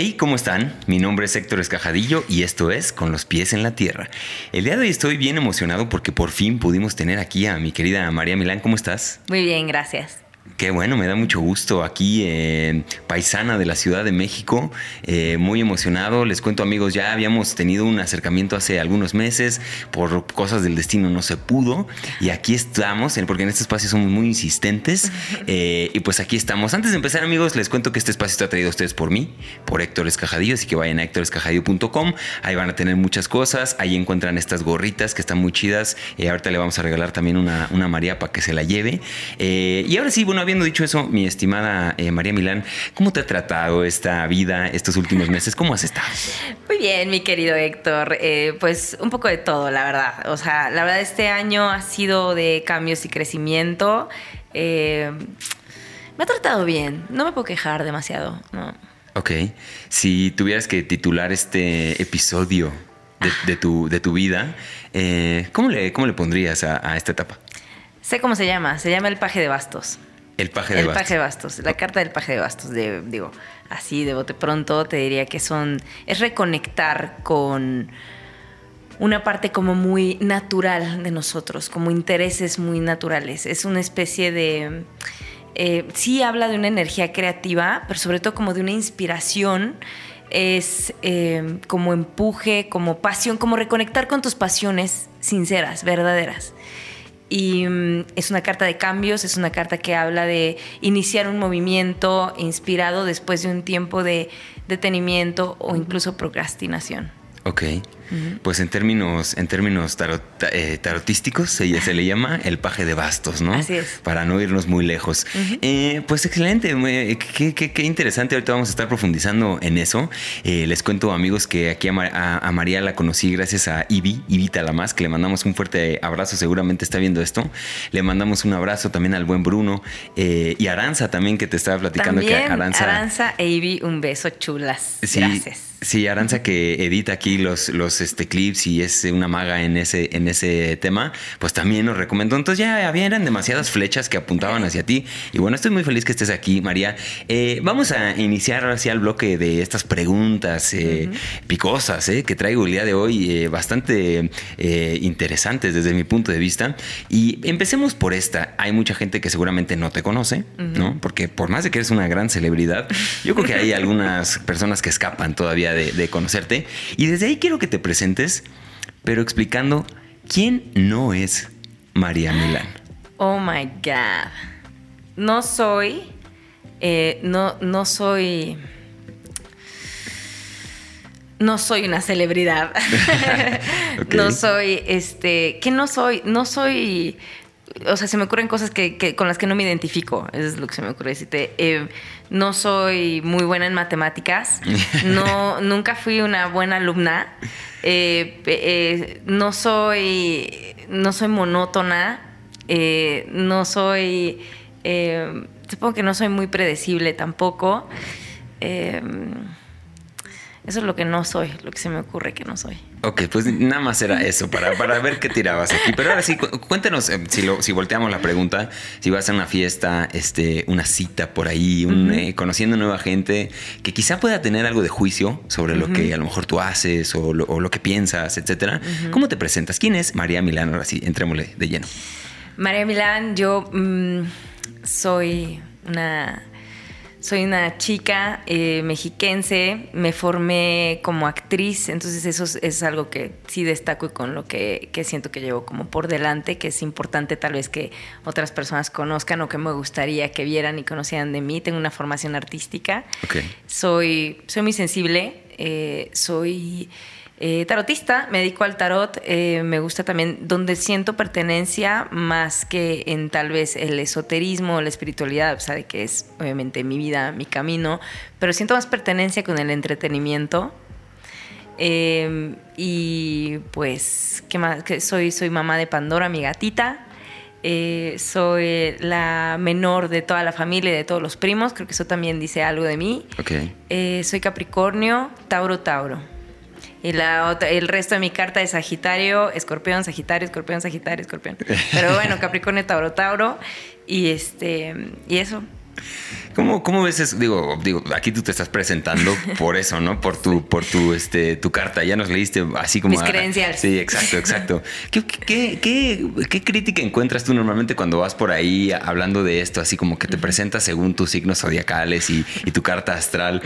Hey, ¿cómo están? Mi nombre es Héctor Escajadillo y esto es Con los pies en la tierra. El día de hoy estoy bien emocionado porque por fin pudimos tener aquí a mi querida María Milán. ¿Cómo estás? Muy bien, gracias. Qué bueno, me da mucho gusto aquí, eh, paisana de la Ciudad de México, eh, muy emocionado. Les cuento amigos, ya habíamos tenido un acercamiento hace algunos meses, por cosas del destino no se pudo, y aquí estamos, porque en este espacio somos muy insistentes, eh, y pues aquí estamos. Antes de empezar amigos, les cuento que este espacio está traído a ustedes por mí, por Héctor Escajadillo, así que vayan a héctorescajadillo.com, ahí van a tener muchas cosas, ahí encuentran estas gorritas que están muy chidas, ahorita le vamos a regalar también una, una María para que se la lleve. y ahora sí, bueno, habiendo dicho eso, mi estimada eh, María Milán, ¿cómo te ha tratado esta vida estos últimos meses? ¿Cómo has estado? Muy bien, mi querido Héctor. Eh, pues un poco de todo, la verdad. O sea, la verdad este año ha sido de cambios y crecimiento. Eh, me ha tratado bien. No me puedo quejar demasiado. No. Ok. Si tuvieras que titular este episodio de, tu, de tu, vida, ¿cómo, le, ¿cómo le pondrías a, a esta etapa? Sé cómo se llama. Se llama el paje de bastos. El paje de el bastos. paje de bastos. La carta del paje de bastos. De, digo, así de bote pronto te diría que son. Es reconectar con una parte como muy natural de nosotros, como intereses muy naturales. Es una especie de. Eh, sí habla de una energía creativa, pero sobre todo como de una inspiración. Es eh, como empuje, como pasión, como reconectar con tus pasiones sinceras, verdaderas y mm, es una carta de cambios, es una carta que habla de iniciar un movimiento inspirado después de un tiempo de detenimiento o incluso procrastinación. Ok. Pues en términos, en términos eh, tarotísticos se, se, le llama el paje de bastos, ¿no? Así es. Para no irnos muy lejos. Eh, pues excelente, qué, interesante. Ahorita vamos a estar profundizando en eso. Eh, les cuento, amigos, que aquí a, María la conocí gracias a Ivi, Ivita Lamas, que le mandamos un fuerte abrazo, seguramente está viendo esto. Le mandamos un abrazo también al buen Bruno y Aranza también, que te estaba platicando también, que Aranza. Aranza e Ivi, un beso chulas. Sí, Gracias. Sí, Aranza que edita aquí los, los este, clips y es una maga en ese, en ese tema, pues también nos recomendó. Entonces ya había, eran demasiadas flechas que apuntaban hacia ti. Y bueno, estoy muy feliz que estés aquí, María. Eh, vamos a iniciar hacia el bloque de estas preguntas eh, picosas eh, que traigo el día de hoy, bastante interesantes desde mi punto de vista. Y empecemos por esta. Hay mucha gente que seguramente no te conoce, ¿no? Porque por más de que eres una gran celebridad, yo creo que hay algunas personas que escapan todavía de, conocerte. Y desde ahí quiero que te presentes, pero explicando quién no es María Milán. Oh my God. No soy. Eh, no, no soy. No soy una celebridad. No soy, este, que no soy, no soy o sea, se me ocurren cosas que, con las que no me identifico. Eso es lo que se me ocurre decirte. Eh, no soy muy buena en matemáticas. No, nunca fui una buena alumna. Eh, eh, no soy, no soy monótona. no soy, supongo que no soy muy predecible tampoco. Eso es lo que no soy, lo que se me ocurre que no soy. Ok, pues nada más era eso, para, para ver qué tirabas aquí. Pero ahora sí, cuéntanos, eh, si, lo, si volteamos la pregunta, si vas a una fiesta, este, una cita por ahí, eh, conociendo nueva gente, que quizá pueda tener algo de juicio sobre lo que a lo mejor tú haces o lo, que piensas, etcétera. ¿Cómo te presentas? ¿Quién es María Milán? Ahora sí, entrémosle de lleno. María Milán, yo mm, soy una soy una chica eh, mexiquense, me formé como actriz, entonces eso es, algo que sí destaco y con lo que, siento que llevo como por delante, que es importante tal vez que otras personas conozcan o que me gustaría que vieran y conocieran de mí. Tengo una formación artística, soy, soy muy sensible, eh, soy eh, tarotista, me dedico al tarot, eh, me gusta también donde siento pertenencia más que en tal vez el esoterismo, la espiritualidad, o sea, de que es obviamente mi vida, mi camino, pero siento más pertenencia con el entretenimiento. Em, y pues, ¿qué más? Soy, soy mamá de Pandora, mi gatita. Eh, soy la menor de toda la familia y de todos los primos. Creo que eso también dice algo de mí. soy Capricornio, Tauro, Tauro. Y la el resto de mi carta es Sagitario, Escorpión, Sagitario, Escorpión, Sagitario, Escorpión. Pero bueno, Capricornio, Tauro, Tauro. Y este y eso. ¿Cómo, ¿Cómo, ves eso? Digo, digo, aquí tú te estás presentando por eso, ¿no? Por tu, por tu, este, tu carta. Ya nos leíste así como. Mis creencias. Sí, exacto, exacto. ¿Qué, qué, qué, qué, crítica encuentras tú normalmente cuando vas por ahí hablando de esto? Así como que te presentas según tus signos zodiacales y, y, tu carta astral.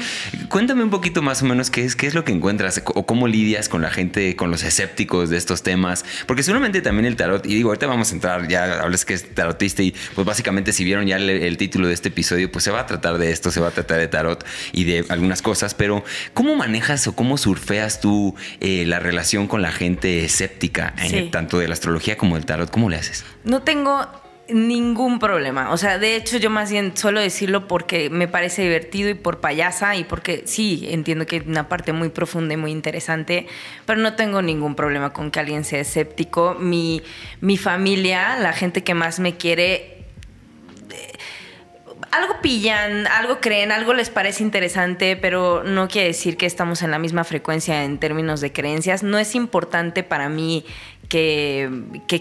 Cuéntame un poquito más o menos qué es, qué es lo que encuentras o cómo lidias con la gente, con los escépticos de estos temas. Porque seguramente también el tarot, y digo, ahorita vamos a entrar, ya hables que es tarotista y pues básicamente si vieron ya el, el título de este episodio, pues se va a tratar de esto, se va a tratar de tarot y de algunas cosas, pero ¿cómo manejas o cómo surfeas tú eh, la relación con la gente escéptica, eh, tanto de la astrología como del tarot? ¿Cómo le haces? No tengo ningún problema. O sea, de hecho yo más bien suelo decirlo porque me parece divertido y por payasa y porque sí, entiendo que hay una parte muy profunda y muy interesante, pero no tengo ningún problema con que alguien sea escéptico. Mi, mi familia, la gente que más me quiere, algo pillan, algo creen, algo les parece interesante, pero no quiere decir que estamos en la misma frecuencia en términos de creencias. No es importante para mí que,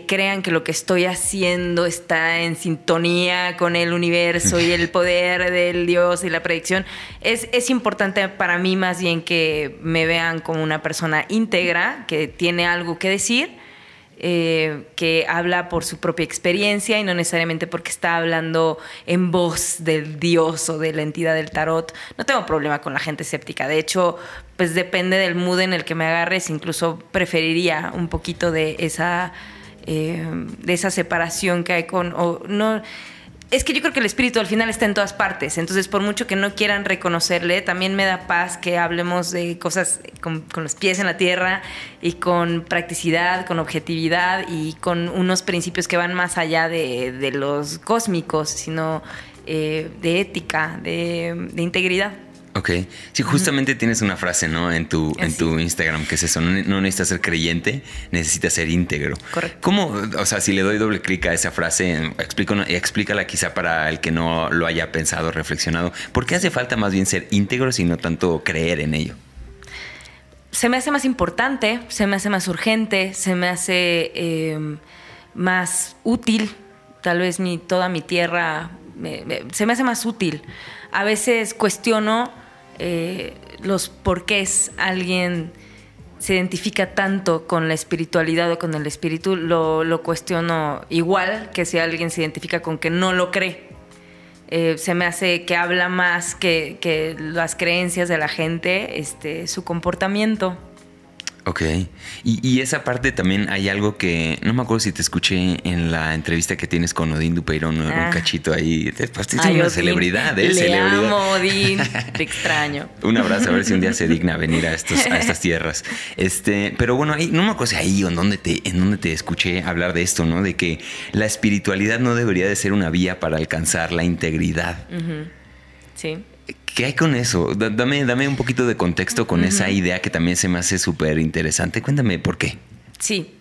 crean que lo que estoy haciendo está en sintonía con el universo y el poder del Dios y la predicción. Es, es importante para mí más bien que me vean como una persona íntegra, que tiene algo que decir eh, que habla por su propia experiencia y no necesariamente porque está hablando en voz del dios o de la entidad del tarot. No tengo problema con la gente escéptica. De hecho, pues depende del mood en el que me agarres. Incluso preferiría un poquito de esa, eh, de esa separación que hay con... No, es que yo creo que el espíritu al final está en todas partes. Entonces, por mucho que no quieran reconocerle, también me da paz que hablemos de cosas con, los pies en la tierra y con practicidad, con objetividad y con unos principios que van más allá de, los cósmicos, sino eh, de ética, de integridad. Ok. Sí, justamente tienes una frase, ¿no? En tu, en tu Instagram, que es eso, no, necesitas ser creyente, necesitas ser íntegro. Correcto. ¿Cómo, o sea, si le doy doble clic a esa frase, explícala quizá para el que no lo haya pensado, reflexionado, ¿por qué hace falta más bien ser íntegro, sino tanto creer en ello? Se me hace más importante, se me hace más urgente, se me hace em, más útil, tal vez mi, toda mi tierra, se me hace más útil. A veces cuestiono eh, los porqués alguien se identifica tanto con la espiritualidad o con el espíritu, lo, cuestiono igual que si alguien se identifica con que no lo cree. Eh, se me hace que habla más que, que, las creencias de la gente, este, su comportamiento. Ok. Y, esa parte también hay algo que no me acuerdo si te escuché en la entrevista que tienes con Odín Dupeirón, un ah. cachito ahí. Pues, es una celebridad, ¿eh? Le amo, Odín. Te extraño. un abrazo, a ver si un día se digna venir a, estos, a estas tierras. Este, pero bueno, ahí, no me acuerdo si ahí o en donde, te, en donde te escuché hablar de esto, ¿no? De que la espiritualidad no debería de ser una vía para alcanzar la integridad. Sí. ¿Qué hay con eso? Dame, dame un poquito de contexto con esa idea que también se me hace súper interesante. Cuéntame por qué. Sí.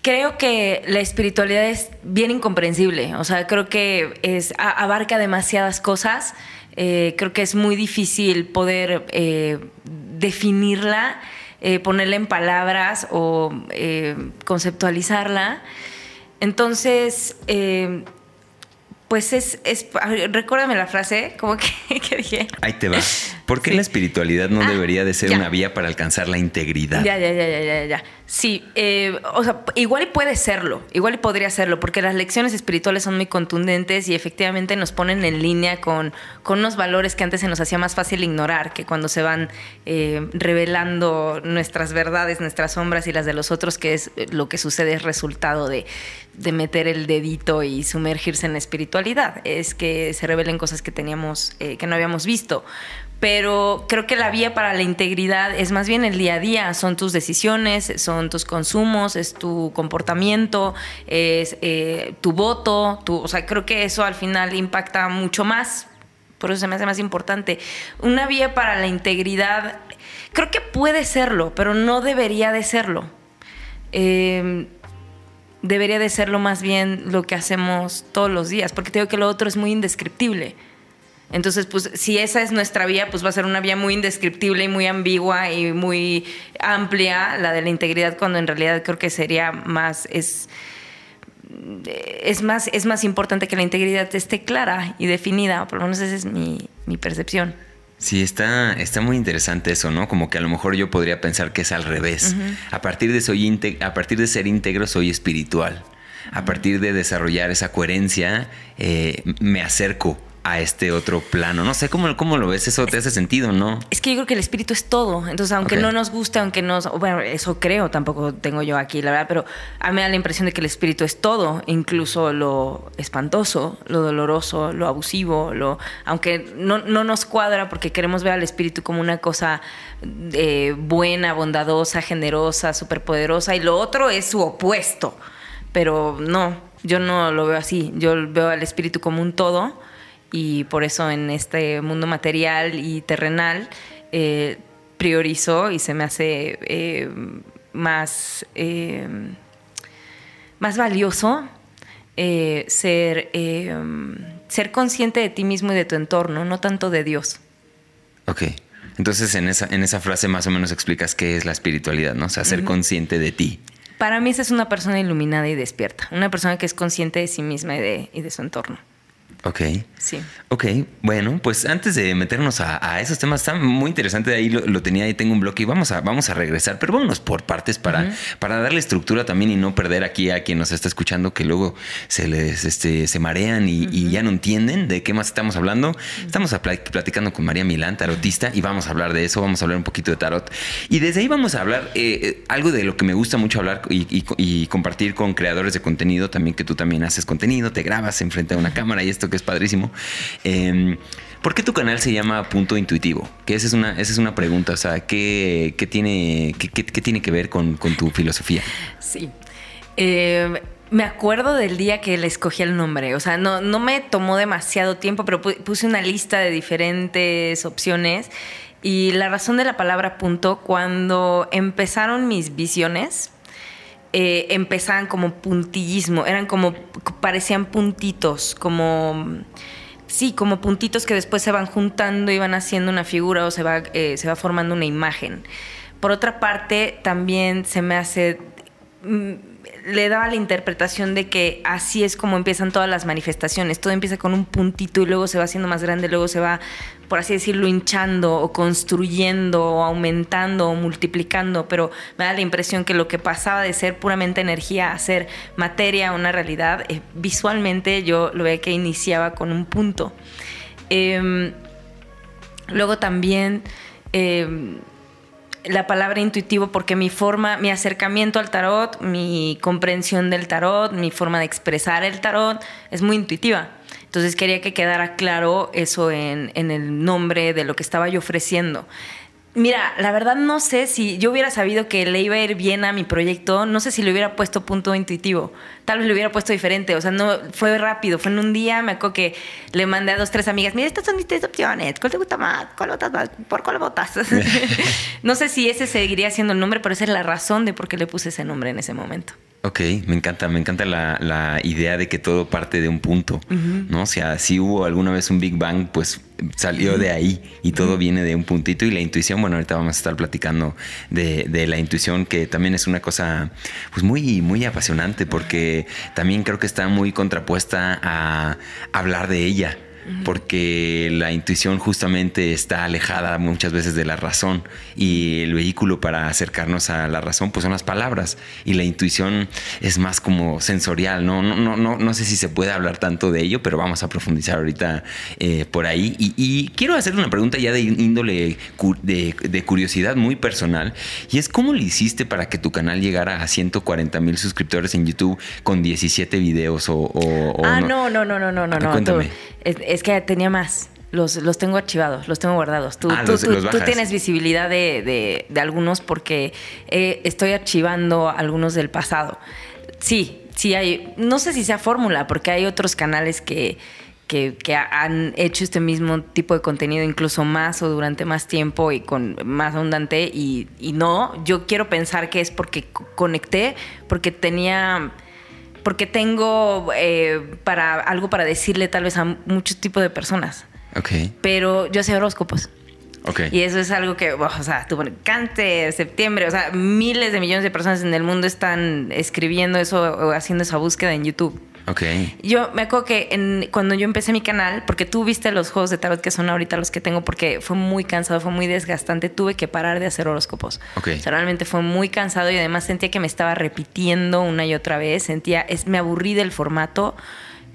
Creo que la espiritualidad es bien incomprensible. O sea, creo que es, abarca demasiadas cosas. Eh, creo que es muy difícil poder eh, definirla, eh, ponerla en palabras o conceptualizarla. Entonces, pues es, es recuérdame la frase, como que, que, dije. Ahí te va. ¿Por qué la espiritualidad no ah, debería de ser una vía para alcanzar la integridad? Ya, ya, ya, ya, ya, ya. Sí, eh, o sea, igual puede serlo, igual podría serlo, porque las lecciones espirituales son muy contundentes y efectivamente nos ponen en línea con, con unos valores que antes se nos hacía más fácil ignorar, que cuando se van eh, revelando nuestras verdades, nuestras sombras y las de los otros, que es lo que sucede es resultado de, de meter el dedito y sumergirse en la espiritualidad, es que se revelen cosas que teníamos, eh, que no habíamos visto pero creo que la vía para la integridad es más bien el día a día, son tus decisiones, son tus consumos, es tu comportamiento, es eh, tu voto, o sea, creo que eso al final impacta mucho más, por eso se me hace más importante. Una vía para la integridad, creo que puede serlo, pero no debería de serlo. Em, debería de serlo más bien lo que hacemos todos los días, porque tengo que lo otro es muy indescriptible. Entonces, pues si esa es nuestra vía, pues va a ser una vía muy indescriptible y muy ambigua y muy amplia, la de la integridad, cuando en realidad creo que sería más, es, es más, es más importante que la integridad esté clara y definida, por lo menos esa es mi percepción. Sí, está, está muy interesante eso, ¿no? Como que a lo mejor yo podría pensar que es al revés. a, partir de soy a partir de ser íntegro soy espiritual. A partir de desarrollar esa coherencia, eh, me acerco a este otro plano. No sé cómo, cómo lo ves, eso te hace sentido, ¿no? Es que yo creo que el espíritu es todo. Entonces, aunque no nos guste, aunque nos. Bueno, eso creo, tampoco tengo yo aquí, la verdad, pero a mí me da la impresión de que el espíritu es todo, incluso lo espantoso, lo doloroso, lo abusivo, lo. Aunque no, nos cuadra porque queremos ver al espíritu como una cosa eh, buena, bondadosa, generosa, superpoderosa, y lo otro es su opuesto. Pero no, yo no lo veo así. Yo veo al espíritu como un todo y por eso en este mundo material y terrenal eh, priorizo y se me hace eh, más, eh, más valioso ser, ser consciente de ti mismo y de tu entorno, no tanto de Dios. Ok. Entonces en esa, en esa frase más o menos explicas qué es la espiritualidad, ¿no? O sea, ser consciente de ti. Para mí esa es una persona iluminada y despierta, una persona que es consciente de sí misma y de, y de su entorno. Ok. Sí. Ok, bueno, pues antes de meternos a, esos temas, está muy interesante, ahí lo, tenía, ahí tengo un bloque y vamos a, vamos a regresar, pero vámonos por partes para, para darle estructura también y no perder aquí a quien nos está escuchando que luego se les este, se marean y, ya no entienden de qué más estamos hablando. Estamos platicando con María Milán, tarotista, y vamos a hablar de eso, vamos a hablar un poquito de tarot. Y desde ahí vamos a hablar eh, eh, algo de lo que me gusta mucho hablar y, compartir con creadores de contenido, también que tú también haces contenido, te grabas enfrente a una cámara y esto que es padrísimo. Em, ¿Por qué tu canal se llama Punto Intuitivo? Que esa es una, esa es una pregunta. O sea, ¿qué, tiene, qué, tiene que ver con, tu filosofía? Sí. Em, me acuerdo del día que le escogí el nombre. O sea, no, no me tomó demasiado tiempo, pero puse una lista de diferentes opciones. Y la razón de la palabra punto, cuando empezaron mis visiones, eh, empezaban como puntillismo, eran como, parecían puntitos, como, sí, como puntitos que después se van juntando y van haciendo una figura o se va, eh, se va formando una imagen. Por otra parte, también se me hace... Mm, le daba la interpretación de que así es como empiezan todas las manifestaciones. Todo empieza con un puntito y luego se va haciendo más grande, luego se va, por así decirlo, hinchando o construyendo o aumentando o multiplicando. Pero me da la impresión que lo que pasaba de ser puramente energía a ser materia, una realidad, eh, visualmente yo lo veía que iniciaba con un punto. Em, luego también... Em, la palabra intuitivo porque mi forma, mi acercamiento al tarot, mi comprensión del tarot, mi forma de expresar el tarot es muy intuitiva. Entonces quería que quedara claro eso en, en el nombre de lo que estaba yo ofreciendo. Mira, la verdad no sé si yo hubiera sabido que le iba a ir bien a mi proyecto, no sé si le hubiera puesto punto intuitivo. Tal vez le hubiera puesto diferente, o sea, no fue rápido, fue en un día, me acuerdo que le mandé a dos, tres amigas, mira, estas son mis tres opciones, ¿cuál te gusta más? ¿Cuál votas más? ¿Por cuál votas? no sé si ese seguiría siendo el nombre, pero esa es la razón de por qué le puse ese nombre en ese momento. Ok, me encanta, me encanta la, idea de que todo parte de un punto, ¿no? O sea, si hubo alguna vez un Big Bang, pues salió de ahí y todo viene de un puntito y la intuición, bueno, ahorita vamos a estar platicando de, la intuición, que también es una cosa pues muy, muy apasionante porque también creo que está muy contrapuesta a hablar de ella porque la intuición justamente está alejada muchas veces de la razón y el vehículo para acercarnos a la razón pues son las palabras y la intuición es más como sensorial, no, no, no, no, no sé si se puede hablar tanto de ello, pero vamos a profundizar ahorita eh, por ahí y, quiero hacer una pregunta ya de índole de, curiosidad muy personal y es cómo le hiciste para que tu canal llegara a 140 mil suscriptores en YouTube con 17 videos o... ah, no, no, no, no, no, no. Cuéntame. Es, que tenía más. Los, los, tengo archivados, los tengo guardados. Tú, ah, tú, tienes visibilidad de, algunos porque eh, estoy archivando algunos del pasado. Sí, sí hay, no sé si sea fórmula, porque hay otros canales que, que, han hecho este mismo tipo de contenido incluso más o durante más tiempo y con más abundante y, y no, yo quiero pensar que es porque conecté, porque tenía porque tengo eh, para algo para decirle tal vez a muchos tipos de personas. Ok. Pero yo hacía horóscopos. Ok. Y eso es algo que, o sea, tuvo cáncer, septiembre, o sea, miles de millones de personas en el mundo están escribiendo eso o haciendo esa búsqueda en YouTube. Ok. Yo me acuerdo que en- cuando yo empecé mi canal, porque tú viste los juegos de tarot que son ahorita los que tengo, porque fue muy cansado, fue muy desgastante, tuve que parar de hacer horóscopos. Ok. O sea, realmente fue muy cansado y además sentía que me estaba repitiendo una y otra vez, sentía, es, me aburrí del formato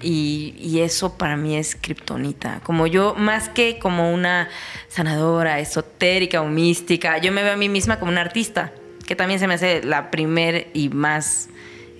y, y eso para mí es kriptonita. Como yo, más que como una sanadora esotérica o mística, yo me veo a mí misma como una artista, que también se me hace la primer y más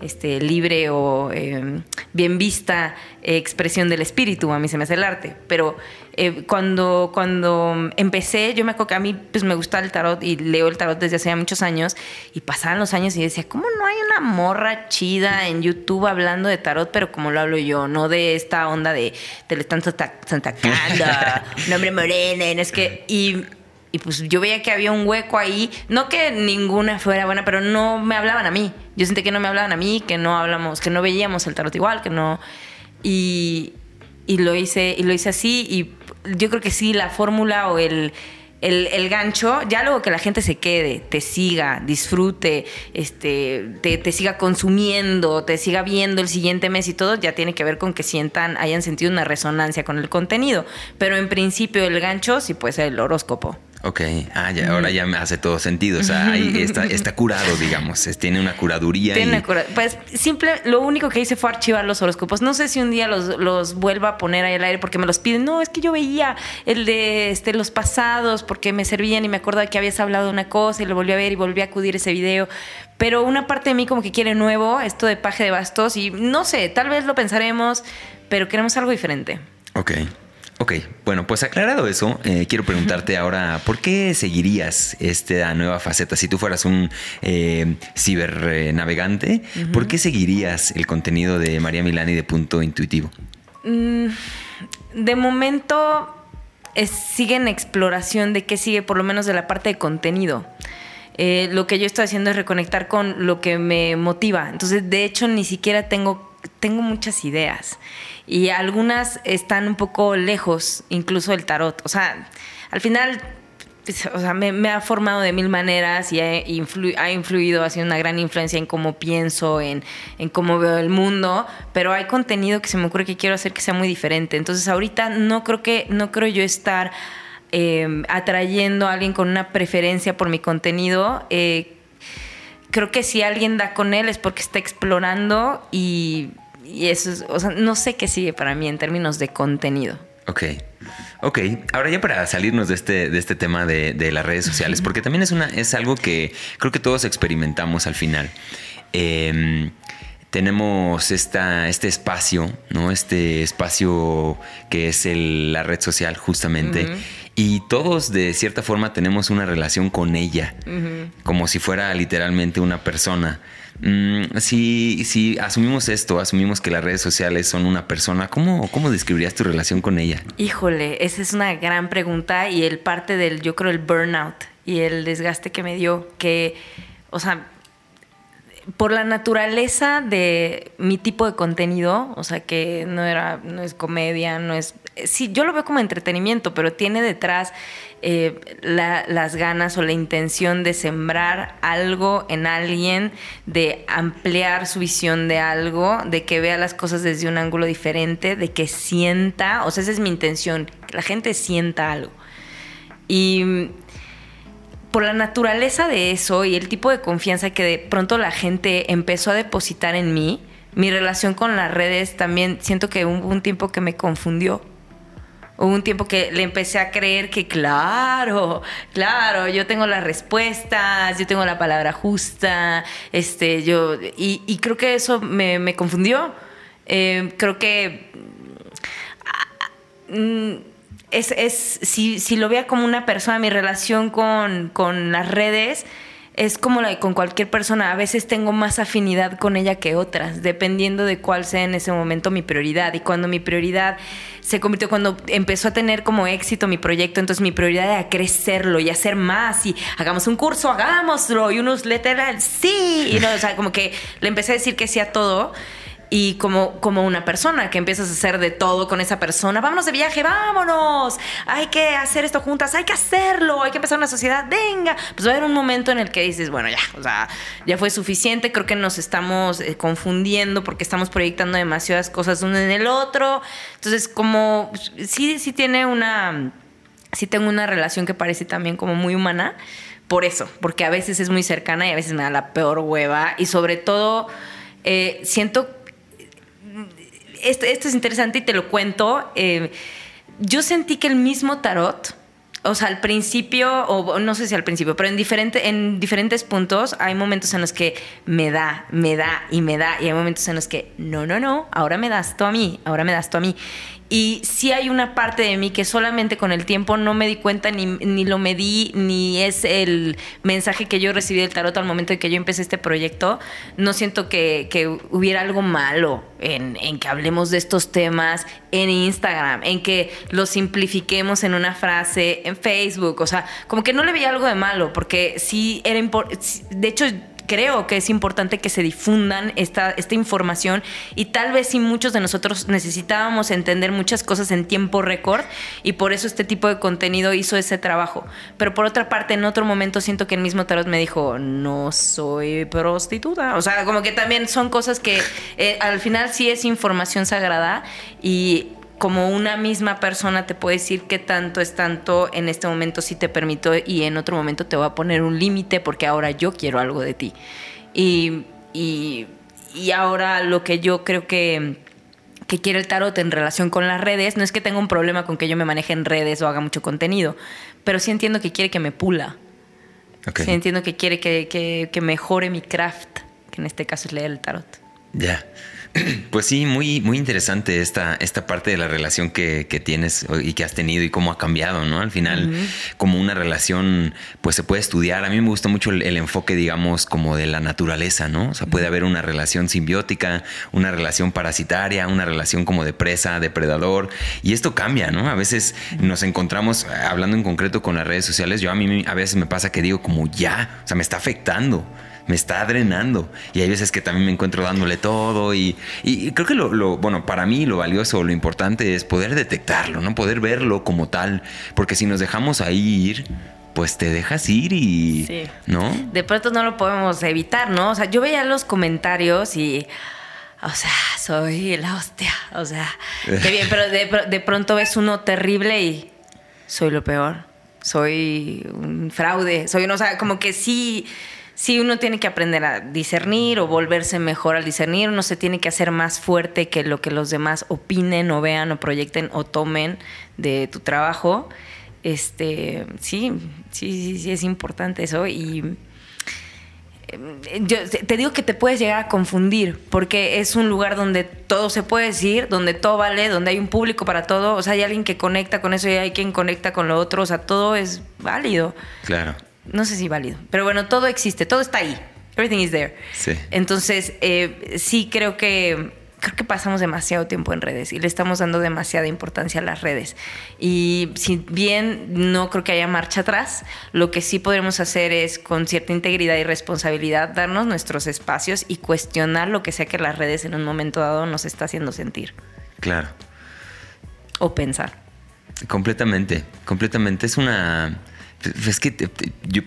este, libre o eh, bien vista eh, expresión del espíritu, a mí se me hace el arte. Pero eh, cuando, cuando empecé, yo me acuerdo que a mí pues, me gusta el tarot y leo el tarot desde hace muchos años y pasaban los años y decía, ¿cómo no hay una morra chida en YouTube hablando de tarot, pero como lo hablo yo, no de esta onda de te le están santa- santacando, nombre morena, y no es que... Y, y pues yo veía que había un hueco ahí. No que ninguna fuera buena, pero no me hablaban a mí. Yo sentí que no me hablaban a mí, que no hablamos, que no veíamos el tarot igual, que no. Y, y lo hice, y lo hice así. Y yo creo que sí, la fórmula o el, el, gancho, ya luego que la gente se quede, te siga, disfrute, este, te, te siga consumiendo, te siga viendo el siguiente mes y todo, ya tiene que ver con que sientan, hayan sentido una resonancia con el contenido. Pero en principio el gancho sí puede ser el horóscopo. Ok, ah, ya, ahora ya me hace todo sentido. O sea, ahí está, está curado, digamos. es- tiene una curaduría. Tiene y- una cura- Pues simple, lo único que hice fue archivar los horóscopos. No sé si un día los, los vuelva a poner ahí al aire porque me los piden. No, es que yo veía el de este, los pasados porque me servían y me acordaba que habías hablado de una cosa y lo volví a ver y volví a acudir a ese video. Pero una parte de mí como que quiere nuevo, esto de paje de bastos y no sé, tal vez lo pensaremos, pero queremos algo diferente. Ok. Ok, bueno, pues aclarado eso, eh, quiero preguntarte ahora, ¿por qué seguirías esta nueva faceta? Si tú fueras un eh, cibernavegante, ¿por qué seguirías el contenido de María Milani de Punto Intuitivo? De momento es- sigue en exploración de qué sigue, por lo menos de la parte de contenido. Eh, lo que yo estoy haciendo es reconectar con lo que me motiva. Entonces, de hecho, ni siquiera tengo, tengo muchas ideas. Y algunas están un poco lejos, incluso el tarot. O sea, al final pues, o sea, me, ha formado de mil maneras y ha, influ- ha influido, ha sido una gran influencia en cómo pienso, en, en cómo veo el mundo, pero hay contenido que se me ocurre que quiero hacer que sea muy diferente. Entonces ahorita no creo que, no creo yo estar eh, atrayendo a alguien con una preferencia por mi contenido. Eh, creo que si alguien da con él es porque está explorando y, y eso es, o sea, no sé qué sigue para mí en términos de contenido. Ok. Ok, ahora ya para salirnos de este, de este tema de, de las redes sociales, porque también es, una, es algo que creo que todos experimentamos al final. Eh, tenemos esta, este espacio, ¿no? Este espacio que es el- la red social justamente. Y todos de cierta forma tenemos una relación con ella, como si fuera literalmente una persona. Mm, si, si asumimos esto, asumimos que las redes sociales son una persona, ¿cómo, cómo describirías tu relación con ella? Híjole, esa es una gran pregunta y el parte del, yo creo, el burnout y el desgaste que me dio, que, o sea, por la naturaleza de mi tipo de contenido, o sea, que no era, no es comedia, no es, sí, yo lo veo como entretenimiento, pero tiene detrás eh, la- las ganas o la intención de sembrar algo en alguien, de ampliar su visión de algo, de que vea las cosas desde un ángulo diferente, de que sienta, o sea, esa es mi intención, que la gente sienta algo. Y por la naturaleza de eso y el tipo de confianza que de pronto la gente empezó a depositar en mí, mi relación con las redes también siento que hubo un tiempo que me confundió. Hubo un tiempo que le empecé a creer que claro, claro, yo tengo las respuestas, yo tengo la palabra justa, este, yo, y, creo que eso me, confundió. Eh, creo que mm, es, es si, si lo vea como una persona, mi relación con, con las redes es como la de con cualquier persona. A veces tengo más afinidad con ella que otras, dependiendo de cuál sea en ese momento mi prioridad. Y cuando mi prioridad se convirtió, cuando empezó a tener como éxito mi proyecto, entonces mi prioridad era crecerlo y hacer más. Y hagamos un curso, hagámoslo. Y unos letras, sí. Y no, o sea, como que le empecé a decir que sí a todo. Y como, como una persona que empiezas a hacer de todo con esa persona. Vámonos de viaje, vámonos. Hay que hacer esto juntas, hay que hacerlo, hay que empezar una sociedad, venga. Pues va a haber un momento en el que dices, bueno, ya, o sea, ya fue suficiente. Creo que nos estamos eh, confundiendo porque estamos proyectando demasiadas cosas uno en el otro. Entonces, como sí, sí tiene una, sí tengo una relación que parece también como muy humana. Por eso, porque a veces es muy cercana y a veces me da la peor hueva. Y sobre todo, eh, siento esto, es interesante y te lo cuento. Eh, yo sentí que el mismo tarot, o sea, al principio, o no sé si al principio, pero en, diferente, en diferentes puntos hay momentos en los que me da, me da y me da, y hay momentos en los que no, no, no, ahora me das tú a mí, ahora me das tú a mí. Y sí hay una parte de mí que solamente con el tiempo no me di cuenta, ni, ni lo medí, ni es el mensaje que yo recibí del tarot al momento en que yo empecé este proyecto. No siento que, que hubiera algo malo en, en, que hablemos de estos temas en Instagram, en que lo simplifiquemos en una frase en Facebook. O sea, como que no le veía algo de malo, porque sí era importante. De hecho, creo que es importante que se difundan esta, esta información y tal vez si muchos de nosotros necesitábamos entender muchas cosas en tiempo récord y por eso este tipo de contenido hizo ese trabajo. Pero por otra parte, en otro momento siento que el mismo Tarot me dijo, no soy prostituta. O sea, como que también son cosas que eh, al final sí es información sagrada y como una misma persona te puede decir que tanto es tanto, en este momento sí te permito y en otro momento te voy a poner un límite porque ahora yo quiero algo de ti. Y, y, ahora lo que yo creo que, que quiere el tarot en relación con las redes, no es que tenga un problema con que yo me maneje en redes o haga mucho contenido, pero sí entiendo que quiere que me pula. Sí entiendo que quiere que, que, que mejore mi craft, que en este caso es leer el tarot. Ya. Pues sí, muy, muy interesante esta, esta parte de la relación que, tienes y que has tenido y cómo ha cambiado, ¿no? Al final, como una relación, pues se puede estudiar. A mí me gusta mucho el, enfoque, digamos, como de la naturaleza, ¿no? O sea, puede haber una relación simbiótica, una relación parasitaria, una relación como de presa, depredador. Y esto cambia, ¿no? A veces nos encontramos, hablando en concreto con las redes sociales, yo a mí a veces me pasa que digo como ya, o sea, me está afectando me está drenando. Y hay veces que también me encuentro dándole todo y, creo que lo, bueno, para mí lo valioso, lo importante es poder detectarlo, ¿no? Poder verlo como tal, porque si nos dejamos ahí ir, pues te dejas ir y, sí. ¿no? De pronto no lo podemos evitar, ¿no? O sea, yo veía los comentarios y... O sea, soy la hostia. O sea, qué bien, pero de, de pronto ves uno terrible y soy lo peor. Soy un fraude. Soy, o sea, como que sí, sí uno tiene que aprender a discernir o volverse mejor al discernir, uno se tiene que hacer más fuerte que lo que los demás opinen o vean o proyecten o tomen de tu trabajo. Este, sí, sí, sí, sí es importante eso. Y eh, yo te digo que te puedes llegar a confundir porque es un lugar donde todo se puede decir, donde todo vale, donde hay un público para todo, o sea, hay alguien que conecta con eso y hay quien conecta con lo otro, o sea, todo es válido. Claro no sé si válido, pero bueno, todo existe, todo está ahí. Everything is there. Sí. Entonces, eh, sí creo que creo que pasamos demasiado tiempo en redes y le estamos dando demasiada importancia a las redes. Y si bien no creo que haya marcha atrás, lo que sí podremos hacer es con cierta integridad y responsabilidad darnos nuestros espacios y cuestionar lo que sea que las redes en un momento dado nos está haciendo sentir. Claro. O pensar. Completamente, completamente. Es una es que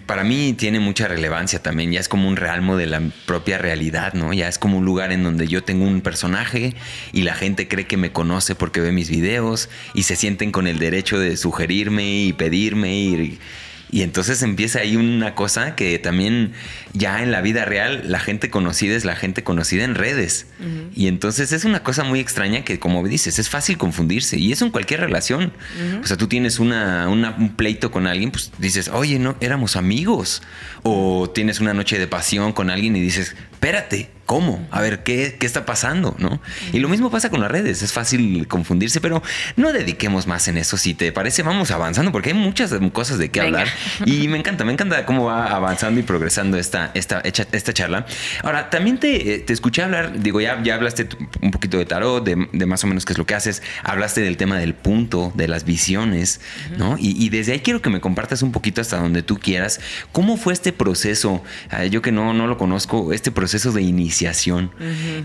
para mí tiene mucha relevancia también, ya es como un realmo de la propia realidad, ¿no? Ya es como un lugar en donde yo tengo un personaje y la gente cree que me conoce porque ve mis videos y se sienten con el derecho de sugerirme y pedirme y y entonces empieza ahí una cosa que también ya en la vida real la gente conocida es la gente conocida en redes. Y entonces es una cosa muy extraña que, como dices, es fácil confundirse. Y eso en cualquier relación. O sea, tú tienes una, un pleito con alguien, pues dices, oye, no, éramos amigos. O tienes una noche de pasión con alguien y dices, espérate, ¿Cómo? A ver, ¿qué, ¿qué, está pasando? ¿no? Y lo mismo pasa con las redes, es fácil confundirse, pero no dediquemos más en eso. Si te parece, vamos avanzando, porque hay muchas cosas de qué hablar. Y me encanta, me encanta cómo va avanzando y progresando esta, esta, esta charla. Ahora, también te, te escuché hablar, digo, ya, ya hablaste un poquito de tarot, de, más o menos qué es lo que haces, hablaste del tema del punto, de las visiones, ¿no? Y, desde ahí quiero que me compartas un poquito hasta donde tú quieras, ¿cómo fue este proceso? Ah, yo que no, no lo conozco, este proceso de iniciar iniciación.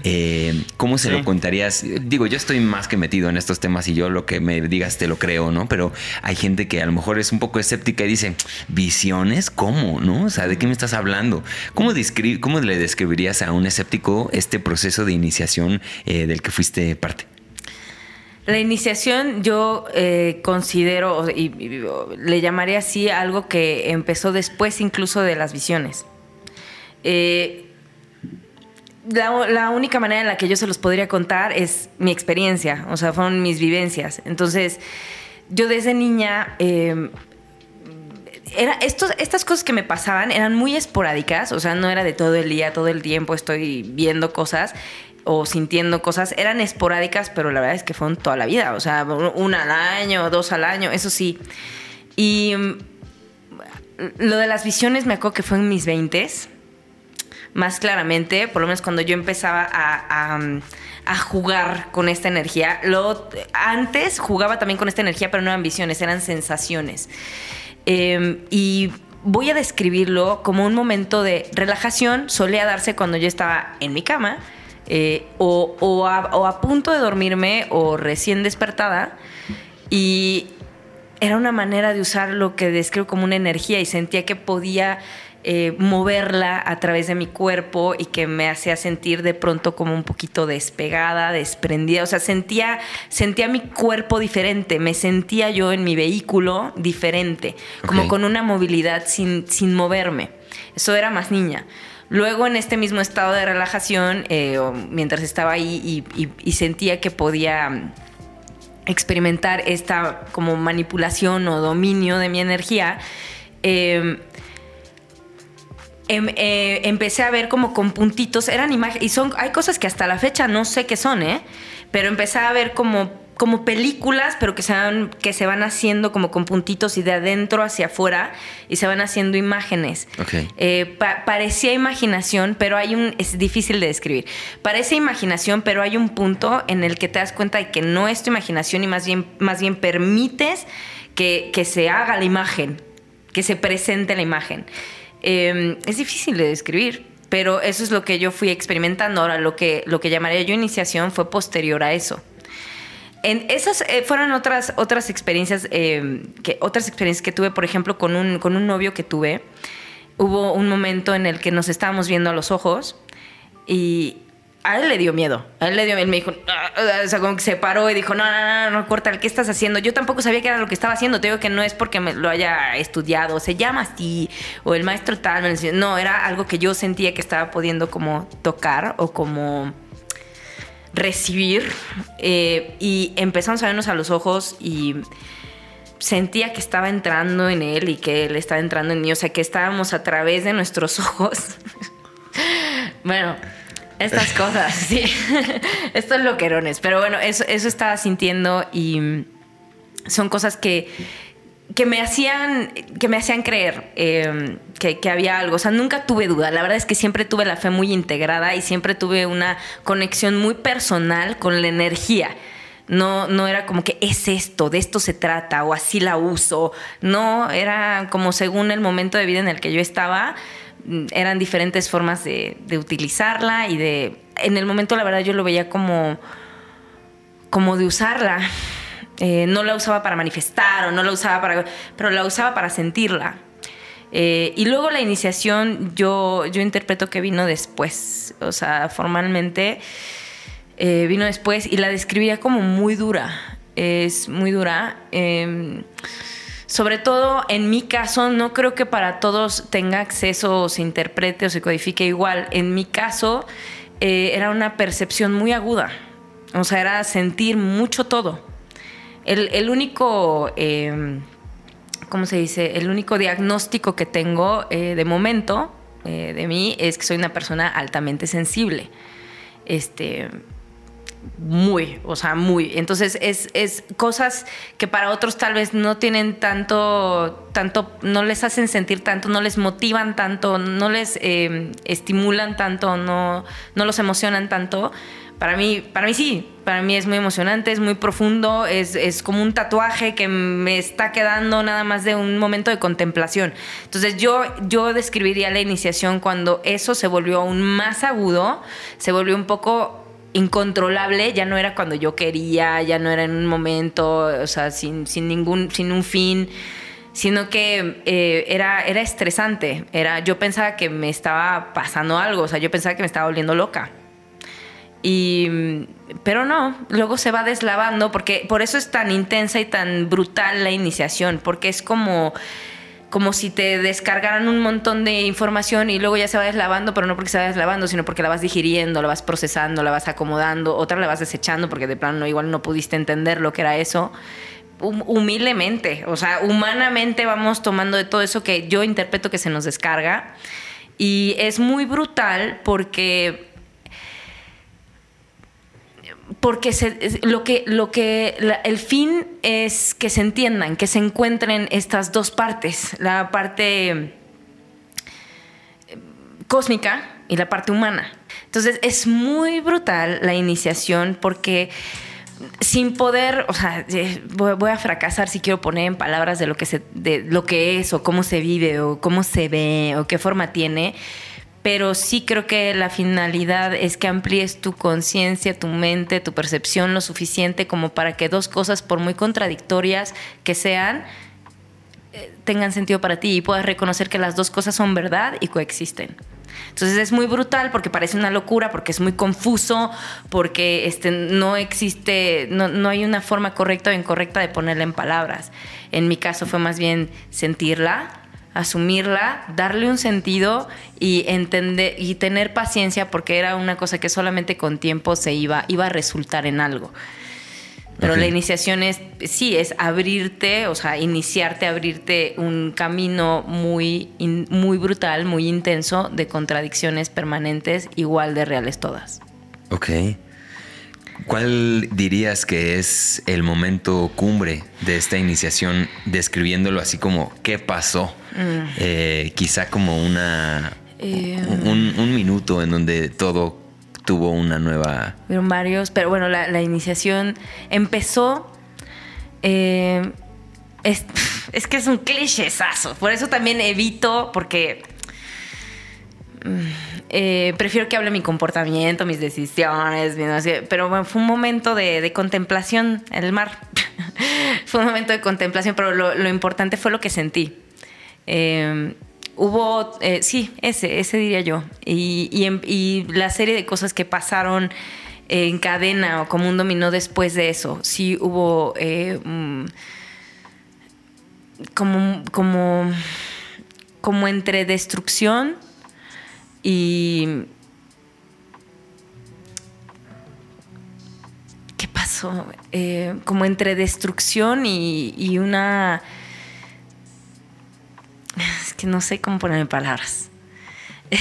Eh, ¿Cómo se lo contarías? Digo, yo estoy más que metido en estos temas y yo lo que me digas te lo creo, ¿no? Pero hay gente que a lo mejor es un poco escéptica y dice, ¿visiones? ¿Cómo? ¿No? O sea, ¿de qué me estás hablando? ¿Cómo, cómo le describirías a un escéptico este proceso de iniciación eh, del que fuiste parte? La iniciación yo eh, considero, y, le llamaría así, algo que empezó después incluso de las visiones. Eh, la, única manera en la que yo se los podría contar es mi experiencia, o sea, fueron mis vivencias. Entonces, yo desde niña, eh, era estas cosas que me pasaban eran muy esporádicas, o sea, no era de todo el día, todo el tiempo estoy viendo cosas o sintiendo cosas, eran esporádicas, pero la verdad es que fueron toda la vida, o sea, una al año, dos al año, eso sí. Y mm, lo de las visiones me acuerdo que fue en mis 20 más claramente, por lo menos cuando yo empezaba a, jugar con esta energía. Antes jugaba también con esta energía, pero no eran visiones, eran sensaciones. Em, y voy a describirlo como un momento de relajación, solía darse cuando yo estaba en mi cama. Eh, o, a, punto de dormirme o recién despertada y era una manera de usar lo que describo como una energía y sentía que podía eh, moverla a través de mi cuerpo y que me hacía sentir de pronto como un poquito despegada, desprendida. O sea, sentía, sentía mi cuerpo diferente, me sentía yo en mi vehículo diferente, como con una movilidad sin, sin moverme. Eso era más niña. Luego en este mismo estado de relajación, eh, mientras estaba ahí y, sentía que podía mm, experimentar esta como manipulación o dominio de mi energía, em, em, eh, empecé a ver como con puntitos, eran imágenes, y son, hay cosas que hasta la fecha no sé qué son, ¿eh? Pero empecé a ver como como películas, pero que se, van, que se van haciendo como con puntitos y de adentro hacia afuera y se van haciendo imágenes. Eh, parecía imaginación, pero hay un... es difícil de describir. Parece imaginación, pero hay un punto en el que te das cuenta de que no es tu imaginación y más bien, más bien permites que, se haga la imagen, que se presente la imagen. Em, es difícil de describir, pero eso es lo que yo fui experimentando. Ahora, lo que, lo que llamaría yo iniciación fue posterior a eso. En esas eh, fueron otras, otras experiencias, eh, que, otras experiencias que tuve, por ejemplo, con un, con un novio que tuve. Hubo un momento en el que nos estábamos viendo a los ojos y a él le dio miedo. A él le dio miedo. Él me dijo, ah", o sea, como que se paró y dijo, no, no, no, no, corta, ¿qué estás haciendo? Yo tampoco sabía qué era lo que estaba haciendo. Te digo que no es porque me lo haya estudiado, se llama así, o el maestro tal. Me no, era algo que yo sentía que estaba pudiendo como tocar o como recibir eh, y empezamos a vernos a los ojos y sentía que estaba entrando en él y que él estaba entrando en mí, o sea, que estábamos a través de nuestros ojos. bueno, estas cosas, sí. Estos loquerones, pero bueno, eso, eso estaba sintiendo y son cosas que que me hacían, que me hacían creer em, que, había algo. O sea, nunca tuve duda. La verdad es que siempre tuve la fe muy integrada y siempre tuve una conexión muy personal con la energía. No, no era como que es esto, de esto se trata, o así la uso. No, era como según el momento de vida en el que yo estaba, mm, eran diferentes formas de, utilizarla y de. En el momento, la verdad, yo lo veía como. como de usarla eh, no la usaba para manifestar o no la usaba para... pero la usaba para sentirla. Eh, y luego la iniciación yo, yo interpreto que vino después, o sea, formalmente eh, vino después y la describía como muy dura, es muy dura. Em, sobre todo en mi caso, no creo que para todos tenga acceso o se interprete o se codifique igual. En mi caso era una percepción muy aguda, o sea, era sentir mucho todo. El, único, eh, ¿cómo se dice? El único diagnóstico que tengo eh, de momento eh, de mí es que soy una persona altamente sensible. Este, muy, o sea, muy. Entonces es, cosas que para otros tal vez no tienen tanto, tanto, no les hacen sentir tanto, no les motivan tanto, no les estimulan tanto, no, no los emocionan tanto Para mí, para mí sí, para mí es muy emocionante, es muy profundo, es, es, como un tatuaje que me está quedando nada más de un momento de contemplación. Entonces yo, yo describiría la iniciación cuando eso se volvió aún más agudo, se volvió un poco incontrolable, ya no era cuando yo quería, ya no era en un momento, o sea, sin, sin ningún, sin un fin sino que eh, era, era estresante. Era, yo pensaba que me estaba pasando algo, o sea, yo pensaba que me estaba volviendo loca. Y, pero no, luego se va deslavando, porque por eso es tan intensa y tan brutal la iniciación, porque es como, como si te descargaran un montón de información y luego ya se va deslavando, pero no porque se va deslavando, sino porque la vas digiriendo, la vas procesando, la vas acomodando, otra la vas desechando porque de plano igual no pudiste entender lo que era eso humildemente, o sea, humanamente vamos tomando de todo eso que yo interpreto que se nos descarga. Y es muy brutal porque porque lo que, lo que el fin es que se entiendan, que se encuentren estas dos partes, la parte eh, cósmica y la parte humana. Entonces es muy brutal la iniciación porque sin poder, o sea, eh, voy, a fracasar si quiero poner en palabras de lo que se, de lo que es o cómo se vive o cómo se ve o qué forma tiene, pero sí creo que la finalidad es que amplíes tu conciencia, tu mente, tu percepción lo suficiente como para que dos cosas, por muy contradictorias que sean, eh, tengan sentido para ti y puedas reconocer que las dos cosas son verdad y coexisten. Entonces es muy brutal porque parece una locura, porque es muy confuso, porque este, no existe, no, no hay una forma correcta o incorrecta de ponerla en palabras. En mi caso fue más bien sentirla, asumirla, darle un sentido y entender y tener paciencia porque era una cosa que solamente con tiempo se iba, iba a resultar en algo. Pero la iniciación es, sí, es abrirte, o sea, iniciarte, abrirte un camino muy, muy brutal, muy intenso de contradicciones permanentes, igual de reales todas. Ok. ¿Cuál dirías que es el momento cumbre de esta iniciación, describiéndolo así como qué pasó? Mm. Eh, quizá como una eh, un, un, minuto en donde todo tuvo una nueva... Vieron varios, pero bueno, la, iniciación empezó... Eh, es, que es un clichésazo, por eso también evito, porque... Mm, eh, prefiero que hable mi comportamiento, mis decisiones, pero bueno, fue un momento de, contemplación en el mar. fue un momento de contemplación, pero lo, importante fue lo que sentí. Eh, hubo, eh, sí, ese, ese diría yo. Y, la serie de cosas que pasaron en cadena o como un dominó después de eso. Sí hubo eh, mm, como, como, como entre destrucción y... ¿Qué pasó? Eh, como entre destrucción y una es que no sé cómo ponerme palabras.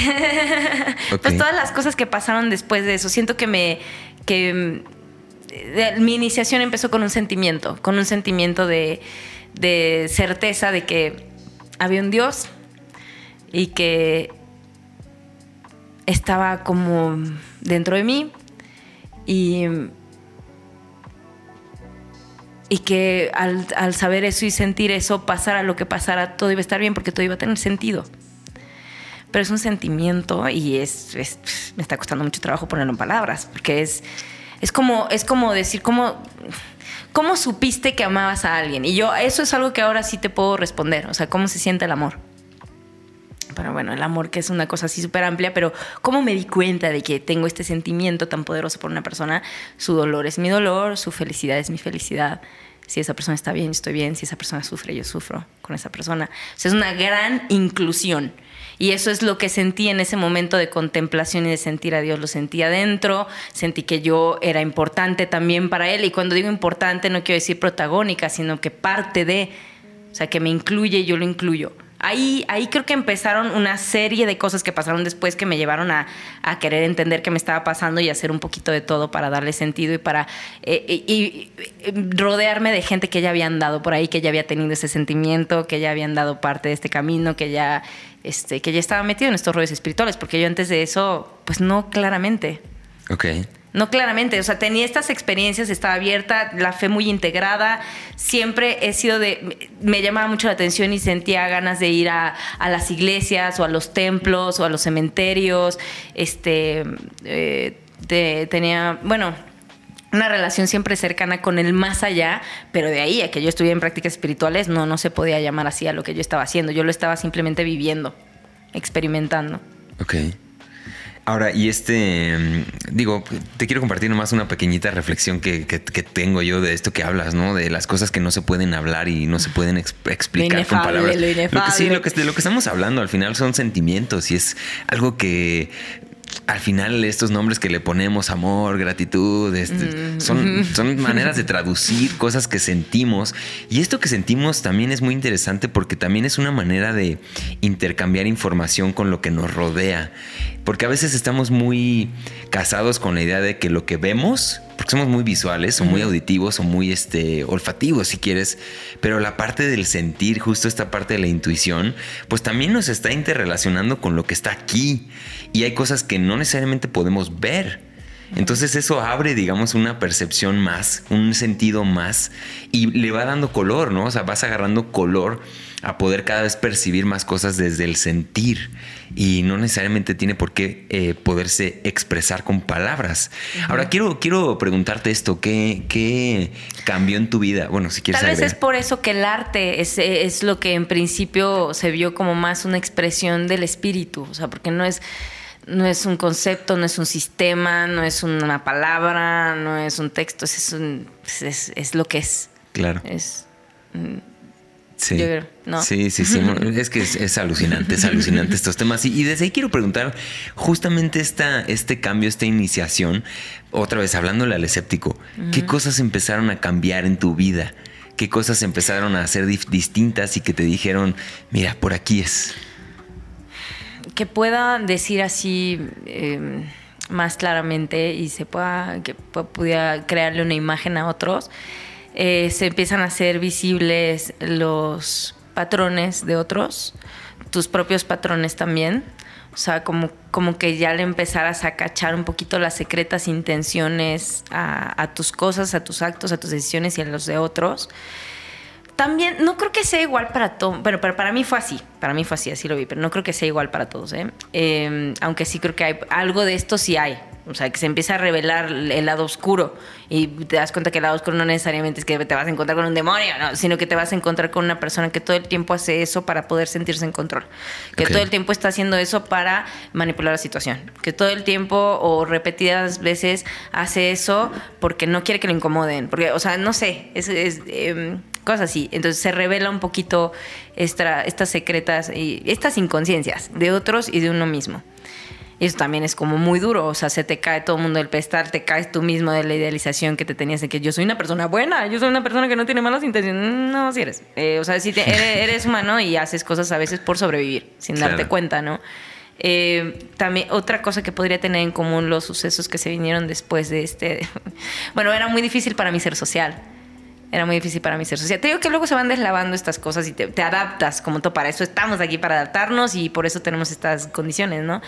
Pues todas las cosas que pasaron después de eso. Siento que me. que mm, mi iniciación empezó con un sentimiento, con un sentimiento de, de certeza de que había un Dios y que estaba como dentro de mí y y que al, saber eso y sentir eso, pasara lo que pasara, todo iba a estar bien porque todo iba a tener sentido. Pero es un sentimiento y es, me está costando mucho trabajo ponerlo en palabras, porque es, es, como, es como decir, ¿cómo, ¿cómo supiste que amabas a alguien? Y yo, eso es algo que ahora sí te puedo responder, o sea, ¿cómo se siente el amor? Pero bueno, el amor que es una cosa así súper amplia, pero ¿cómo me di cuenta de que tengo este sentimiento tan poderoso por una persona? Su dolor es mi dolor, su felicidad es mi felicidad. Si esa persona está bien, estoy bien. Si esa persona sufre, yo sufro con esa persona. O sea, es una gran inclusión. Y eso es lo que sentí en ese momento de contemplación y de sentir a Dios. Lo sentí adentro, sentí que yo era importante también para Él. Y cuando digo importante no quiero decir protagónica, sino que parte de, o sea, que me incluye y yo lo incluyo. Ahí, ahí creo que empezaron una serie de cosas que pasaron después que me llevaron a, querer entender qué me estaba pasando y hacer un poquito de todo para darle sentido y para eh, eh, y, rodearme de gente que ya había andado por ahí, que ya había tenido ese sentimiento, que ya habían dado parte de este camino, que ya, este, que ya estaba metido en estos rollos espirituales, porque yo antes de eso, pues no claramente. Ok. No claramente, o sea, tenía estas experiencias, estaba abierta, la fe muy integrada, siempre he sido de, me llamaba mucho la atención y sentía ganas de ir a, las iglesias o a los templos o a los cementerios, este, eh, tenía, bueno, una relación siempre cercana con el más allá, pero de ahí a que yo estuviera en prácticas espirituales, no, no se podía llamar así a lo que yo estaba haciendo. Yo lo estaba simplemente viviendo, experimentando. Ok. Ahora, y este, mm, digo, te quiero compartir nomás una pequeñita reflexión que, tengo yo de esto que hablas, ¿no? De las cosas que no se pueden hablar y no se pueden explicar con palabras. Lo, lo que sí, lo que, de lo que estamos hablando al final son sentimientos y es algo que al final estos nombres que le ponemos, amor, gratitud, este, mm. son, son maneras de traducir cosas que sentimos. Y esto que sentimos también es muy interesante porque también es una manera de intercambiar información con lo que nos rodea. Porque a veces estamos muy casados con la idea de que lo que vemos porque somos muy visuales o muy auditivos o muy este, olfativos si quieres, pero la parte del sentir, justo esta parte de la intuición, pues también nos está interrelacionando con lo que está aquí y hay cosas que no necesariamente podemos ver. Entonces eso abre, digamos, una percepción más, un sentido más y le va dando color, ¿no? O sea, vas agarrando color a poder cada vez percibir más cosas desde el sentir y no necesariamente tiene por qué eh, poderse expresar con palabras. Ahora quiero, quiero preguntarte esto, ¿qué, ¿qué, cambió en tu vida? Bueno, si quieres... Tal vez es por eso que el arte es, es lo que en principio se vio como más una expresión del espíritu, o sea, porque no es no es un concepto, no es un sistema, no es una palabra, no es un texto, es, un, es, es lo que es. Claro. Es. Sí. sí, sí, sí. es que es, alucinante, es alucinante estos temas. Y, desde ahí quiero preguntar justamente esta, este cambio, esta iniciación, otra vez hablándole al escéptico, ¿qué cosas empezaron a cambiar en tu vida? ¿Qué cosas empezaron a ser distintas y que te dijeron, mira, por aquí es? Que pueda decir así em, más claramente y se pueda, que pueda crearle una imagen a otros eh, se empiezan a hacer visibles los patrones de otros, tus propios patrones también. O sea, como, como que ya le empezaras a cachar un poquito las secretas intenciones a, tus cosas, a tus actos, a tus decisiones y a los de otros. También, no creo que sea igual para todos, pero, pero, para mí fue así, para mí fue así, así lo vi, pero no creo que sea igual para todos, ¿eh? Eh, aunque sí creo que hay algo de esto sí hay, o sea, que se empieza a revelar el lado oscuro y te das cuenta que el lado oscuro no necesariamente es que te vas a encontrar con un demonio, sino que te vas a encontrar con una persona que todo el tiempo hace eso para poder sentirse en control. Que todo el tiempo está haciendo eso para manipular la situación. Que todo el tiempo o repetidas veces hace eso porque no quiere que lo incomoden. Porque, o sea, no sé, es, em, cosas así. Entonces se revela un poquito estas secretas y estas inconsciencias de otros y de uno mismo. Y eso también es como muy duro, o sea, se te cae todo el mundo del pestal, te caes tú mismo de la idealización que te tenías de que yo soy una persona buena, yo soy una persona que no tiene malas intenciones. No, si eres. Eh, o sea, si eres, humano y haces cosas a veces por sobrevivir, sin darte cuenta, ¿no? Eh, también otra cosa que podría tener en común los sucesos que se vinieron después de este, bueno, era muy difícil para mí ser social era muy difícil para mí ser social. Te digo que luego se van deslavando estas cosas y te, adaptas, como todo, para eso estamos aquí, para adaptarnos y por eso tenemos estas condiciones, ¿no?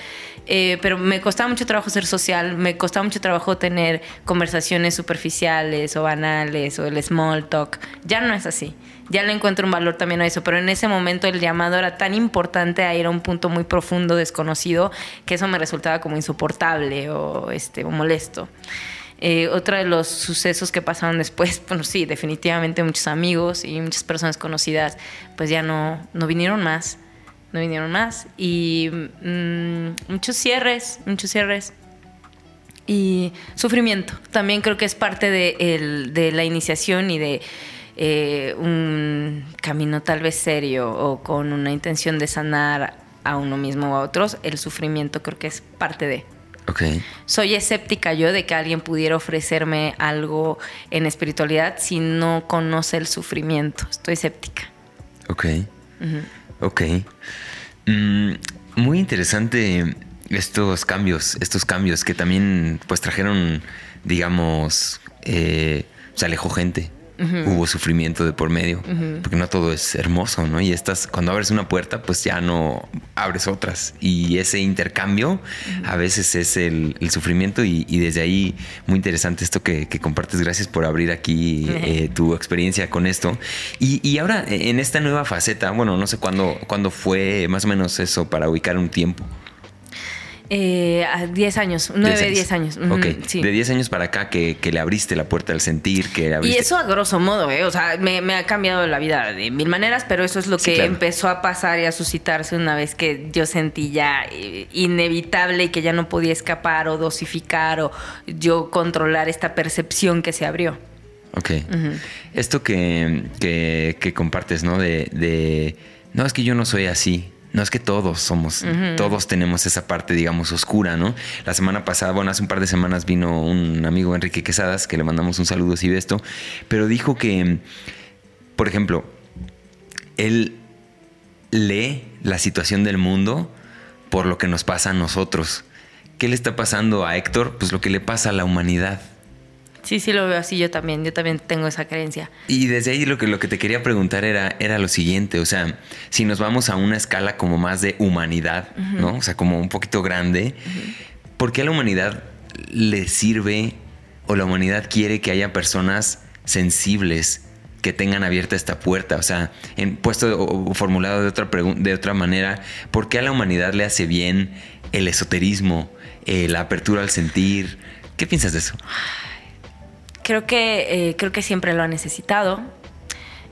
Eh, pero me costaba mucho trabajo ser social, me costaba mucho trabajo tener conversaciones superficiales o banales o el small talk. Ya no es así. Ya le encuentro un valor también a eso, pero en ese momento el llamado era tan importante a ir a un punto muy profundo, desconocido, que eso me resultaba como insoportable o, este, o molesto. Eh, otro de los sucesos que pasaron después, bueno, sí, definitivamente muchos amigos y muchas personas conocidas, pues ya no, no vinieron más, no vinieron más. Y mm, muchos cierres, muchos cierres. Y sufrimiento. También creo que es parte de, la iniciación y de eh, un camino tal vez serio o con una intención de sanar a uno mismo o a otros. El sufrimiento creo que es parte de. Soy escéptica yo de que alguien pudiera ofrecerme algo en espiritualidad si no conoce el sufrimiento. Estoy escéptica. Ok. Ok. Mm, muy interesante estos cambios, estos cambios que también pues trajeron, digamos, eh, se alejó gente. Hubo sufrimiento de por medio, porque no todo es hermoso, ¿no? Y estás, cuando abres una puerta, pues ya no abres otras. Y ese intercambio a veces es el, sufrimiento y, desde ahí muy interesante esto que, compartes. Gracias por abrir aquí eh, tu experiencia con esto. Y, y, ahora, en esta nueva faceta, bueno, no sé cuándo, cuándo fue más o menos eso para ubicar un tiempo. Eh, a 10 años, 9, 10 años. ok, de 10 años para acá que, le abriste la puerta al sentir, que Y eso a grosso modo, ¿eh? O sea, me, ha cambiado la vida de mil maneras, pero eso es lo que empezó a pasar y a suscitarse una vez que yo sentí ya eh, inevitable y que ya no podía escapar o dosificar o yo controlar esta percepción que se abrió. Ok. Esto que, que, compartes, ¿no? De, de, no, es que yo no soy así no es que todos somos, todos tenemos esa parte, digamos, oscura, ¿no? La semana pasada, bueno, hace un par de semanas vino un amigo Enrique Quesadas, que le mandamos un saludo si ve esto, pero dijo que, por ejemplo, él lee la situación del mundo por lo que nos pasa a nosotros. ¿Qué le está pasando a Héctor? Pues lo que le pasa a la humanidad. Sí, sí lo veo así yo también, yo también tengo esa creencia. Y desde ahí lo que, lo que te quería preguntar era, era lo siguiente, o sea, si nos vamos a una escala como más de humanidad, ¿no? O sea, como un poquito grande, ¿por qué a la humanidad le sirve o la humanidad quiere que haya personas sensibles que tengan abierta esta puerta? O sea, en, puesto o, formulado de otra, de otra manera, ¿por qué a la humanidad le hace bien el esoterismo, eh, la apertura al sentir? ¿Qué piensas de eso? Creo que, eh, creo que siempre lo ha necesitado.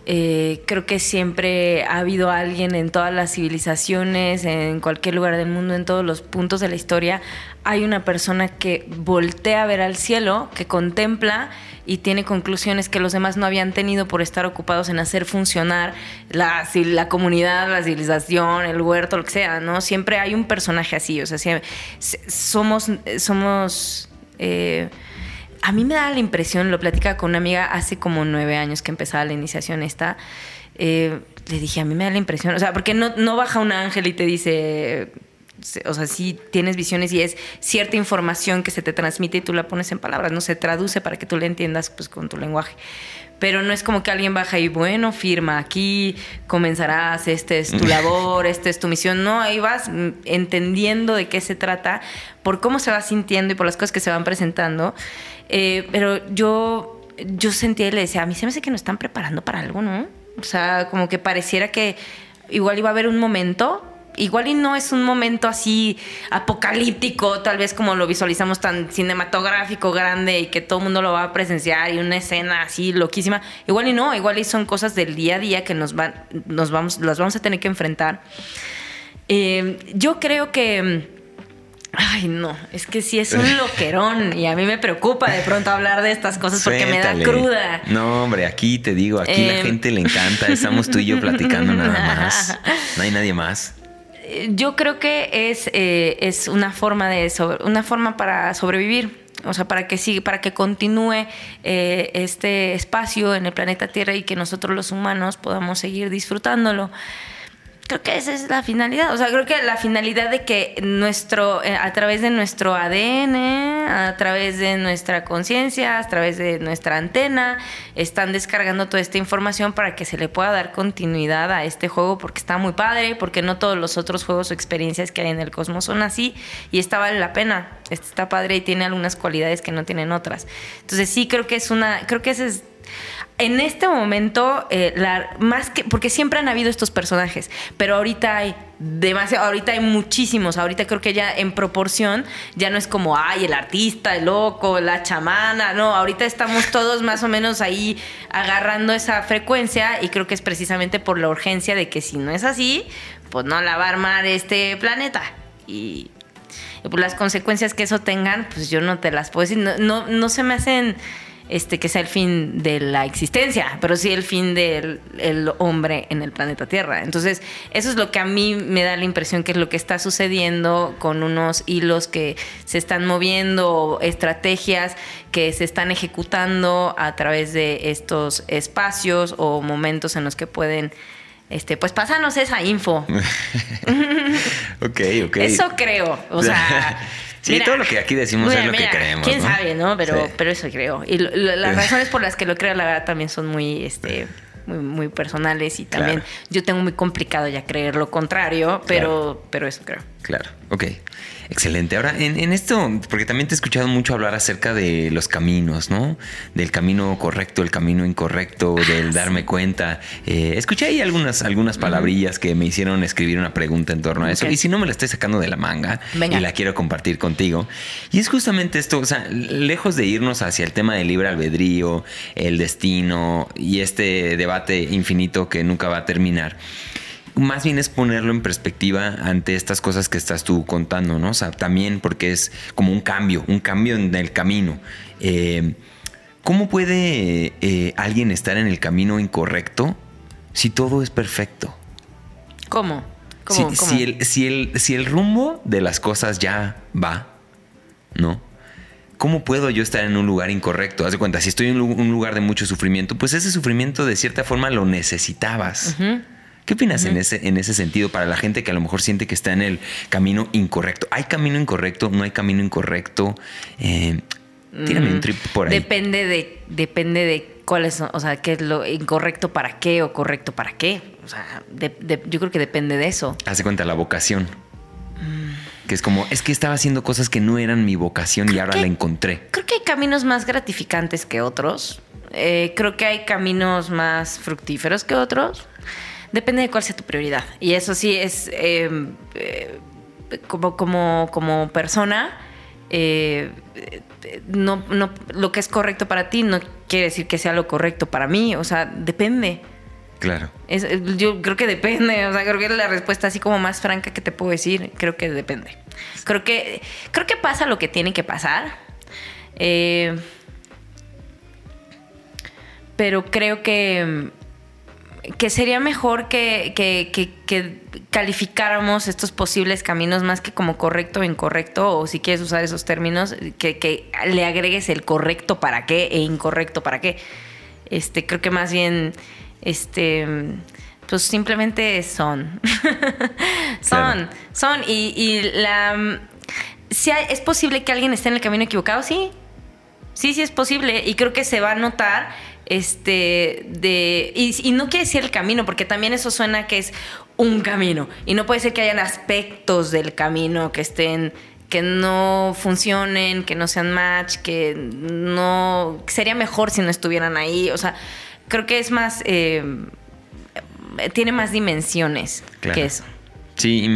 Eh, creo que siempre ha habido alguien en todas las civilizaciones, en cualquier lugar del mundo, en todos los puntos de la historia, hay una persona que voltea a ver al cielo, que contempla y tiene conclusiones que los demás no habían tenido por estar ocupados en hacer funcionar la, la comunidad, la civilización, el huerto, lo que sea, ¿no? Siempre hay un personaje así, o sea, somos, somos eh, a mí me da la impresión, lo platica con una amiga hace como nueve años que empezaba la iniciación esta, eh, le dije, a mí me da la impresión, o sea, porque no, no baja un ángel y te dice, o sea, sí tienes visiones y es cierta información que se te transmite y tú la pones en palabras, no se traduce para que tú la entiendas pues con tu lenguaje pero no es como que alguien baja y bueno, firma aquí, comenzarás, este es tu labor, esta es tu misión. No, ahí vas entendiendo de qué se trata, por cómo se va sintiendo y por las cosas que se van presentando. Eh, pero yo, yo sentía y le decía, a mí se me hace que nos están preparando para algo, ¿no? O sea, como que pareciera que igual iba a haber un momento igual y no es un momento así apocalíptico, tal vez como lo visualizamos tan cinematográfico, grande y que todo el mundo lo va a presenciar y una escena así loquísima. Igual y no, igual y son cosas del día a día que nos van, nos vamos, las vamos a tener que enfrentar. Eh, yo creo que Ay, no, es que sí es un loquerón y a mí me preocupa de pronto hablar de estas cosas porque me da cruda. No, hombre, aquí te digo, aquí la em. gente le encanta, estamos tú y yo platicando nada más. No hay nadie más yo creo que es, eh, es una forma de una forma para sobrevivir. O sea, para que siga, para que continúe eh, este espacio en el planeta Tierra y que nosotros los humanos podamos seguir disfrutándolo creo que esa es la finalidad. O sea, creo que la finalidad de que nuestro, eh, a través de nuestro ADN, a través de nuestra conciencia, a través de nuestra antena, están descargando toda esta información para que se le pueda dar continuidad a este juego porque está muy padre, porque no todos los otros juegos o experiencias que hay en el cosmos son así y esta vale la pena. Este está padre y tiene algunas cualidades que no tienen otras. Entonces sí creo que es una, creo que ese es en este momento, eh, más que, porque siempre han habido estos personajes, pero ahorita hay demasiado, ahorita hay muchísimos, ahorita creo que ya en proporción ya no es como, ay, el artista, el loco, la chamana, no, ahorita estamos todos más o menos ahí agarrando esa frecuencia y creo que es precisamente por la urgencia de que si no es así, pues no la va a armar este planeta. Y, las consecuencias que eso tengan, pues yo no te las puedo decir, no, no, no se me hacen este, que sea el fin de la existencia, pero sí el fin del hombre en el planeta Tierra. Entonces, eso es lo que a mí me da la impresión que es lo que está sucediendo con unos hilos que se están moviendo, estrategias que se están ejecutando a través de estos espacios o momentos en los que pueden este, pues pásanos esa info. ok, ok. Eso creo. O sea, Sí, todo lo que aquí decimos es lo que creemos. Quién sabe, ¿no? Pero, pero eso creo. Y las razones por las que lo creo, la verdad, también son muy, este, muy, personales y también yo tengo muy complicado ya creer lo contrario, pero, pero eso creo. Claro, ok. Excelente. Ahora, en, esto, porque también te he escuchado mucho hablar acerca de los caminos, ¿no? Del camino correcto, el camino incorrecto, del darme cuenta. Eh, escuché ahí algunas, algunas palabrillas que me hicieron escribir una pregunta en torno a eso. Y si no me la estoy sacando de la manga y la quiero compartir contigo. Y es justamente esto, o sea, lejos de irnos hacia el tema del libre albedrío, el destino y este debate infinito que nunca va a terminar más bien es ponerlo en perspectiva ante estas cosas que estás tú contando, ¿no? O sea, también porque es como un cambio, un cambio en el camino. Eh, ¿Cómo puede eh, alguien estar en el camino incorrecto si todo es perfecto? ¿Cómo? ¿Cómo, si, el, si, el, rumbo de las cosas ya va, ¿no? ¿Cómo puedo yo estar en un lugar incorrecto? Haz de cuenta, si estoy en un lugar de mucho sufrimiento, pues ese sufrimiento de cierta forma lo necesitabas. ¿Qué opinas en, ese, en ese sentido para la gente que a lo mejor siente que está en el camino incorrecto? ¿Hay camino incorrecto? ¿No hay camino incorrecto? Eh, tírame un mm, trip por ahí. Depende de, depende de cuál son, o sea, qué es lo incorrecto para qué o correcto para qué. O sea, yo creo que depende de eso. Hace cuenta la vocación. Que es como, es que estaba haciendo cosas que no eran mi vocación y ahora la encontré. Creo que hay caminos más gratificantes que otros. Eh, creo que hay caminos más fructíferos que otros. Depende de cuál sea tu prioridad. Y eso sí es em, eh, como, como, como persona. Eh, no, no, lo que es correcto para ti no quiere decir que sea lo correcto para mí. O sea, depende. Claro. yo creo que depende. O sea, creo que es la respuesta así como más franca que te puedo decir. Creo que depende. Creo que, creo que pasa lo que tiene que pasar. Eh, pero creo que que sería mejor que, calificáramos estos posibles caminos más que como correcto o incorrecto, o si quieres usar esos términos, que, le agregues el correcto para qué e incorrecto para qué. Este, creo que más bien, este, pues simplemente son. son, son. Y, y la. Si ¿Es posible que alguien esté en el camino equivocado? Sí. Sí, sí es posible. Y creo que se va a notar este, de, y, no quiere decir el camino, porque también eso suena que es un camino, y no puede ser que hayan aspectos del camino que estén, que no funcionen, que no sean match, que no, sería mejor si no estuvieran ahí, o sea, creo que es más, eh, tiene más dimensiones que eso. Sí,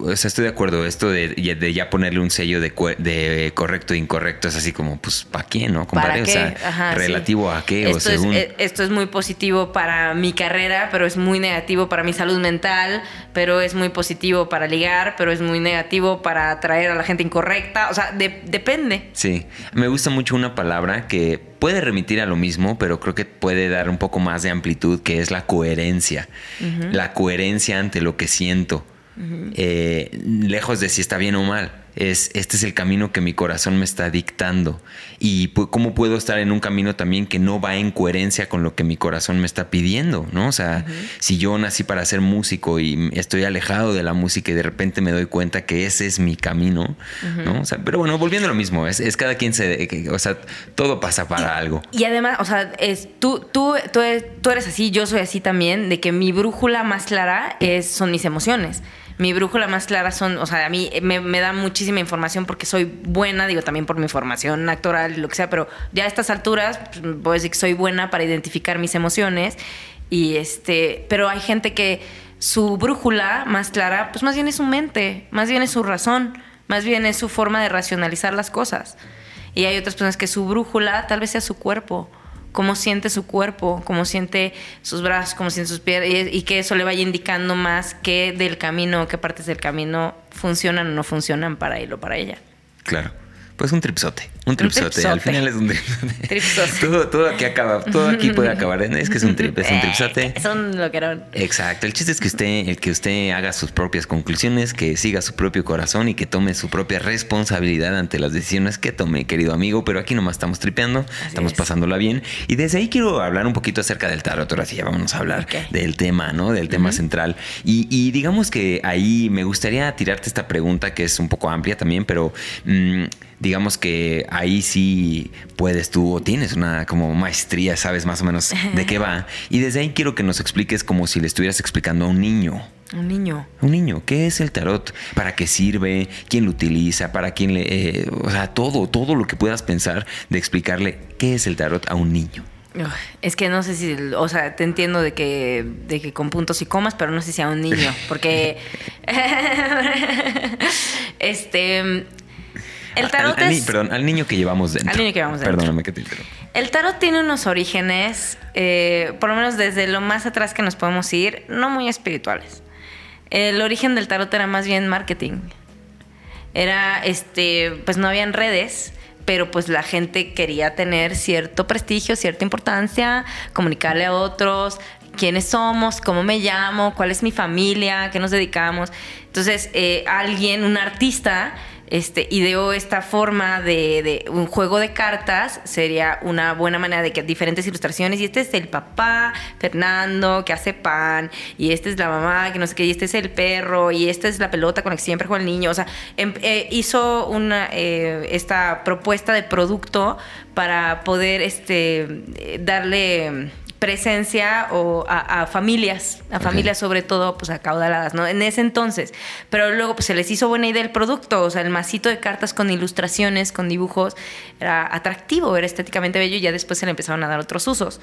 o sea, estoy de acuerdo. Esto de, de ya ponerle un sello de, de, correcto e incorrecto es así como, pues, ¿para qué, no, compadre? O sea, relativo a qué esto o según. Es, esto es muy positivo para mi carrera, pero es muy negativo para mi salud mental, pero es muy positivo para ligar, pero es muy negativo para atraer a la gente incorrecta. O sea, depende. Sí, me gusta mucho una palabra que puede remitir a lo mismo, pero creo que puede dar un poco más de amplitud, que es la coherencia. La coherencia ante lo que siento. Eh, lejos de si está bien o mal. Es, este es el camino que mi corazón me está dictando. Y cómo puedo estar en un camino también que no va en coherencia con lo que mi corazón me está pidiendo, ¿no? O sea, si yo nací para ser músico y estoy alejado de la música y de repente me doy cuenta que ese es mi camino, ¿no? O sea, pero bueno, volviendo a lo mismo, es, es cada quien se... O sea, todo pasa para algo. Y además, o sea, es, tú, tú, tú, tú eres así, yo soy así también, de que mi brújula más clara es, son mis emociones mi brújula más clara son, o sea, a mí me, da muchísima información porque soy buena, digo también por mi formación actoral lo que sea, pero ya a estas alturas pues, puedo decir que soy buena para identificar mis emociones y este, pero hay gente que su brújula más clara, pues más bien es su mente, más bien es su razón, más bien es su forma de racionalizar las cosas. Y hay otras personas que su brújula tal vez sea su cuerpo cómo siente su cuerpo, cómo siente sus brazos, cómo siente sus pies, y, que eso le vaya indicando más qué del camino, qué partes del camino funcionan o no funcionan para él o para ella. Claro. Pues un tripsote. Un tripsote. Al final es un tripsote. todo, todo, aquí acaba, todo aquí puede acabar. Es que es un trip, es un tripsote. Es un loquerón. Exacto. El chiste es que usted, el que usted haga sus propias conclusiones, que siga su propio corazón y que tome su propia responsabilidad ante las decisiones que tome, querido amigo. Pero aquí nomás estamos tripeando, estamos pasándola bien. Y desde ahí quiero hablar un poquito acerca del tarot. Ahora sí ya vamos a hablar del tema, ¿no? Del tema central. Y, digamos que ahí me gustaría tirarte esta pregunta que es un poco amplia también, pero mm, digamos que ahí sí puedes tú o tienes una como maestría, sabes más o menos de qué va. Y desde ahí quiero que nos expliques como si le estuvieras explicando a un niño. Un niño. Un niño. ¿Qué es el tarot? ¿Para qué sirve? ¿Quién lo utiliza? ¿Para quién le...? Eh, o sea, todo, todo lo que puedas pensar de explicarle qué es el tarot a un niño. Es que no sé si, o sea, te entiendo de que, de que con puntos y comas, pero no sé si a un niño, porque este, el tarot al, Perdón, al niño que llevamos dentro. Al niño que llevamos dentro. Perdóname que te El tarot tiene unos orígenes, eh, por lo menos desde lo más atrás que nos podemos ir, no muy espirituales. El origen del tarot era más bien marketing. Era, este, pues no habían redes pero pues la gente quería tener cierto prestigio, cierta importancia, comunicarle a otros quiénes somos, cómo me llamo, cuál es mi familia, qué nos dedicamos. Entonces, eh, alguien, un artista, este, ideó esta forma de, un juego de cartas, sería una buena manera de que diferentes ilustraciones, y este es el papá, Fernando, que hace pan, y esta es la mamá, que no sé qué, y este es el perro, y esta es la pelota con la que siempre juega el niño, o sea, em, eh, hizo una, eh, esta propuesta de producto para poder este, darle presencia o a, familias, a familias sobre todo, pues acaudaladas, ¿no? En ese entonces. Pero luego pues se les hizo buena idea el producto, o sea, el masito de cartas con ilustraciones, con dibujos, era atractivo, era estéticamente bello y ya después se le empezaron a dar otros usos.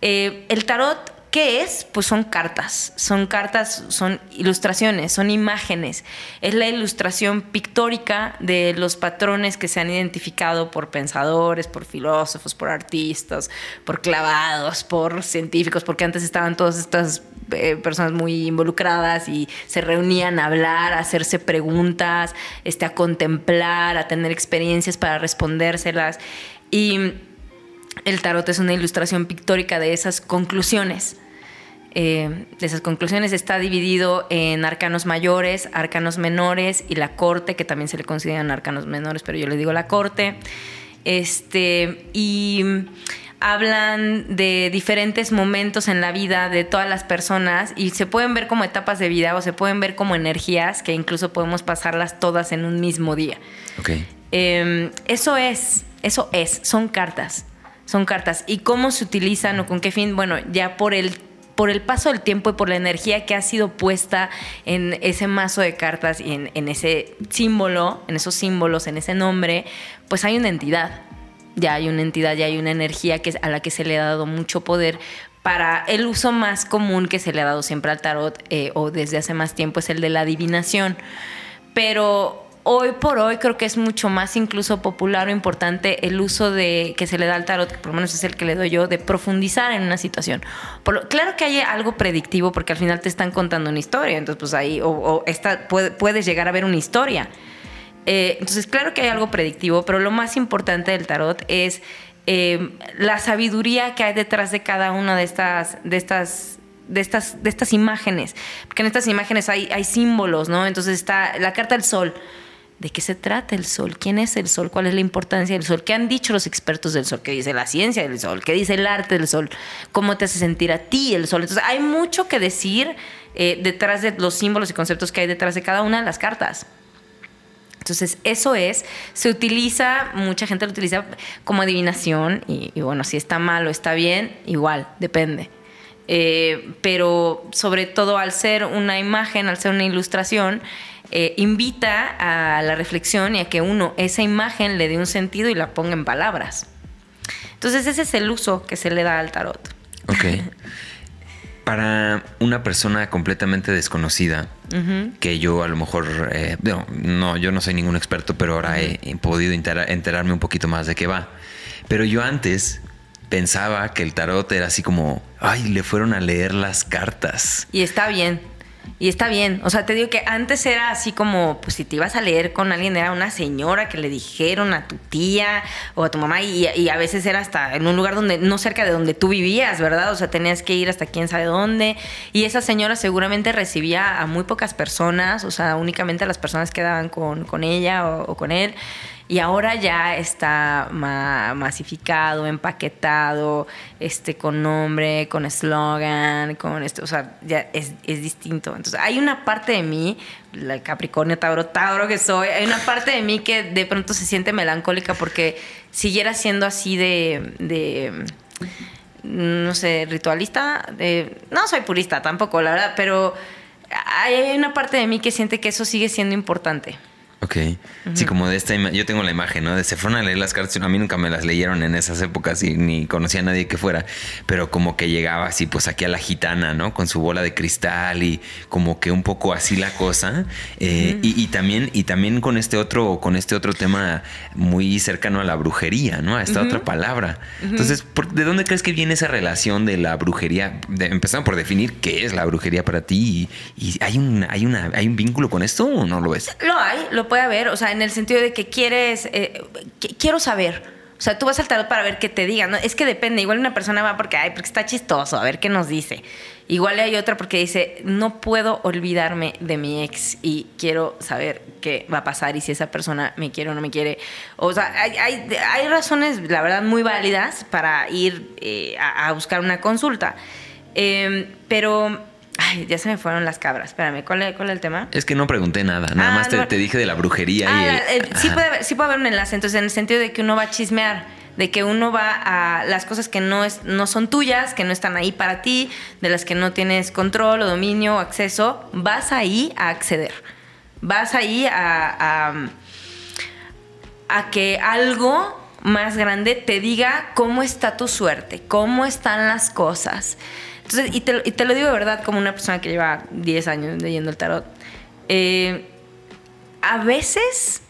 Eh, el tarot ¿Qué es? Pues son cartas, son cartas, son ilustraciones, son imágenes. Es la ilustración pictórica de los patrones que se han identificado por pensadores, por filósofos, por artistas, por clavados, por científicos, porque antes estaban todas estas eh, personas muy involucradas y se reunían a hablar, a hacerse preguntas, este, a contemplar, a tener experiencias para respondérselas. Y el tarot es una ilustración pictórica de esas conclusiones. Eh, de esas conclusiones está dividido en arcanos mayores, arcanos menores y la corte, que también se le consideran arcanos menores, pero yo le digo la corte. Este, y hablan de diferentes momentos en la vida de todas las personas y se pueden ver como etapas de vida o se pueden ver como energías que incluso podemos pasarlas todas en un mismo día. Em, eso es, eso es, son cartas, son cartas. ¿Y cómo se utilizan o con qué fin? Bueno, ya por el por el paso del tiempo y por la energía que ha sido puesta en ese mazo de cartas y en, ese símbolo, en esos símbolos, en ese nombre, pues hay una entidad. Ya hay una entidad, ya hay una energía que, a la que se le ha dado mucho poder para el uso más común que se le ha dado siempre al tarot eh, o desde hace más tiempo es el de la adivinación. Pero hoy por hoy creo que es mucho más incluso popular o importante el uso de que se le da al tarot, que por lo menos es el que le doy yo, de profundizar en una situación. claro que hay algo predictivo porque al final te están contando una historia, entonces pues ahí, o, puedes llegar a ver una historia. Eh, entonces claro que hay algo predictivo, pero lo más importante del tarot es eh, la sabiduría que hay detrás de cada una de estas, de estas de estas, de estas imágenes. Porque en estas imágenes hay, hay símbolos, ¿no? Entonces está la carta del sol. ¿De qué se trata el sol? ¿Quién es el sol? ¿Cuál es la importancia del sol? ¿Qué han dicho los expertos del sol? ¿Qué dice la ciencia del sol? ¿Qué dice el arte del sol? ¿Cómo te hace sentir a ti el sol? Entonces, hay mucho que decir eh, detrás de los símbolos y conceptos que hay detrás de cada una de las cartas. Entonces, eso es, se utiliza, mucha gente lo utiliza como adivinación y, bueno, si está mal o está bien, igual, depende. Eh, pero sobre todo al ser una imagen, al ser una ilustración, eh, invita a la reflexión y a que uno esa imagen le dé un sentido y la ponga en palabras. Entonces ese es el uso que se le da al tarot. Ok. Para una persona completamente desconocida, que yo a lo mejor, eh, no, yo no soy ningún experto, pero ahora he, podido enterarme un poquito más de qué va. Pero yo antes pensaba que el tarot era así como, ay, le fueron a leer las cartas. Y está bien. Y está bien. O sea, te digo que antes era así como, pues si te ibas a leer con alguien, era una señora que le dijeron a tu tía o a tu mamá y, y a veces era hasta en un lugar donde, no cerca de donde tú vivías, ¿verdad? O sea, tenías que ir hasta quién sabe dónde. Y esa señora seguramente recibía a muy pocas personas, o sea, únicamente a las personas que daban con, con ella o, o con él y ahora ya está masificado, empaquetado, este, con nombre, con eslogan, con esto, o sea, ya es, distinto. Entonces, hay una parte de mí, la Capricornio, Tauro, Tauro que soy, hay una parte de mí que de pronto se siente melancólica porque siguiera siendo así de, de no sé, ritualista, de, no soy purista tampoco, la verdad, pero hay una parte de mí que siente que eso sigue siendo importante. Ok. Sí, como de esta yo tengo la imagen, ¿no? De se fueron a leer las cartas. A mí nunca me las leyeron en esas épocas y ni conocía a nadie que fuera. Pero como que llegaba así, pues aquí a la gitana, ¿no? Con su bola de cristal y como que un poco así la cosa. Eh, y, también, y también con este otro, con este otro tema muy cercano a la brujería, ¿no? A esta otra palabra. Entonces, ¿de dónde crees que viene esa relación de la brujería? empezando por definir qué es la brujería para ti. ¿Y, hay, un, hay, una, hay un vínculo con esto o no lo ves? Lo hay, lo puede haber, o sea, en el sentido de que quieres, eh, quiero saber. O sea, tú vas al tarot para ver qué te digan. ¿no? Es que depende. Igual una persona va porque, ay, porque está chistoso, a ver qué nos dice. Igual hay otra porque dice, no puedo olvidarme de mi ex y quiero saber qué va a pasar y si esa persona me quiere o no me quiere. O sea, hay, hay, razones, la verdad, muy válidas para ir eh, a, buscar una consulta. Em, pero Ay, ya se me fueron las cabras. Espérame, ¿cuál es, el tema? Es que no pregunté nada. Nada ah, más te, dije de la brujería y ah, sí, puede haber, sí puede haber un enlace. Entonces, en el sentido de que uno va a chismear, de que uno va a las cosas que no, es, no son tuyas, que no están ahí para ti, de las que no tienes control o dominio o acceso, vas ahí a acceder. Vas ahí a, a, a que algo más grande te diga cómo está tu suerte, cómo están las cosas y te, lo digo de verdad como una persona que lleva 10 años leyendo el tarot. Eh, a veces,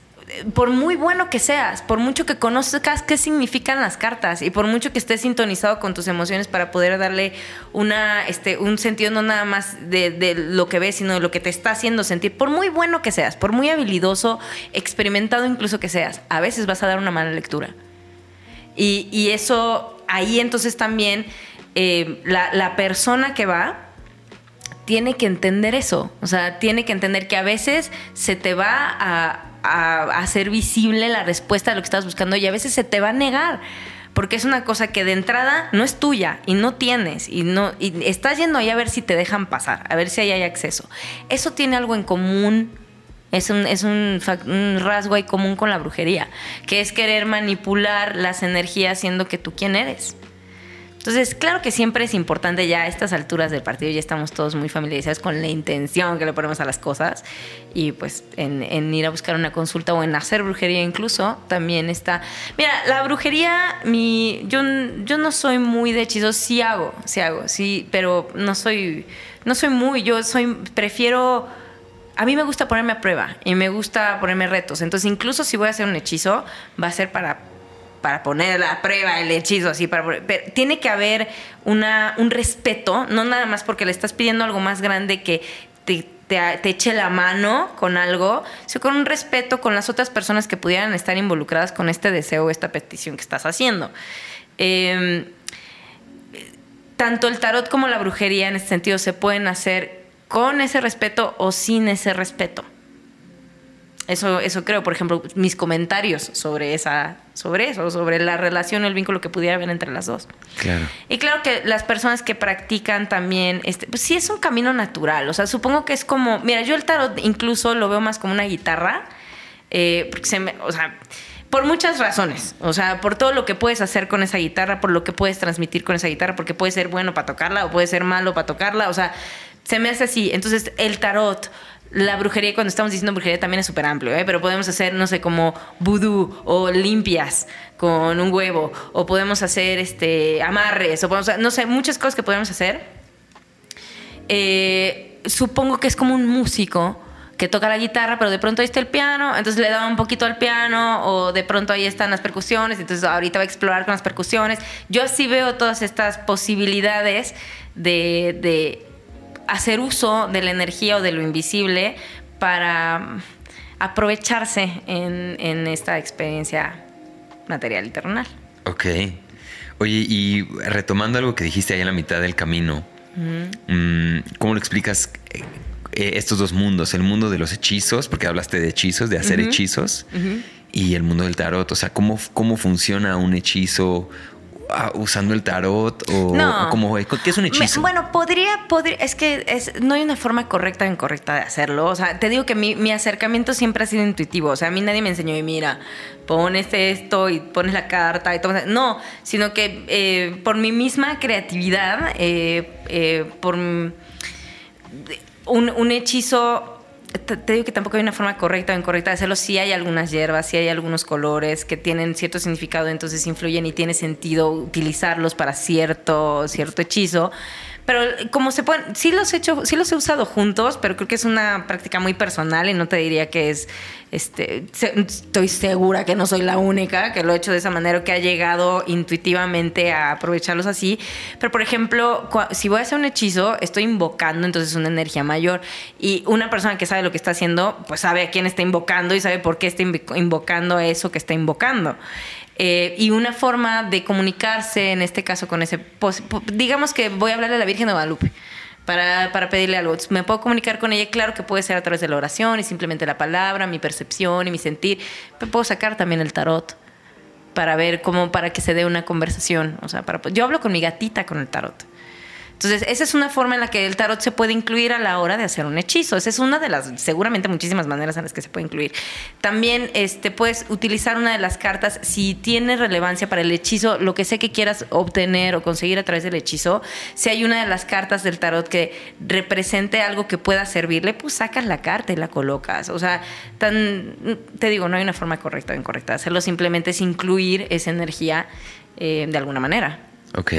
por muy bueno que seas, por mucho que conozcas qué significan las cartas y por mucho que estés sintonizado con tus emociones para poder darle una, este, un sentido no nada más de, lo que ves, sino de lo que te está haciendo sentir, por muy bueno que seas, por muy habilidoso, experimentado incluso que seas, a veces vas a dar una mala lectura. Y, y eso ahí entonces también eh, la, persona que va tiene que entender eso. O sea, tiene que entender que a veces se te va a, hacer visible la respuesta a lo que estás buscando y a veces se te va a negar. Porque es una cosa que de entrada no es tuya y no tienes y no y estás yendo ahí a ver si te dejan pasar, a ver si ahí hay acceso. Eso tiene algo en común es un, es un, un, rasgo ahí común con la brujería, que es querer manipular las energías siendo que tú quién eres. Entonces, claro que siempre es importante ya a estas alturas del partido, ya estamos todos muy familiarizados con la intención que le ponemos a las cosas y pues en, ir a buscar una consulta o en hacer brujería incluso, también está... Mira, la brujería, mi, yo, yo no soy muy de hechizos, sí hago, sí hago, sí, pero no soy, no soy muy, yo soy, prefiero... A mí me gusta ponerme a prueba y me gusta ponerme retos. Entonces, incluso si voy a hacer un hechizo, va a ser para para poner a prueba el hechizo, así, para, pero tiene que haber un respeto, no nada más porque le estás pidiendo algo más grande que te, eche la mano con algo, sino con un respeto con las otras personas que pudieran estar involucradas con este deseo, esta petición que estás haciendo. Em, tanto el tarot como la brujería en este sentido se pueden hacer con ese respeto o sin ese respeto. Eso, eso creo, por ejemplo, mis comentarios sobre esa, sobre eso, sobre la relación, el vínculo que pudiera haber entre las dos. Claro. Y claro que las personas que practican también, este, pues sí es un camino natural. O sea, supongo que es como, mira, yo el tarot incluso lo veo más como una guitarra, eh, porque se me, o sea, por muchas razones. O sea, por todo lo que puedes hacer con esa guitarra, por lo que puedes transmitir con esa guitarra, porque puede ser bueno para tocarla o puede ser malo para tocarla. O sea, se me hace así. Entonces, el tarot la brujería, cuando estamos diciendo brujería, también es súper amplio, ¿eh? pero podemos hacer, no sé, como vudú o limpias con un huevo, o podemos hacer este, amarres, o podemos, no sé, muchas cosas que podemos hacer. Eh, supongo que es como un músico que toca la guitarra, pero de pronto ahí está el piano, entonces le da un poquito al piano, o de pronto ahí están las percusiones, entonces ahorita va a explorar con las percusiones. Yo así veo todas estas posibilidades de hacer uso de la energía o de lo invisible para aprovecharse en, esta experiencia material y terrenal. Ok. Oye, y retomando algo que dijiste ahí en la mitad del camino, mm, ¿cómo lo explicas eh, estos dos mundos? El mundo de los hechizos, porque hablaste de hechizos, de hacer hechizos, y el mundo del tarot. O sea, ¿cómo, cómo funciona un hechizo Ah, usando el tarot o, no. como qué es un hechizo. bueno, podría, podría, es que es, no hay una forma correcta o incorrecta de hacerlo. O sea, te digo que mi, acercamiento siempre ha sido intuitivo. O sea, a mí nadie me enseñó y mira, pones esto y pones la carta y todo. No, sino que eh, por mi misma creatividad, eh, eh, por un, un hechizo te, digo que tampoco hay una forma correcta o incorrecta de hacerlo. Sí hay algunas hierbas, sí hay algunos colores que tienen cierto significado, entonces influyen y tiene sentido utilizarlos para cierto, cierto hechizo. Pero como se pueden, sí los he hecho, sí los he usado juntos, pero creo que es una práctica muy personal y no te diría que es, este, estoy segura que no soy la única que lo he hecho de esa manera que ha llegado intuitivamente a aprovecharlos así. Pero por ejemplo, si voy a hacer un hechizo, estoy invocando entonces una energía mayor y una persona que sabe lo que está haciendo, pues sabe a quién está invocando y sabe por qué está invocando eso que está invocando. Eh, y una forma de comunicarse, en este caso con ese, digamos que voy a hablarle a la Virgen de Guadalupe. Para, para, pedirle algo. ¿Me puedo comunicar con ella? Claro que puede ser a través de la oración y simplemente la palabra, mi percepción y mi sentir. Pero puedo sacar también el tarot para ver cómo, para que se dé una conversación. O sea, para, yo hablo con mi gatita con el tarot. Entonces, esa es una forma en la que el tarot se puede incluir a la hora de hacer un hechizo. Esa es una de las, seguramente muchísimas maneras en las que se puede incluir. También este, puedes utilizar una de las cartas si tiene relevancia para el hechizo, lo que sé que quieras obtener o conseguir a través del hechizo. Si hay una de las cartas del tarot que represente algo que pueda servirle, pues sacas la carta y la colocas. O sea, tan, te digo, no hay una forma correcta o incorrecta de hacerlo, simplemente es incluir esa energía eh, de alguna manera. Ok.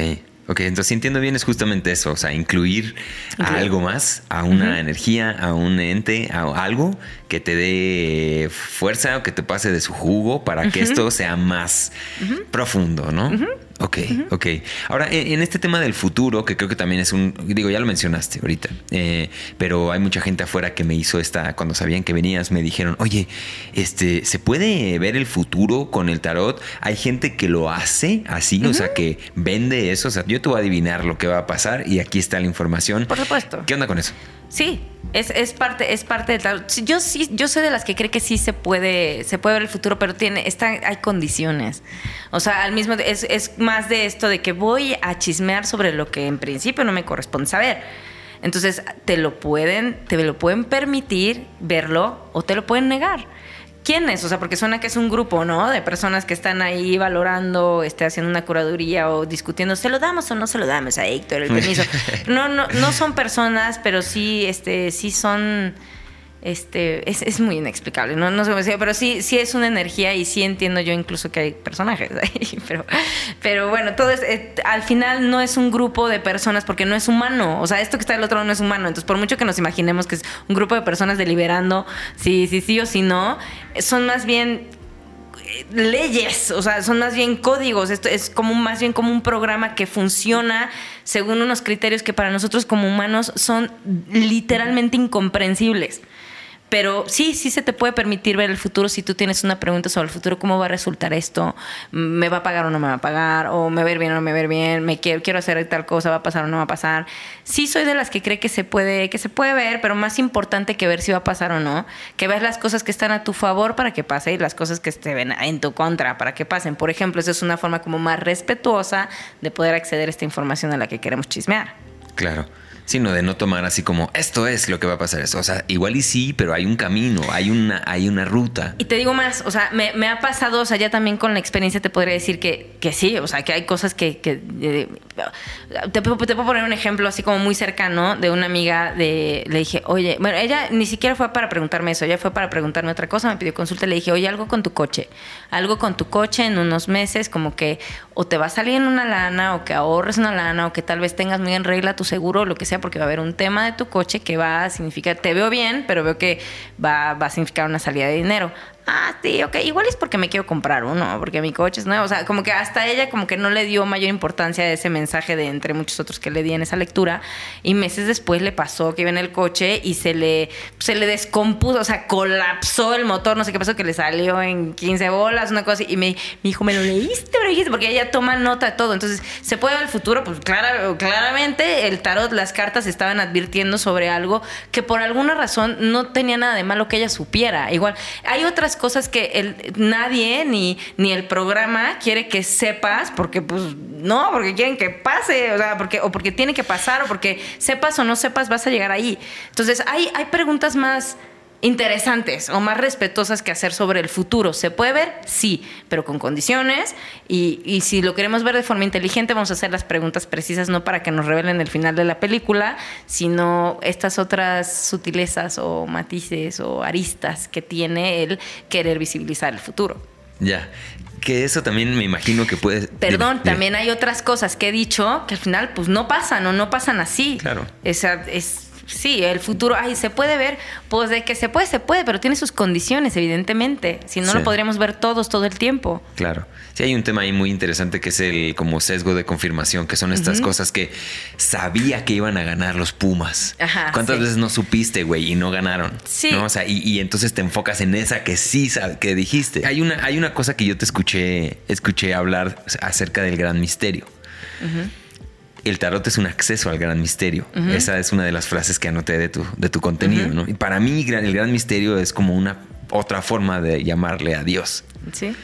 Ok, entonces si entiendo bien es justamente eso, o sea, incluir a algo más, a una energía, a un ente, a algo que te dé fuerza o que te pase de su jugo para que esto sea más profundo, ¿no? Ok, ok. Ahora, en este tema del futuro, que creo que también es un, digo, ya lo mencionaste ahorita, eh, pero hay mucha gente afuera que me hizo esta, cuando sabían que venías, me dijeron, oye, este, ¿se puede ver el futuro con el tarot? Hay gente que lo hace así, o sea, que vende eso, o sea, yo te voy a adivinar lo que va a pasar y aquí está la información. Por supuesto. ¿Qué onda con eso? Sí, es, es, parte, es parte tarot. Yo sí, yo soy de las que cree que sí se puede, se puede ver el futuro, pero tiene, está, hay condiciones. O sea, al mismo es, es más de esto de que voy a chismear sobre lo que en principio no me corresponde saber. Entonces, te lo pueden, te lo pueden permitir verlo o te lo pueden negar. ¿Quiénes? O sea, porque suena que es un grupo, ¿no? De personas que están ahí valorando, este, haciendo una curaduría o discutiendo, ¿se lo damos o no se lo damos a Héctor el permiso? No, no, no son personas, pero sí, este, sí son este, es, muy inexplicable, no, no sé pero sí, sí es una energía y sí entiendo yo incluso que hay personajes ahí, pero, pero bueno, todo es, eh, al final no es un grupo de personas porque no es humano, o sea, esto que está del otro lado no es humano, entonces por mucho que nos imaginemos que es un grupo de personas deliberando si sí, sí o si no, son más bien eh, leyes, o sea, son más bien códigos, esto es como más bien como un programa que funciona según unos criterios que para nosotros como humanos son literalmente incomprensibles. Pero sí, sí se te puede permitir ver el futuro si tú tienes una pregunta sobre el futuro, cómo va a resultar esto, me va a pagar o no me va a pagar, o me va a ir bien o no me va a ir bien, me quiero, quiero hacer tal cosa, va a pasar o no va a pasar. Sí soy de las que cree que se puede, que se puede ver, pero más importante que ver si va a pasar o no, que veas las cosas que están a tu favor para que pase y las cosas que estén en tu contra para que pasen. Por ejemplo, esa es una forma como más respetuosa de poder acceder a esta información a la que queremos chismear. Claro sino de no tomar así como esto es lo que va a pasar. O sea, igual y sí, pero hay un camino, hay una, hay una ruta. Y te digo más, o sea, me, ha pasado, o sea, ya también con la experiencia te podría decir que, que sí, o sea, que hay cosas que... que te, puedo poner un ejemplo así como muy cercano de una amiga de... Le dije, oye, bueno, ella ni siquiera fue para preguntarme eso, ella fue para preguntarme otra cosa, me pidió consulta, le dije, oye, algo con tu coche, algo con tu coche en unos meses, como que o te va a salir una lana, o que ahorres una lana, o que tal vez tengas muy en regla tu seguro, lo que sea porque va a haber un tema de tu coche que va a significar, te veo bien, pero veo que va, va a significar una salida de dinero. Ah, sí, ok, igual es porque me quiero comprar uno, porque mi coche es nuevo. O sea, como que hasta ella como que no le dio mayor importancia a ese mensaje de entre muchos otros que le di en esa lectura. Y meses después le pasó que iba en el coche y se le, se le descompuso, o sea, colapsó el motor, no sé qué pasó, que le salió en 15 bolas, una cosa así. Y me, me dijo, ¿me lo leíste? Me lo dijiste, porque ella toma nota de todo. Entonces, ¿se puede ver el futuro? Pues claro, claramente el tarot, las cartas estaban advirtiendo sobre algo que por alguna razón no tenía nada de malo que ella supiera. Igual, hay otras cosas que el, nadie ni, ni el programa quiere que sepas, porque pues no, porque quieren que pase, o sea, porque, o porque tiene que pasar, o porque sepas o no sepas, vas a llegar ahí. Entonces, hay, hay preguntas más interesantes o más respetuosas que hacer sobre el futuro. ¿Se puede ver? Sí, pero con condiciones. Y, y, si lo queremos ver de forma inteligente, vamos a hacer las preguntas precisas, no para que nos revelen el final de la película, sino estas otras sutilezas o matices o aristas que tiene el querer visibilizar el futuro. Ya. Que eso también me imagino que puede. Perdón, también hay otras cosas que he dicho que al final pues no pasan o no pasan así. Claro. Esa es sí, el futuro, ay, se puede ver, pues de que se puede, se puede, pero tiene sus condiciones, evidentemente. Si no, lo podríamos ver todos todo el tiempo. Claro. Sí, hay un tema ahí muy interesante que es el como sesgo de confirmación, que son estas cosas que sabía que iban a ganar los Pumas. Ajá, ¿Cuántas veces no supiste, güey, y no ganaron? Sí. ¿No? O sea, y, entonces te enfocas en esa que sí que dijiste. Hay una, hay una cosa que yo te escuché, escuché hablar acerca del gran misterio el tarot es un acceso al gran misterio. Esa es una de las frases que anoté de tu, de tu contenido. ¿no? Y para mí el gran misterio es como una otra forma de llamarle a Dios. Sí.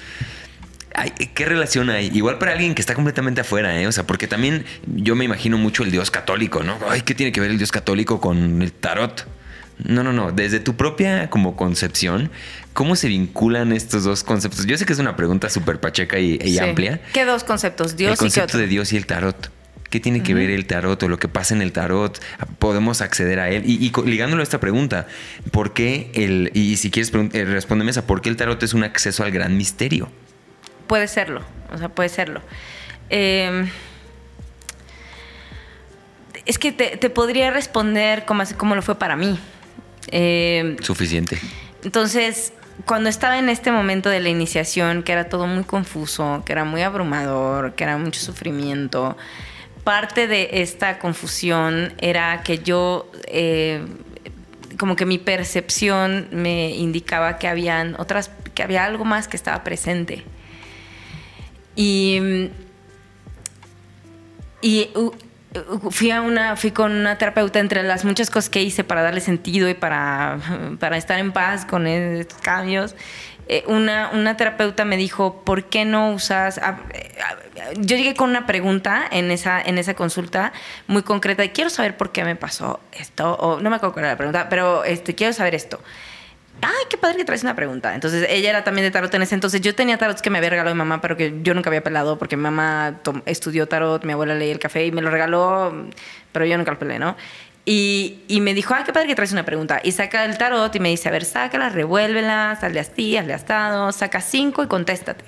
¿Qué relación hay? Igual para alguien que está completamente afuera, ¿eh? O sea, porque también yo me imagino mucho el Dios católico, ¿no? Ay, ¿qué tiene que ver el Dios católico con el tarot? No, no, no. Desde tu propia como concepción, ¿cómo se vinculan estos dos conceptos? Yo sé que es una pregunta súper pacheca y, amplia. ¿Qué dos conceptos? Dios el concepto de Dios y el tarot. ¿Qué tiene que ver el tarot o lo que pasa en el tarot? ¿Podemos acceder a él? Y, ligándolo a esta pregunta, ¿por qué el, y si quieres eh, respóndeme esa, ¿por qué el tarot es un acceso al gran misterio? Puede serlo, o sea, puede serlo. Em, es que te, podría responder como, como lo fue para mí. Em, Suficiente. Entonces, cuando estaba en este momento de la iniciación, que era todo muy confuso, que era muy abrumador, que era mucho sufrimiento, parte de esta confusión era que yo, eh, como que mi percepción me indicaba que habían otras, que había algo más que estaba presente. Y, y fui a una, fui con una terapeuta entre las muchas cosas que hice para darle sentido y para, para estar en paz con estos cambios. Eh, una, una, terapeuta me dijo, ¿por qué no usas...? yo llegué con una pregunta en esa, en esa consulta muy concreta y quiero saber por qué me pasó esto, o no me acuerdo cuál la pregunta, pero este, quiero saber esto. Ay, qué padre que traes una pregunta. Entonces, ella era también de tarot en ese entonces. Yo tenía tarot que me había regalado mi mamá, pero que yo nunca había pelado porque mi mamá estudió tarot, mi abuela leía el café y me lo regaló, pero yo nunca lo pelé, ¿no? Y, y, me dijo, ah, qué padre que traes una pregunta. Y saca el tarot y me dice, a ver, sácala, revuélvela, hazle así, hazle astado, saca cinco y contéstate.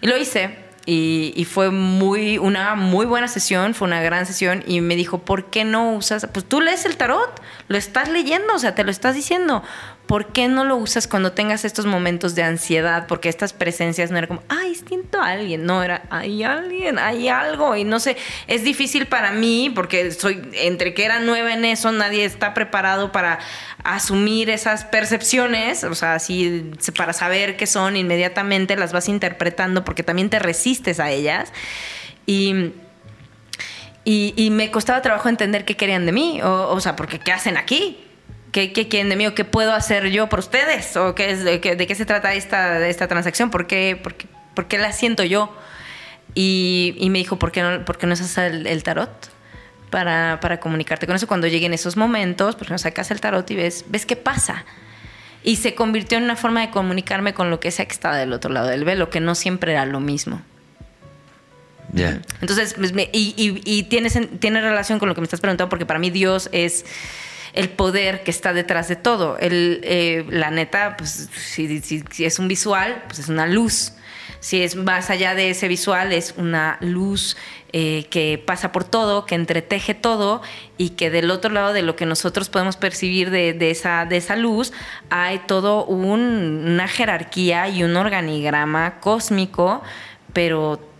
Y lo hice. Y, y, fue muy, una muy buena sesión, fue una gran sesión. Y me dijo, ¿por qué no usas? Pues tú lees el tarot, lo estás leyendo, o sea, te lo estás diciendo. ¿por qué no lo usas cuando tengas estos momentos de ansiedad? Porque estas presencias no era como, ay, siento a alguien, no, era, hay alguien, hay algo, y no sé, es difícil para mí porque soy, entre que era nueva en eso, nadie está preparado para asumir esas percepciones, o sea, así para saber qué son, inmediatamente las vas interpretando porque también te resistes a ellas. Y y, me costaba trabajo entender qué querían de mí, o, o sea, porque ¿qué hacen aquí? ¿Qué, quieren de mí o qué puedo hacer yo por ustedes? ¿O qué es, de, qué, se trata esta, esta transacción? ¿Por qué, por, qué, la siento yo? Y, me dijo, ¿por qué no, por qué no usas el, tarot? Para, para, comunicarte con eso cuando lleguen esos momentos, porque no sacas el tarot y ves, ves qué pasa. Y se convirtió en una forma de comunicarme con lo que sea que está del otro lado del velo, que no siempre era lo mismo. Ya. Entonces, pues, y, tiene, relación con lo que me estás preguntando, porque para mí Dios es el poder que está detrás de todo. El, eh, la neta, pues si, es un visual, pues es una luz. Si es más allá de ese visual, es una luz eh, que pasa por todo, que entreteje todo y que del otro lado de lo que nosotros podemos percibir de, esa, de esa luz, hay todo un- una jerarquía y un organigrama cósmico, pero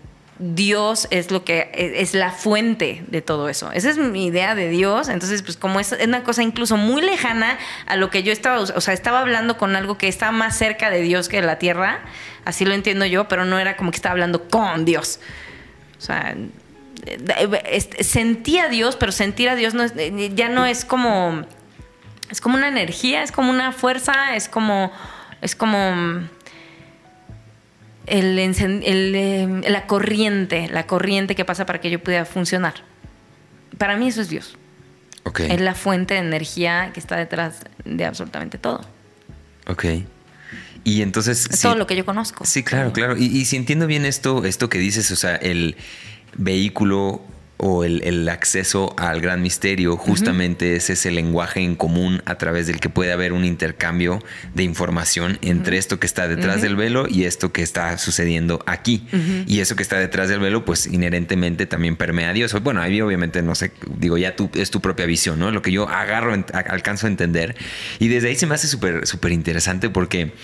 Dios es lo que e, es la fuente de todo eso. Esa es mi idea de Dios. Entonces, pues como es una cosa incluso muy lejana a lo que yo estaba, o sea, estaba hablando con algo que está más cerca de Dios que de la tierra, así lo entiendo yo, pero no era como que estaba hablando con Dios. O sea, este, sentí a Dios, pero sentir a Dios no es- eh, ya no es como es como una energía, es como una fuerza, es como es como el, el, eh, la corriente, la corriente que pasa para que yo pueda funcionar. Para mí eso es Dios. Ok. Es la fuente de energía que está detrás de absolutamente todo. Ok. Y entonces. Es sí- todo lo que yo conozco. Sí, claro, claro. Y, y si entiendo bien esto, esto que dices, o sea, el vehículo o el, el acceso al gran misterio, justamente es ese lenguaje en común a través del que puede haber un intercambio de información entre esto que está detrás del velo y esto que está sucediendo aquí. Y eso que está detrás del velo, pues inherentemente también permea a Dios. Bueno, ahí obviamente no sé, digo, ya tú, es tu propia visión, ¿no? Lo que yo agarro, alcanzo a entender. Y desde ahí se me hace súper, súper interesante porque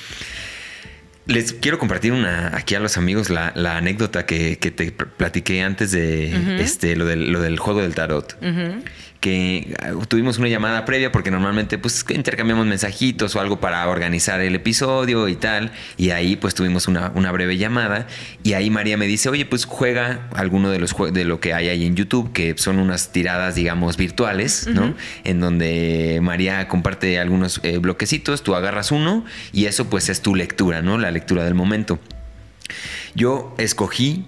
les quiero compartir una aquí a los amigos la, la anécdota que, que te pl- platiqué antes de este lo del, lo del juego del tarot. Que ah, tuvimos una llamada previa porque normalmente pues intercambiamos mensajitos o algo para organizar el episodio y tal. Y ahí pues tuvimos una, una breve llamada. Y ahí María me dice, oye, pues juega alguno de los de lo que hay ahí en YouTube, que son unas tiradas, digamos, virtuales, ¿no? En donde María comparte algunos eh, bloquecitos, tú agarras uno y eso pues es tu lectura, ¿no? La lectura del momento. Yo escogí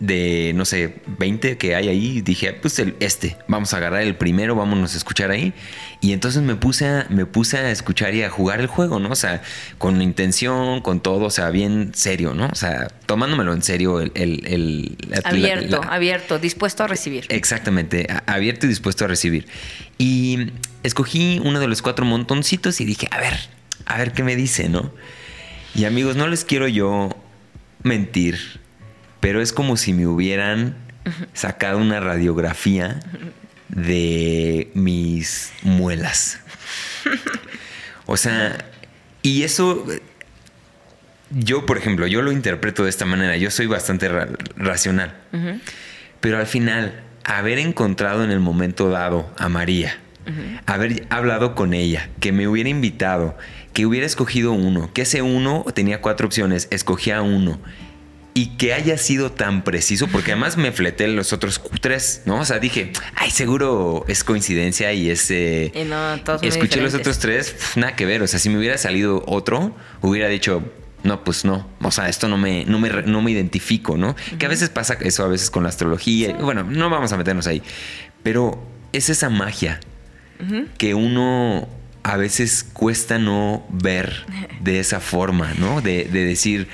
de, no sé, 20 que hay ahí, dije, pues el, este, vamos a agarrar el primero, vámonos a escuchar ahí. Y entonces me puse, a, me puse a escuchar y a jugar el juego, ¿no? O sea, con intención, con todo, o sea, bien serio, ¿no? O sea, tomándomelo en serio el... el- Abierto, la- abierto, dispuesto a recibir. Exactamente, abierto y dispuesto a recibir. Y escogí uno de los cuatro montoncitos y dije, a ver, a ver qué me dice, ¿no? Y amigos, no les quiero yo mentir, pero es como si me hubieran sacado una radiografía de mis muelas. O sea, y eso yo, por ejemplo, yo lo interpreto de esta manera. Yo soy bastante ra- racional. Pero al final, haber encontrado en el momento dado a María, haber hablado con ella, que me hubiera invitado, que hubiera escogido uno, que ese uno tenía cuatro opciones, escogía uno. Y que haya sido tan preciso, porque además me fleté los otros tres, ¿no? O sea, dije, ay, seguro es coincidencia y es... eh, Y no, todos Escuché los otros tres, nada que ver. O sea, si me hubiera salido otro, hubiera dicho, no, pues no. O sea, esto no me, no me, no me identifico, ¿no? Que a veces pasa eso, a veces con la astrología. Bueno, no vamos a meternos ahí. Pero es esa magia que uno a veces cuesta no ver de esa forma, ¿no? De, de decir.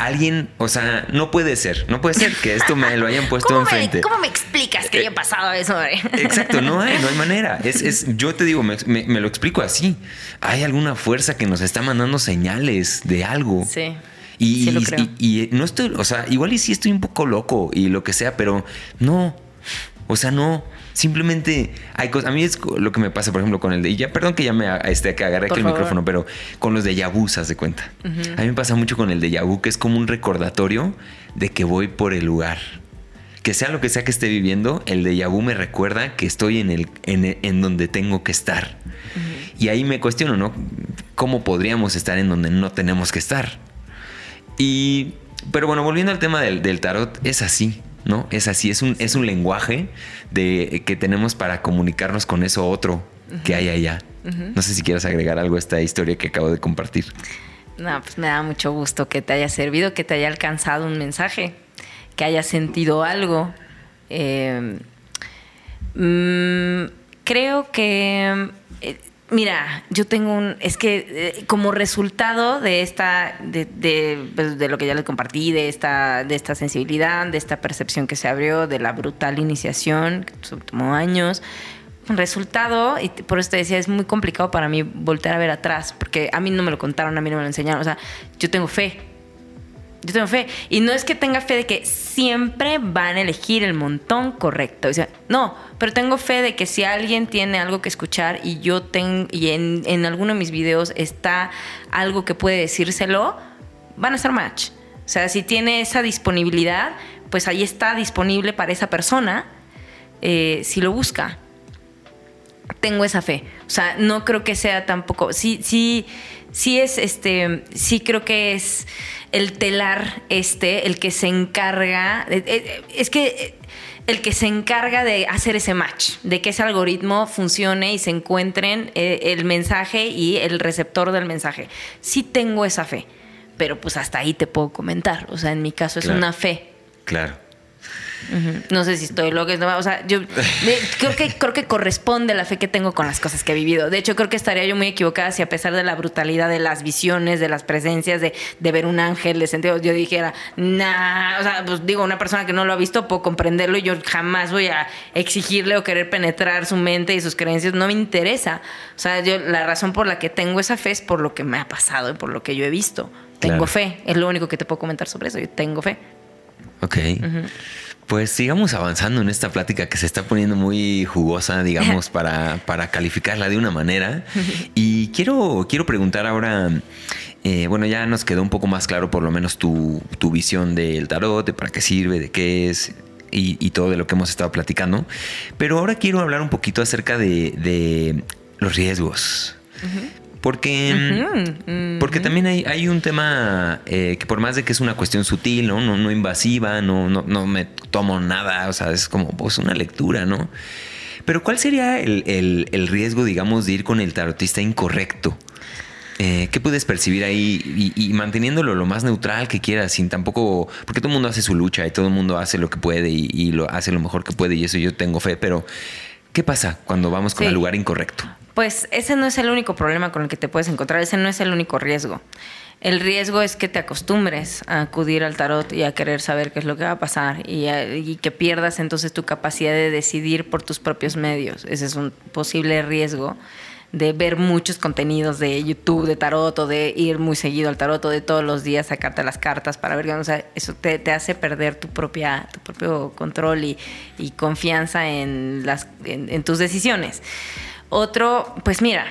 Alguien, o sea, no puede ser, no puede ser que esto me lo hayan puesto ¿Cómo me, enfrente. cómo me explicas que haya pasado eso? hombre? Exacto, no hay, no hay manera. Es, es, yo te digo, me, me- me lo explico así. Hay alguna fuerza que nos está mandando señales de algo. Sí. Y, Sí lo y- creo. y- y no estoy, o sea, igual y sí estoy un poco loco y lo que sea, pero no. O sea, no. Simplemente hay cosas. A mí es lo que me pasa, por ejemplo, con el de. Y ya, perdón que ya me este, que agarré Por aquí el micrófono, pero con los de yabús, haz de cuenta. A mí me pasa mucho con el de yabú, que es como un recordatorio de que voy por el lugar. Que sea lo que sea que esté viviendo, el de yabú me recuerda que estoy en, el, en, en donde tengo que estar. Y ahí me cuestiono, ¿no? ¿Cómo podríamos estar en donde no tenemos que estar? Y, pero bueno, volviendo al tema del, del tarot, es así, ¿no? Es así, es un, es un lenguaje de, que tenemos para comunicarnos con eso otro que hay allá. No sé si quieres agregar algo a esta historia que acabo de compartir. No, pues me da mucho gusto que te haya servido, que te haya alcanzado un mensaje, que hayas sentido algo. Eh, mm, creo que, eh, mira, yo tengo un, es que eh, como resultado de esta, de, de, pues, de lo que ya les compartí, de esta, de esta sensibilidad, de esta percepción que se abrió, de la brutal iniciación, que tomó años, resultado, y por eso te decía, es muy complicado para mí voltear a ver atrás, porque a mí no me lo contaron, a mí no me lo enseñaron. O sea, yo tengo fe. Yo tengo fe. Y no es que tenga fe de que siempre van a elegir el montón correcto. No, pero tengo fe de que si alguien tiene algo que escuchar y yo tengo, y en, en alguno de mis videos está algo que puede decírselo, van a ser match. O sea, si tiene esa disponibilidad, pues ahí está disponible para esa persona eh, si lo busca. Tengo esa fe. O sea, no creo que sea tampoco. Sí, sí, sí es este. Sí creo que es el telar este, el que se encarga. Es que el que se encarga de hacer ese match, de que ese algoritmo funcione y se encuentren eh, el mensaje y el receptor del mensaje. Sí tengo esa fe, pero pues hasta ahí te puedo comentar. O sea, en mi caso es una fe. Claro. No sé si estoy loca, o sea, yo creo que creo que corresponde la fe que tengo con las cosas que he vivido. De hecho, creo que estaría yo muy equivocada si a pesar de la brutalidad de las visiones, de las presencias, de, ver un ángel, de sentido, yo dijera, nah, o sea, pues digo, una persona que no lo ha visto puedo comprenderlo y yo jamás voy a exigirle o querer penetrar su mente y sus creencias, no me interesa. O sea, yo la razón por la que tengo esa fe es por lo que me ha pasado y por lo que yo he visto. Tengo fe, es lo único que te puedo comentar sobre eso, yo tengo fe. Ok. Pues sigamos avanzando en esta plática que se está poniendo muy jugosa, digamos, para, para calificarla de una manera. Y quiero, quiero preguntar ahora, eh, bueno, ya nos quedó un poco más claro por lo menos tu, visión del tarot, de para qué sirve, de qué es, y, todo de lo que hemos estado platicando. Pero ahora quiero hablar un poquito acerca de, los riesgos. Porque, porque también hay, hay un tema eh, que por más de que es una cuestión sutil, ¿no? No, no invasiva, no, no, no, me tomo nada, o sea, es como pues, una lectura, ¿no? Pero ¿cuál sería el, riesgo, digamos, de ir con el tarotista incorrecto? Eh, ¿Qué puedes percibir ahí? Y, manteniéndolo lo más neutral que quieras, sin tampoco. Porque todo el mundo hace su lucha y todo el mundo hace lo que puede y, lo hace lo mejor que puede, y eso yo tengo fe. Pero, ¿qué pasa cuando vamos con el lugar incorrecto? Pues ese no es el único problema con el que te puedes encontrar, ese no es el único riesgo. El riesgo es que te acostumbres a acudir al tarot y a querer saber qué es lo que va a pasar y, que pierdas entonces tu capacidad de decidir por tus propios medios. Ese es un posible riesgo de ver muchos contenidos de YouTube de tarot o de ir muy seguido al tarot o de todos los días sacarte las cartas para ver, o sea, eso te, hace perder tu propia tu propio control y, confianza en las en tus decisiones. Otro, pues mira,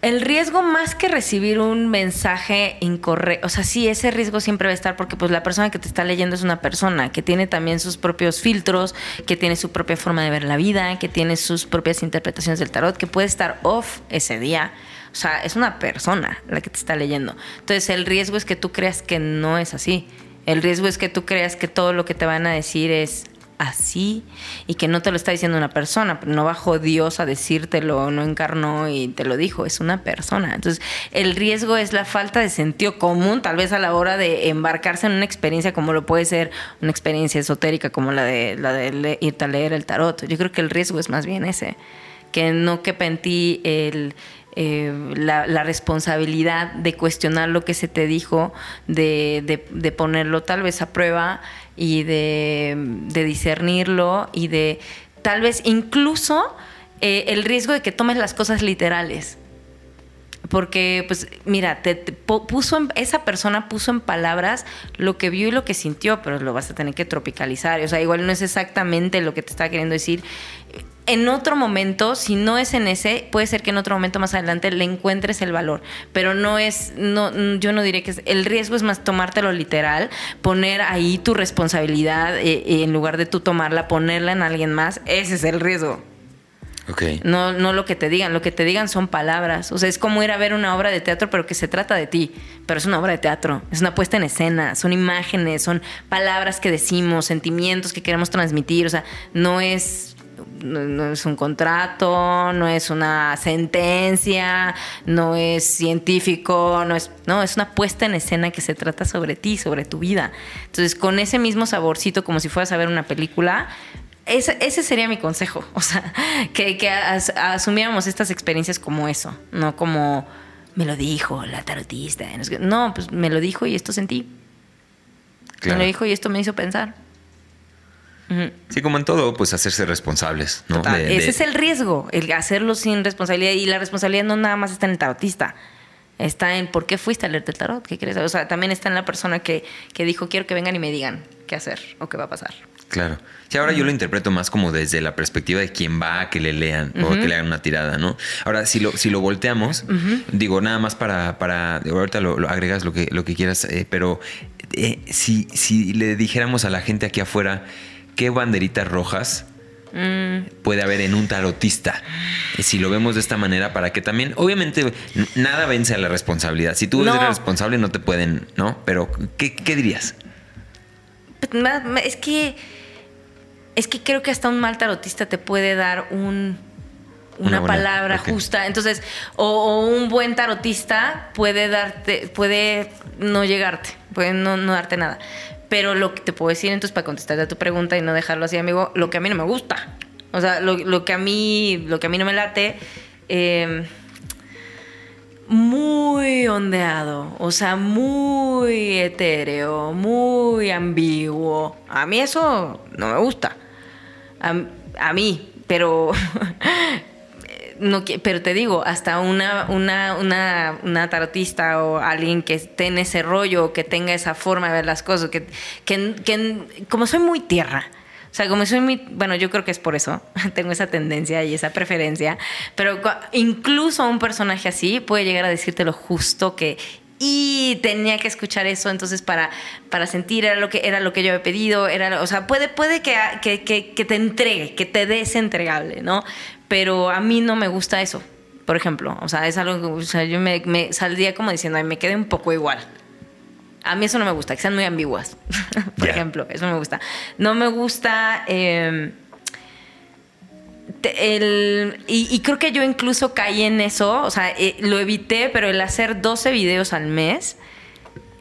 el riesgo más que recibir un mensaje incorrecto, o sea, sí, ese riesgo siempre va a estar porque pues la persona que te está leyendo es una persona que tiene también sus propios filtros, que tiene su propia forma de ver la vida, que tiene sus propias interpretaciones del tarot, que puede estar off ese día. O sea, es una persona la que te está leyendo. Entonces, el riesgo es que tú creas que no es así. El riesgo es que tú creas que todo lo que te van a decir es así y que no te lo está diciendo una persona, no bajó Dios a decírtelo, no encarnó y te lo dijo, es una persona. Entonces, el riesgo es la falta de sentido común, tal vez a la hora de embarcarse en una experiencia como lo puede ser una experiencia esotérica como la de, la de irte a leer el tarot. Yo creo que el riesgo es más bien ese, que no quepa en ti el, eh, la, responsabilidad de cuestionar lo que se te dijo, de, de ponerlo tal vez a prueba y de, discernirlo y de tal vez incluso eh, el riesgo de que tomes las cosas literales. Porque, pues, mira, te, puso esa persona puso en palabras lo que vio y lo que sintió, pero lo vas a tener que tropicalizar. O sea, igual no es exactamente lo que te está queriendo decir en otro momento, si no es en ese, puede ser que en otro momento más adelante le encuentres el valor, pero no es, no, yo no diré que es, el riesgo es más tomártelo literal, poner ahí tu responsabilidad eh, en lugar de tú tomarla, ponerla en alguien más, ese es el riesgo. Okay. No, no lo que te digan, lo que te digan son palabras. O sea, es como ir a ver una obra de teatro, pero que se trata de ti. Pero es una obra de teatro, es una puesta en escena, son imágenes, son palabras que decimos, sentimientos que queremos transmitir. O sea, no es no, es un contrato, no es una sentencia, no es científico, no es, no, es una puesta en escena que se trata sobre ti, sobre tu vida. Entonces, con ese mismo saborcito, como si fueras a ver una película, ese, ese sería mi consejo. O sea, que, que asumiéramos estas experiencias como eso, no como me lo dijo la tarotista. No, pues me lo dijo y esto sentí. Me lo dijo y esto me hizo pensar. Sí, como en todo, pues hacerse responsables, ¿no? Ese es el riesgo, el hacerlo sin responsabilidad. Y la responsabilidad no nada más está en el tarotista. Está en por qué fuiste a leerte el tarot, qué quieres. O sea, también está en la persona que, que dijo quiero que vengan y me digan qué hacer o qué va a pasar. Claro. Sí, ahora yo lo interpreto más como desde la perspectiva de quien va a que le lean o que le hagan una tirada, ¿no? Ahora, si lo, si lo volteamos, digo, nada más para, para ahorita lo, agregas lo que, lo que quieras, eh, pero eh, si, si le dijéramos a la gente aquí afuera qué banderitas rojas mm. puede haber en un tarotista. Si lo vemos de esta manera, para que también, obviamente, nada vence a la responsabilidad. Si tú eres responsable, no te pueden, ¿no? Pero, ¿qué, qué dirías? Pues, es que es que creo que hasta un mal tarotista te puede dar un, una, palabra justa. Entonces, o, un buen tarotista puede darte, puede no llegarte, puede no, darte nada. Pero lo que te puedo decir, entonces, para contestarte a tu pregunta y no dejarlo así, amigo, lo que a mí no me gusta. O sea, lo, que a mí, lo que a mí no me late, em, muy ondeado, o sea, muy etéreo, muy ambiguo. A mí eso no me gusta a, mí, pero no, pero te digo, hasta una, una, una, una, tarotista o alguien que esté en ese rollo, que tenga esa forma de ver las cosas, que, que, como soy muy tierra, o sea, como soy muy, bueno, yo creo que es por eso, tengo esa tendencia y esa preferencia, pero incluso un personaje así puede llegar a decirte lo justo que y tenía que escuchar eso entonces para, para sentir era lo que era lo que yo había pedido era o sea puede puede que, que, te entregue que te des entregable no pero a mí no me gusta eso por ejemplo. O sea es algo o sea yo me, me saldría como diciendo ay me quedé un poco igual a mí eso no me gusta que sean muy ambiguas por ejemplo eso no me gusta. No me gusta eh, el, y, creo que yo incluso caí en eso, o sea, eh, lo evité, pero el hacer 12 videos al mes,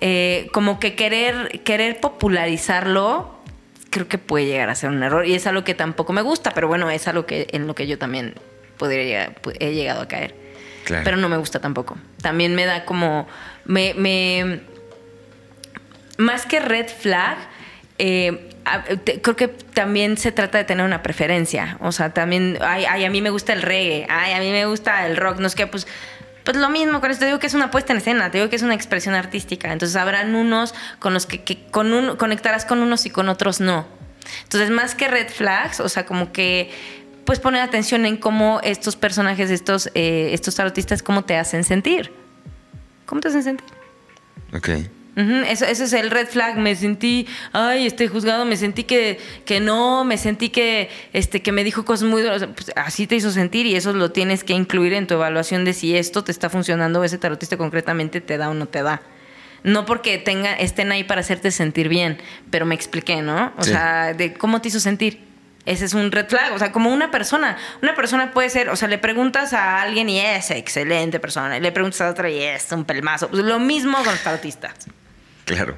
eh, como que querer, querer popularizarlo, creo que puede llegar a ser un error. Y es algo que tampoco me gusta, pero bueno, es algo que, en lo que yo también podría, he llegado a caer. Pero no me gusta tampoco. También me da como. Me, me, más que red flag, eh, creo que también se trata de tener una preferencia. O sea, también, ay, a mí me gusta el reggae, ay, a mí me gusta el rock, no es que, pues, pues lo mismo con esto, te digo que es una puesta en escena, te digo que es una expresión artística. Entonces habrán unos con los que, con un, conectarás con unos y con otros no. Entonces, más que red flags, o sea, como que pues poner atención en cómo estos personajes, estos, eh, estos tarotistas, cómo te hacen sentir. ¿Cómo te hacen sentir? Ok eso, es el red flag. Me sentí, ay, estoy juzgado, me sentí que, que no, me sentí que, este, que me dijo cosas muy duras. Pues, así te hizo sentir y eso lo tienes que incluir en tu evaluación de si esto te está funcionando o ese tarotista concretamente te da o no te da. No porque tenga, estén ahí para hacerte sentir bien, pero me expliqué, ¿no? O sea, de cómo te hizo sentir ese es un red flag. O sea, como una persona. Una persona puede ser, o sea, le preguntas a alguien y es excelente persona. Y le preguntas a otra y es un pelmazo. Pues lo mismo con los tarotistas. Claro.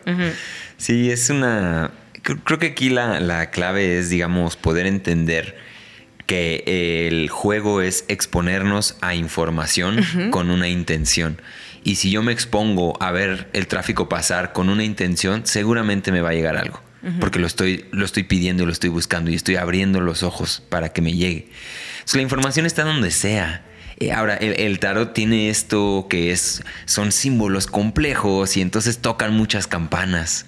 Sí, es una... Creo que aquí la, clave es, digamos, poder entender que el juego es exponernos a información con una intención. Y si yo me expongo a ver el tráfico pasar con una intención, seguramente me va a llegar algo. Porque lo estoy, lo estoy pidiendo, lo estoy buscando y estoy abriendo los ojos para que me llegue. la información está donde sea. Eh, ahora, el, tarot tiene esto que es, son símbolos complejos y entonces tocan muchas campanas.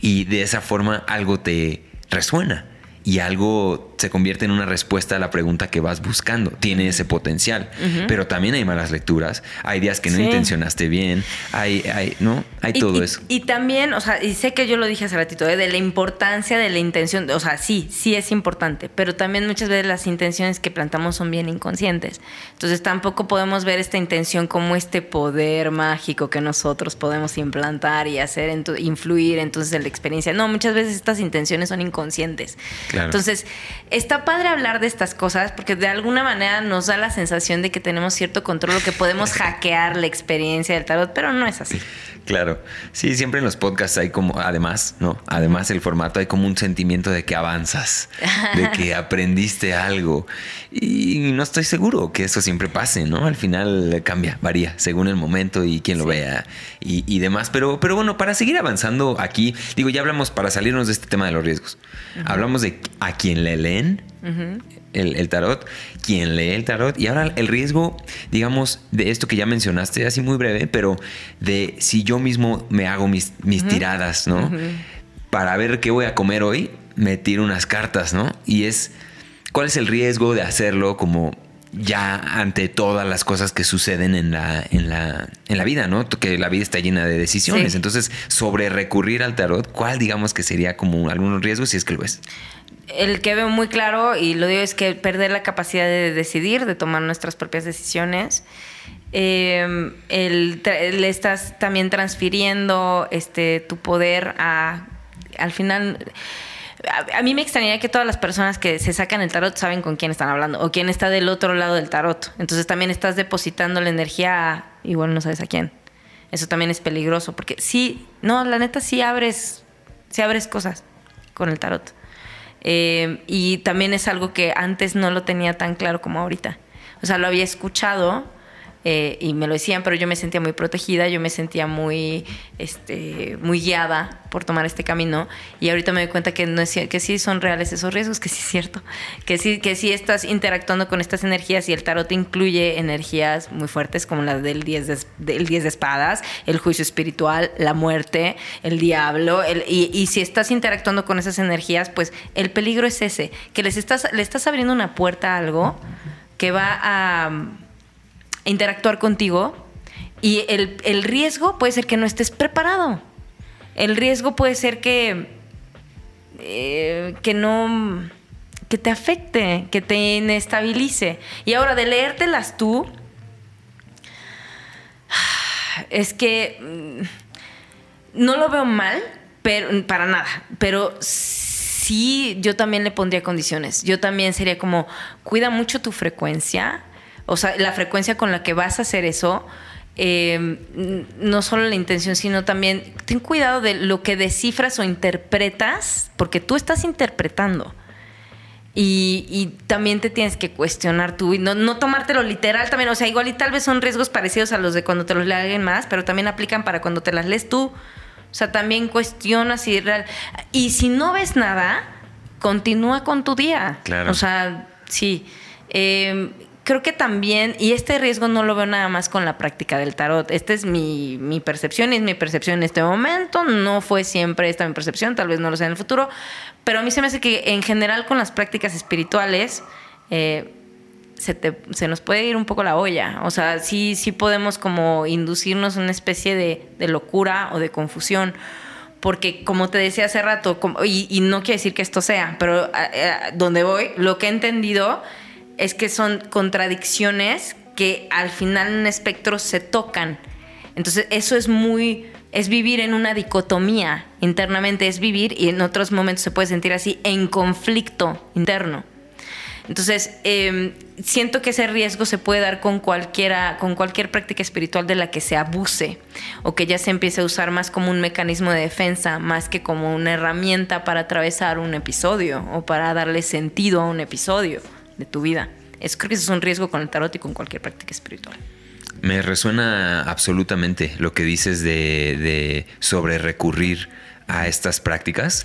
Y de esa forma algo te resuena y algo se convierte en una respuesta a la pregunta que vas buscando. Tiene ese potencial. Pero también hay malas lecturas, hay días que no intencionaste bien, hay, hay, ¿no? Hay todo eso. Y también, o sea, y sé que yo lo dije hace ratito, ¿eh? de la importancia de la intención. O sea, sí, sí es importante, pero también muchas veces las intenciones que plantamos son bien inconscientes. Entonces tampoco podemos ver esta intención como este poder mágico que nosotros podemos implantar y hacer, influir entonces en la experiencia. No, muchas veces estas intenciones son inconscientes. Entonces, está padre hablar de estas cosas porque de alguna manera nos da la sensación de que tenemos cierto control o que podemos hackear la experiencia del tarot, pero no es así. Claro, sí, siempre en los podcasts hay como, además, ¿no? Además el formato hay como un sentimiento de que avanzas, de que aprendiste algo. Y no estoy seguro que eso siempre pase, ¿no? Al final cambia, varía, según el momento y quien lo vea y, demás. Pero, pero bueno, para seguir avanzando aquí, digo, ya hablamos para salirnos de este tema de los riesgos. Hablamos de a quien le leen el, tarot, quien lee el tarot. Y ahora el riesgo, digamos, de esto que ya mencionaste, así muy breve, pero de si yo mismo me hago mis, mis tiradas, ¿no? Para ver qué voy a comer hoy, me tiro unas cartas, ¿no? Y es, ¿cuál es el riesgo de hacerlo como ya ante todas las cosas que suceden en la, en la, en la vida, ¿no? Que la vida está llena de decisiones. Entonces, sobre recurrir al tarot, ¿cuál digamos que sería como algunos riesgos si es que lo ves? El que veo muy claro y lo digo es que perder la capacidad de decidir, de tomar nuestras propias decisiones. Eh, le estás también transfiriendo este, tu poder a, al final... A, mí me extrañaría que todas las personas que se sacan el tarot saben con quién están hablando o quién está del otro lado del tarot. Entonces también estás depositando la energía a, igual no sabes a quién. Eso también es peligroso porque sí, no, la neta sí abres, sí abres cosas con el tarot. Eh, y también es algo que antes no lo tenía tan claro como ahorita. O sea, lo había escuchado, eh, y me lo decían, pero yo me sentía muy protegida, yo me sentía muy, este, muy guiada por tomar este camino. Y ahorita me doy cuenta que, no es, que sí son reales esos riesgos, que sí es cierto, que sí, que sí estás interactuando con estas energías y el tarot incluye energías muy fuertes como la del 10 de, del de espadas, el juicio espiritual, la muerte, el diablo, y, y, si estás interactuando con esas energías, pues el peligro es ese, que les estás, le estás abriendo una puerta a algo que va a interactuar contigo y el, riesgo puede ser que no estés preparado. El riesgo puede ser que, eh, que no, que te afecte, que te inestabilice. Y ahora de leértelas tú, es que mm, no lo veo mal, pero para nada, pero sí yo también le pondría condiciones. Yo también sería como, cuida mucho tu frecuencia, o sea, la frecuencia con la que vas a hacer eso, eh, no solo la intención, sino también ten cuidado de lo que descifras o interpretas, porque tú estás interpretando. Y, también te tienes que cuestionar tú y no, no tomártelo literal también. O sea, igual y tal vez son riesgos parecidos a los de cuando te los leen más, pero también aplican para cuando te las lees tú. O sea, también cuestionas y real. Y si no ves nada, continúa con tu día. Claro. O sea, sí. Eh, creo que también, y este riesgo no lo veo nada más con la práctica del tarot, esta es mi, mi percepción y es mi percepción en este momento, no fue siempre esta mi percepción, tal vez no lo sea en el futuro, pero a mí se me hace que en general con las prácticas espirituales eh, se, se, nos puede ir un poco la olla, o sea, sí, sí podemos como inducirnos una especie de, de locura o de confusión. Porque como te decía hace rato, y, y, no quiere decir que esto sea, pero eh, eh, donde voy, lo que he entendido es que son contradicciones que al final en espectro se tocan. Entonces eso es muy, es vivir en una dicotomía internamente, es vivir y en otros momentos se puede sentir así, en conflicto interno. Entonces, em, siento que ese riesgo se puede dar con, cualquiera, con cualquier práctica espiritual de la que se abuse o que ya se empiece a usar más como un mecanismo de defensa, más que como una herramienta para atravesar un episodio o para darle sentido a un episodio de tu vida. Es, creo que eso es un riesgo con el tarot y con cualquier práctica espiritual. Me resuena absolutamente lo que dices de, de sobre recurrir a estas prácticas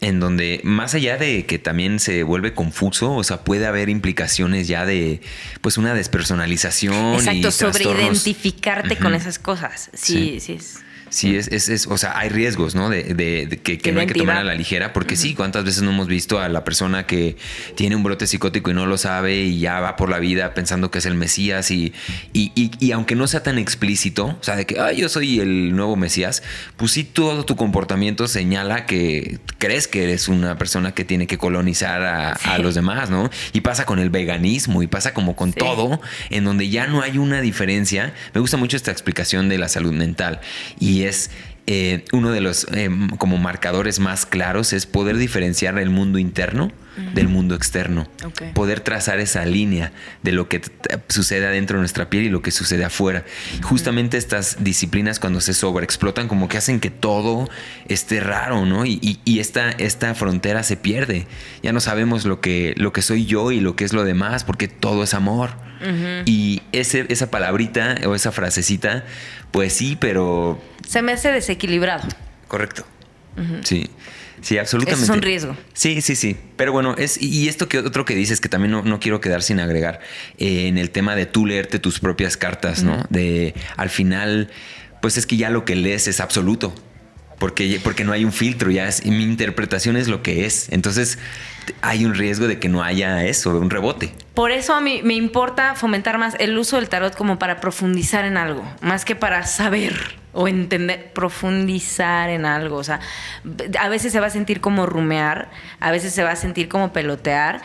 en donde más allá de que también se vuelve confuso, o sea, puede haber implicaciones ya de pues una despersonalización. Exacto, sobre identificarte con esas cosas. Sí, sí, sí Sí, es, es, es, o sea, hay riesgos, ¿no? De, de, que, que no hay que tomar a la ligera, porque sí, ¿cuántas veces no hemos visto a la persona que tiene un brote psicótico y no lo sabe y ya va por la vida pensando que es el Mesías y, y, y, aunque no sea tan explícito, o sea, de que, yo soy el nuevo Mesías, pues sí, todo tu comportamiento señala que crees que eres una persona que tiene que colonizar a, los demás, ¿no? Y pasa con el veganismo y pasa como con todo, en donde ya no hay una diferencia. Me gusta mucho esta explicación de la salud mental y es eh, uno de los eh, como marcadores más claros es poder diferenciar el mundo interno del mundo externo. Poder trazar esa línea de lo que sucede adentro de nuestra piel y lo que sucede afuera. Justamente estas disciplinas cuando se sobreexplotan como que hacen que todo esté raro, ¿no? Y, y- y esta, esta frontera se pierde. Ya no sabemos lo que, lo que soy yo y lo que es lo demás porque todo es amor. Y ese, esa palabrita o esa frasecita, pues sí, pero Se me hace desequilibrado. Correcto. Sí. Sí, absolutamente. Eso es un riesgo. Sí, sí, sí. Pero bueno, es, y esto que otro que dices que también no, no quiero quedar sin agregar, eh, en el tema de tú leerte tus propias cartas, ¿no? De al final, pues es que ya lo que lees es absoluto. Porque, porque no hay un filtro, ya es, y mi interpretación es lo que es. Entonces, hay un riesgo de que no haya eso, un rebote. Por eso a mí me importa fomentar más el uso del tarot como para profundizar en algo, más que para saber o entender, profundizar en algo. O sea, a veces se va a sentir como rumear, a veces se va a sentir como pelotear.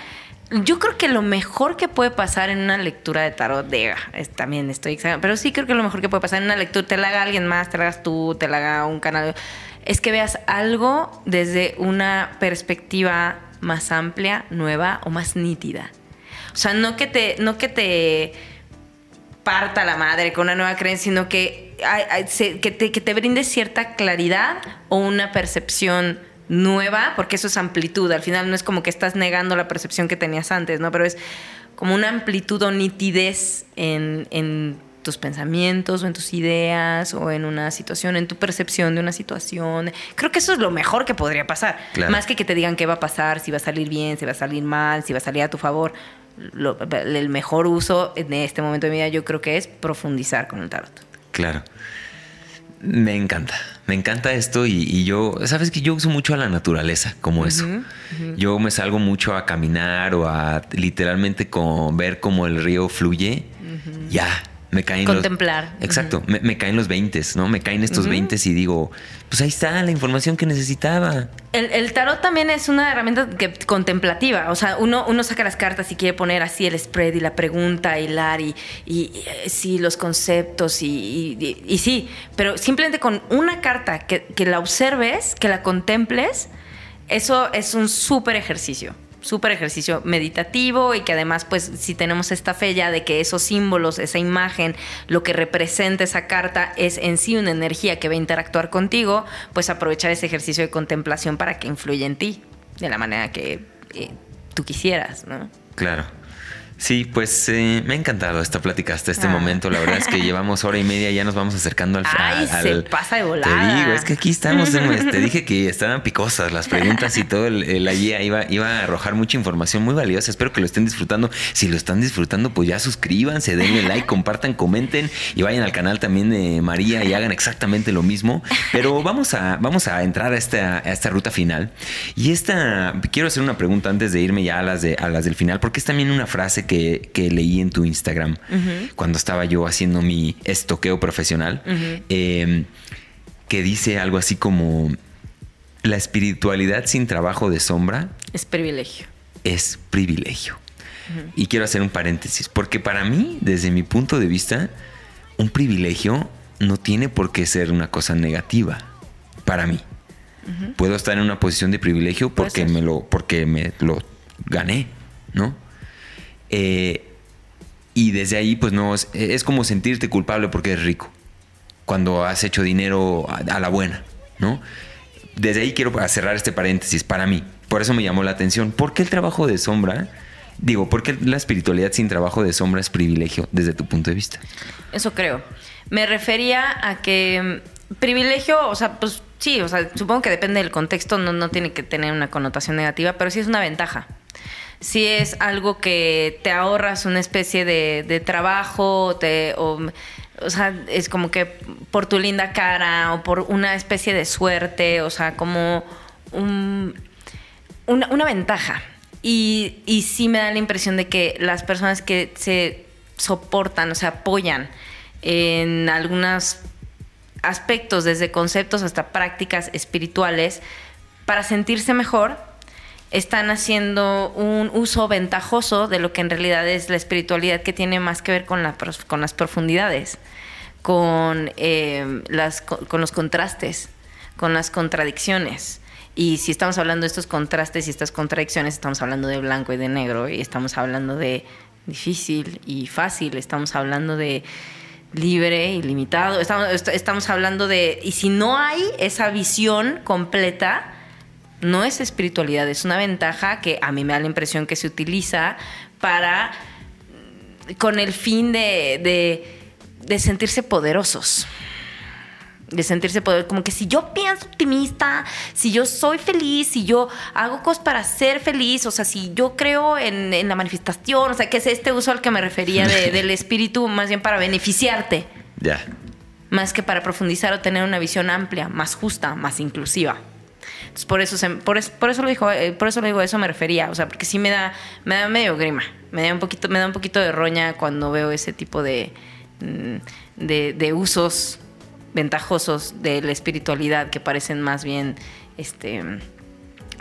Yo creo que lo mejor que puede pasar en una lectura de tarot, de, es- también estoy exagerando, pero sí creo que lo mejor que puede pasar en una lectura, te la haga alguien más, te la hagas tú, te la haga un canal, es que veas algo desde una perspectiva más amplia, nueva o más nítida. O sea, no que te, no que te parta la madre con una nueva creencia, sino que, se- que, te, que te brinde cierta claridad o una percepción nueva, porque eso es amplitud. Al final no es como que estás negando la percepción que tenías antes, ¿no? Pero es como una amplitud o nitidez en, en tus pensamientos o en tus ideas o en una situación, en tu percepción de una situación. Creo que eso es lo mejor que podría pasar. Claro. Más que que te digan qué va a pasar, si va a salir bien, si va a salir mal, si va a salir a tu favor. Lo- el mejor uso en este momento de mi vida yo creo que es profundizar con el tarot. Claro. Me encanta, me encanta esto y, y yo, sabes que yo uso mucho a la naturaleza como eso. Yo me salgo mucho a caminar o a literalmente con ver cómo el río fluye. Ya, me caen Contemplar. los... Exacto, me, me caen los 20, ¿no? Me caen estos 20 y digo, pues ahí está la información que necesitaba. El, el tarot también es una herramienta que- contemplativa. O sea, uno, uno saca las cartas y quiere poner así el spread y la pregunta, y, y, y, eh, sí, los conceptos y, y- y- y sí. Pero simplemente con una carta que, que la observes, que la contemples, eso es un súper ejercicio. Súper ejercicio meditativo y que además, pues, si tenemos esta fe ya de que esos símbolos, esa imagen, lo que representa esa carta es en sí una energía que va a interactuar contigo, pues aprovechar ese ejercicio de contemplación para que influya en ti de la manera que eh, tú quisieras, ¿no? Claro. Sí, pues eh, me ha encantado esta plática hasta este Ah. momento. La verdad es que llevamos hora y media, ya nos vamos acercando al Ay, al- se pasa de Te volada. digo, es que aquí estamos. en- te dije que estaban picosas las preguntas y todo. El, el- la guía iba, iba a arrojar mucha información muy valiosa. Espero que lo estén disfrutando. Si lo están disfrutando, pues ya suscríbanse, denle like, compartan, comenten y vayan al canal también de María y hagan exactamente lo mismo. Pero vamos a, vamos a entrar a esta, a esta ruta final. Y esta, quiero hacer una pregunta antes de irme ya a las, de, a las del final, porque es también una frase que, que leí en tu Instagram cuando estaba yo haciendo mi estoqueo profesional. eh, que dice algo así como la espiritualidad sin trabajo de sombra Es privilegio. es privilegio. Y quiero hacer un paréntesis, porque para mí, desde mi punto de vista, un privilegio no tiene por qué ser una cosa negativa. Para mí. Puedo estar en una posición de privilegio porque me lo, porque me lo gané, ¿no? Eh, y desde ahí, pues no, es, como sentirte culpable porque eres rico. Cuando has hecho dinero a, a la buena, ¿no? Desde ahí quiero cerrar este paréntesis para mí. Por eso me llamó la atención. ¿Por qué el trabajo de sombra? Digo, ¿por qué la espiritualidad sin trabajo de sombra es privilegio desde tu punto de vista? Eso creo. Me refería a que mm, privilegio, o sea, pues sí, o sea, supongo que depende del contexto, no, no tiene que tener una connotación negativa, pero sí es una ventaja. Sí es algo que te ahorras una especie de, de trabajo, te, o, sea, es como que por tu linda cara o por una especie de suerte, o sea, como un, una, ventaja. Y, y sí me da la impresión de que las personas que se soportan, o sea, apoyan en algunos aspectos, desde conceptos hasta prácticas espirituales, para sentirse mejor, están haciendo un uso ventajoso de lo que en realidad es la espiritualidad que tiene más que ver con, la, con las profundidades, con, eh, las, con los contrastes, con las contradicciones. Y si estamos hablando de estos contrastes y estas contradicciones, estamos hablando de blanco y de negro, y estamos hablando de difícil y fácil, estamos hablando de libre y limitado, estamos, estamos hablando de, y si no hay esa visión completa, no es espiritualidad, es una ventaja que a mí me da la impresión que se utiliza para, con el fin de, de, sentirse poderosos de sentirse poder, como que si yo pienso optimista, si yo soy feliz, si yo hago cosas para ser feliz, o sea, si yo creo en, la manifestación, o sea, que es este uso al que me refería del espíritu, más bien para beneficiarte. Ya. Más que para profundizar o tener una visión amplia, más justa, más inclusiva por eso, por, eso, lo dijo, eh, por eso lo digo, eso me refería, o sea, porque sí me da, me da medio grima, me da un poquito, me da un poquito de roña cuando veo ese tipo de, mm, de, usos ventajosos de la espiritualidad que parecen más bien este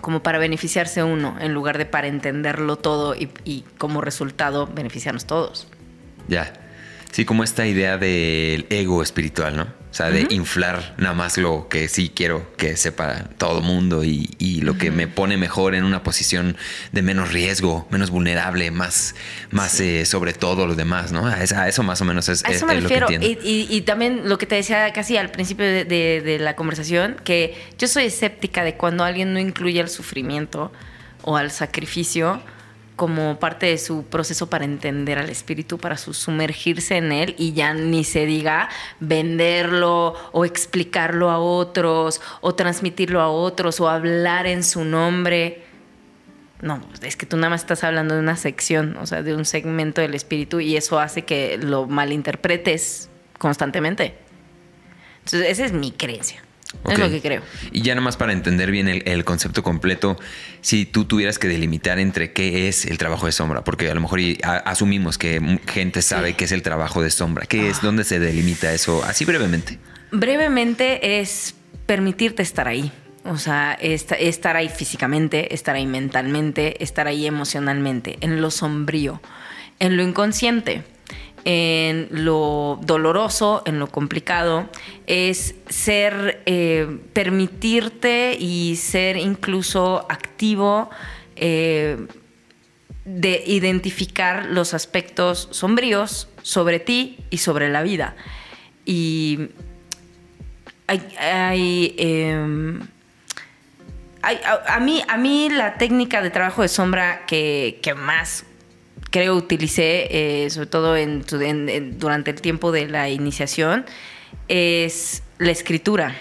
como para beneficiarse uno en lugar de para entenderlo todo y, y como resultado beneficiarnos todos. Ya. Sí, como esta idea del ego espiritual, ¿no? O sea, de inflar nada más lo que sí quiero que sepa todo mundo y, lo que me pone mejor en una posición de menos riesgo, menos vulnerable, más, más eh, sobre todo lo demás, ¿no? A, eso más o menos es, a eso me refiero. Y, también lo que te decía casi al principio de la conversación, que yo soy escéptica de cuando alguien no incluye el sufrimiento o al sacrificio como parte de su proceso para entender al espíritu, para sumergirse en él y ya ni se diga venderlo o explicarlo a otros o transmitirlo a otros o hablar en su nombre. No, es que tú nada más estás hablando de una sección, o sea, de un segmento del espíritu y eso hace que lo malinterpretes constantemente. Entonces, esa es mi creencia. Es lo que creo. Y ya nomás para entender bien el, concepto completo, si tú tuvieras que delimitar entre qué es el trabajo de sombra, porque a lo mejor asumimos que gente sabe qué es el trabajo de sombra, ¿qué es? Ah. ¿Dónde se delimita eso? Así brevemente. Brevemente es permitirte estar ahí. O sea, estar ahí físicamente, estar ahí mentalmente, estar ahí emocionalmente, en lo sombrío, en lo inconsciente en lo doloroso, en lo complicado, es ser, eh, permitirte y ser incluso activo eh, de identificar los aspectos sombríos sobre ti y sobre la vida. Y hay, em, a, mí, a mí la técnica de trabajo de sombra que más creo utilicé, eh, sobre todo en, durante el tiempo de la iniciación, es la escritura.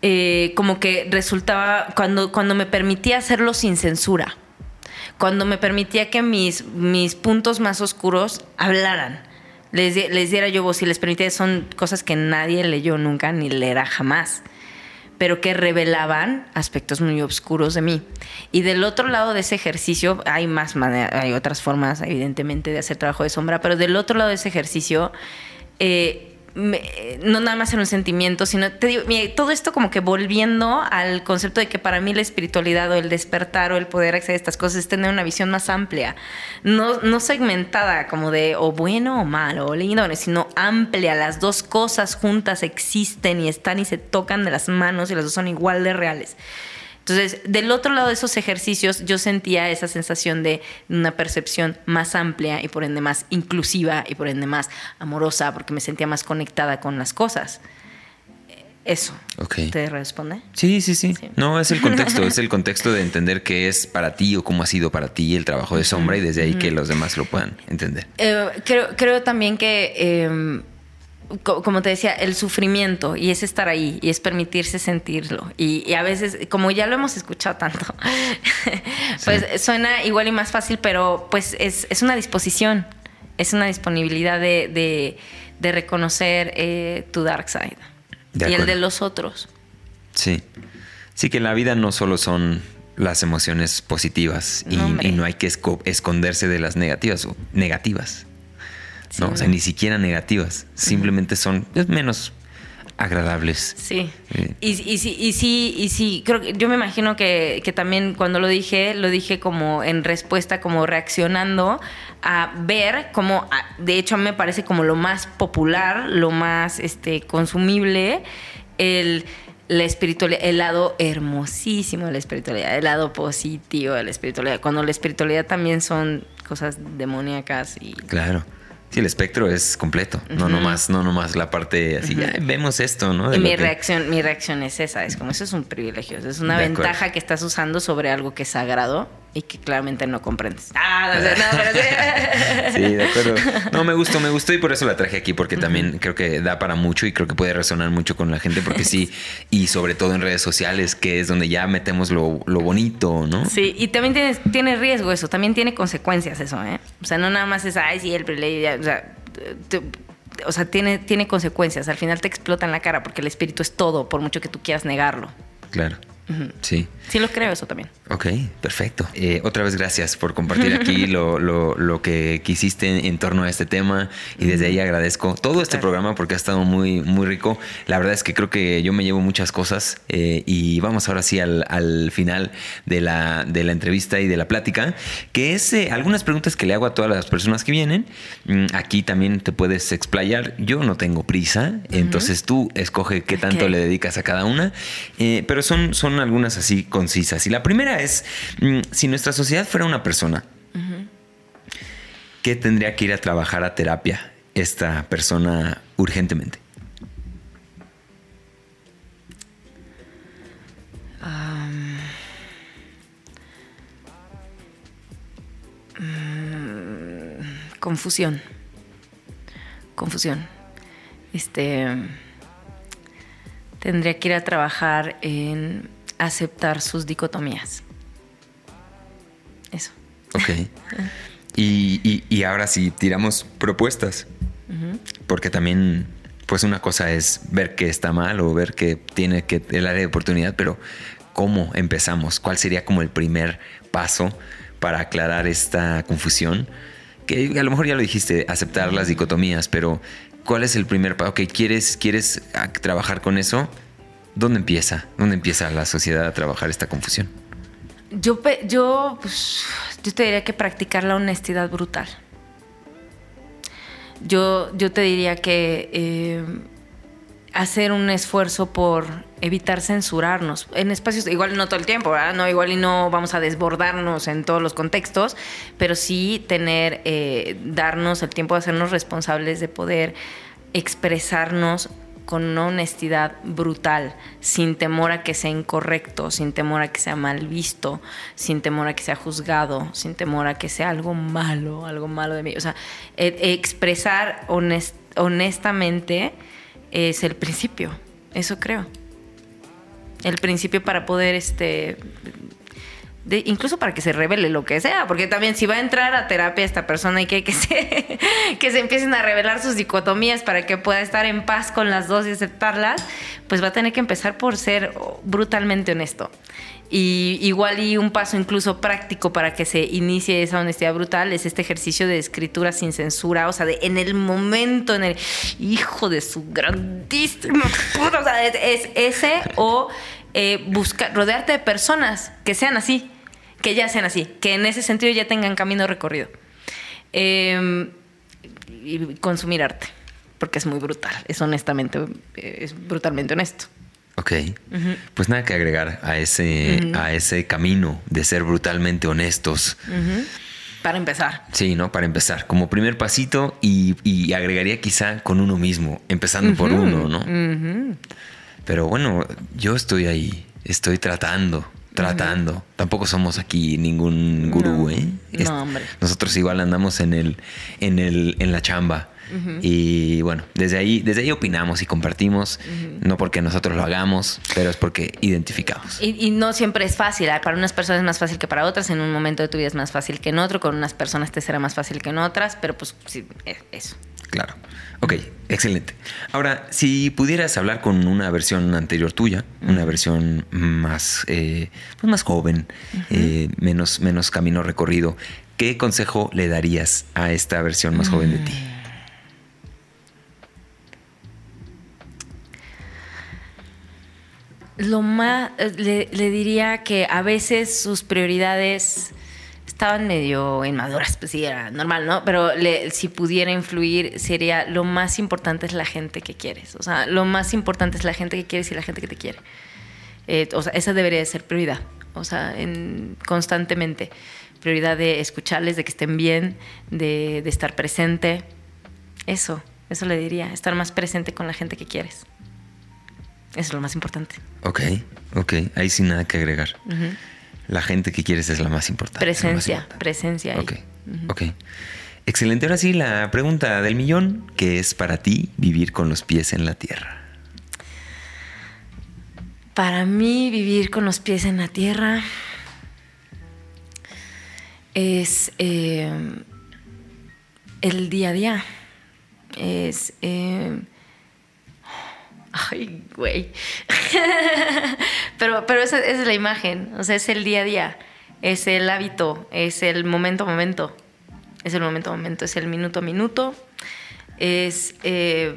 Eh, como que resultaba, cuando, cuando me permitía hacerlo sin censura, cuando me permitía que mis, mis puntos más oscuros hablaran, les, les diera yo voz y les permitía, son cosas que nadie leyó nunca ni leerá jamás pero que revelaban aspectos muy oscuros de mí. Y del otro lado de ese ejercicio, hay más hay otras formas, evidentemente, de hacer trabajo de sombra, pero del otro lado de ese ejercicio, eh, no nada más en un sentimiento, sino te digo, todo esto como que volviendo al concepto de que para mí la espiritualidad o el despertar o el poder acceder a estas cosas es tener una visión más amplia, no, no segmentada como de o bueno o malo o lindo, sino amplia, las dos cosas juntas existen y están y se tocan de las manos y las dos son igual de reales. Entonces, del otro lado de esos ejercicios, yo sentía esa sensación de una percepción más amplia y por ende más inclusiva y por ende más amorosa, porque me sentía más conectada con las cosas. Eso. ¿Te responde? Sí, sí, sí, No, es el contexto, es el contexto de entender qué es para ti o cómo ha sido para ti el trabajo de sombra y desde ahí que los demás lo puedan entender. Eh, creo, creo también que em, como te decía, el sufrimiento y es estar ahí y es permitirse sentirlo. Y, a veces, como ya lo hemos escuchado tanto, pues suena igual y más fácil, pero pues es, una disposición, es una disponibilidad de, reconocer eh, tu dark side y el de los otros. Sí. Sí, que en la vida no solo son las emociones positivas y, y no hay que esconderse de las negativas o ¿no? O sea, ni siquiera negativas, simplemente son menos agradables. Sí. Y, y, sí, y sí, y sí, creo que yo me imagino que, también cuando lo dije, lo dije como en respuesta, como reaccionando a ver cómo, de hecho a mí me parece como lo más popular, lo más este, consumible, el la espiritualidad, el lado hermosísimo de la espiritualidad, el lado positivo de la espiritualidad, cuando la espiritualidad también son cosas demoníacas y... Claro. Sí, el espectro es completo, no nomás, no nomás la parte así, "Ay, vemos esto, ¿no? De Y mi que- reacción, mi reacción es esa, es como eso es un privilegio, es una De acuerdo. ventaja que estás usando sobre algo que es sagrado y que claramente no comprendes. Ah, no, sé, no, pero sí. Sí, de acuerdo. No, me gustó, me gustó y por eso la traje aquí, porque también creo que da para mucho y creo que puede resonar mucho con la gente, porque sí, y sobre todo en redes sociales, que es donde ya metemos lo, lo bonito, ¿no? Sí, y también tiene, tiene riesgo eso, también tiene consecuencias eso, ¿eh? O sea, no nada más es, ay, sí, el privilegio, ya", o sea, te- o sea, tiene, tiene consecuencias, al final te explota en la cara porque el espíritu es todo, por mucho que tú quieras negarlo. Claro. Sí. Sí lo creo eso también. Ok, perfecto. Eh, otra vez gracias por compartir aquí lo, lo- lo que quisiste en, en torno a este tema y desde ahí agradezco todo este programa porque ha estado muy, muy rico. La verdad es que creo que yo me llevo muchas cosas eh, y vamos ahora sí al, al final de la, de la entrevista y de la plática, que es eh, algunas preguntas que le hago a todas las personas que vienen. Mm, Aquí también te puedes explayar. Yo no tengo prisa, entonces tú escoge qué tanto le dedicas a cada una, pero son, son algunas así concisas. Y la primera es, mm, si nuestra sociedad fuera una persona, ¿qué tendría que ir a trabajar a terapia esta persona urgentemente? Confusión. Confusión. Este. Tendría que ir a trabajar en aceptar sus dicotomías. Ok. y, y- y ahora sí, tiramos propuestas. Porque también, pues una cosa es ver que está mal o ver que tiene que el área de oportunidad, pero ¿cómo empezamos? ¿Cuál sería como el primer paso para aclarar esta confusión? Que a lo mejor ya lo dijiste, aceptar las dicotomías, pero ¿cuál es el primer paso? Ok, ¿quieres, quieres trabajar con eso? ¿Dónde empieza? ¿Dónde empieza la sociedad a trabajar esta confusión? Yo, yo, pues, yo te diría que practicar la honestidad brutal. Yo, yo te diría que eh, hacer un esfuerzo por evitar censurarnos en espacios, igual no todo el tiempo. No, igual y no vamos a desbordarnos en todos los contextos, pero sí tener, eh, darnos el tiempo de hacernos responsables de poder expresarnos con una honestidad brutal, sin temor a que sea incorrecto, sin temor a que sea mal visto, sin temor a que sea juzgado, sin temor a que sea algo malo, algo malo de mí. O sea, eh, expresar honest- honestamente es el principio, eso creo. El principio para poder, este, incluso para que se revele lo que sea, porque también si va a entrar a terapia esta persona y que, que, se, que se empiecen a revelar sus dicotomías para que pueda estar en paz con las dos y aceptarlas, pues va a tener que empezar por ser brutalmente honesto. Y igual y un paso incluso práctico para que se inicie esa honestidad brutal es este ejercicio de escritura sin censura, o sea, de en el momento, en el hijo de su grandísimo o sea, es, es ese o eh, buscar, rodearte de personas que sean así, que ya sean así, que en ese sentido ya tengan camino recorrido. Eh, y consumir arte, porque es muy brutal, es honestamente, eh, es brutalmente honesto. Ok. Pues nada que agregar a ese, a ese camino de ser brutalmente honestos. Para empezar. Sí, ¿no? Para empezar, como primer pasito y, y agregaría quizá con uno mismo, empezando por uno, ¿no? Pero bueno, yo estoy ahí, estoy tratando, tratando. Tampoco somos aquí ningún gurú, No, ¿eh? no, hombre. Nosotros igual andamos en el, en el, en la chamba. Y bueno, desde ahí, desde ahí opinamos y compartimos, no porque nosotros lo hagamos, pero es porque identificamos. Y, y no siempre es fácil. ¿eh? Para unas personas es más fácil que para otras. En un momento de tu vida es más fácil que en otro. Con unas personas te será más fácil que en otras. Pero pues sí, es- eso. Claro. Ok, excelente. Ahora, si pudieras hablar con una versión anterior tuya, una versión más, eh, pues más joven, eh, menos, menos camino recorrido, ¿qué consejo le darías a esta versión más joven de ti? Lo más, eh, le, le diría que a veces sus prioridades estaban medio inmaduras, pues sí, era normal, ¿no? Pero si pudiera influir, sería lo más importante es la gente que quieres. O sea, lo más importante es la gente que quieres y la gente que te quiere. Eh, o sea, esa debería de ser prioridad. O sea, en, constantemente. Prioridad de escucharles, de que estén bien, de, de estar presente. Eso, eso le diría, estar más presente con la gente que quieres. Eso es lo más importante. Ok, ok, ahí sin nada que agregar. La gente que quieres es la más importante. Presencia, presencia. Ahí. Ok, ok. Excelente. Ahora sí, la pregunta del millón, ¿qué es para ti vivir con los pies en la tierra? Para mí vivir con los pies en la tierra es eh, el día a día. Es... Eh, ay, güey. pero pero esa, es la imagen, o sea, es el día a día, es el hábito, es el momento a momento, es el momento a momento, es el minuto a minuto, es eh,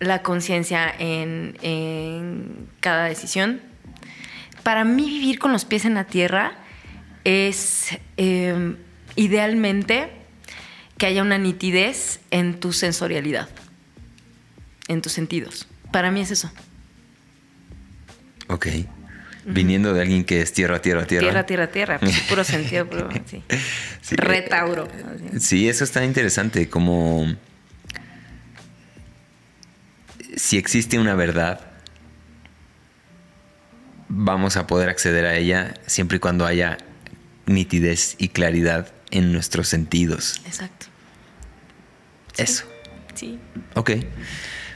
la conciencia en, cada decisión. Para mí vivir con los pies en la tierra es eh, idealmente que haya una nitidez en tu sensorialidad, en tus sentidos. Para mí es eso. Ok. Viniendo de alguien que es tierra, tierra, tierra. Tierra, tierra, tierra. Pues, puro sentido, puro, sí. Retauro. Sí, eso está interesante. Como si existe una verdad, vamos a poder acceder a ella siempre y cuando haya nitidez y claridad en nuestros sentidos. Exacto. Eso. Sí. Ok.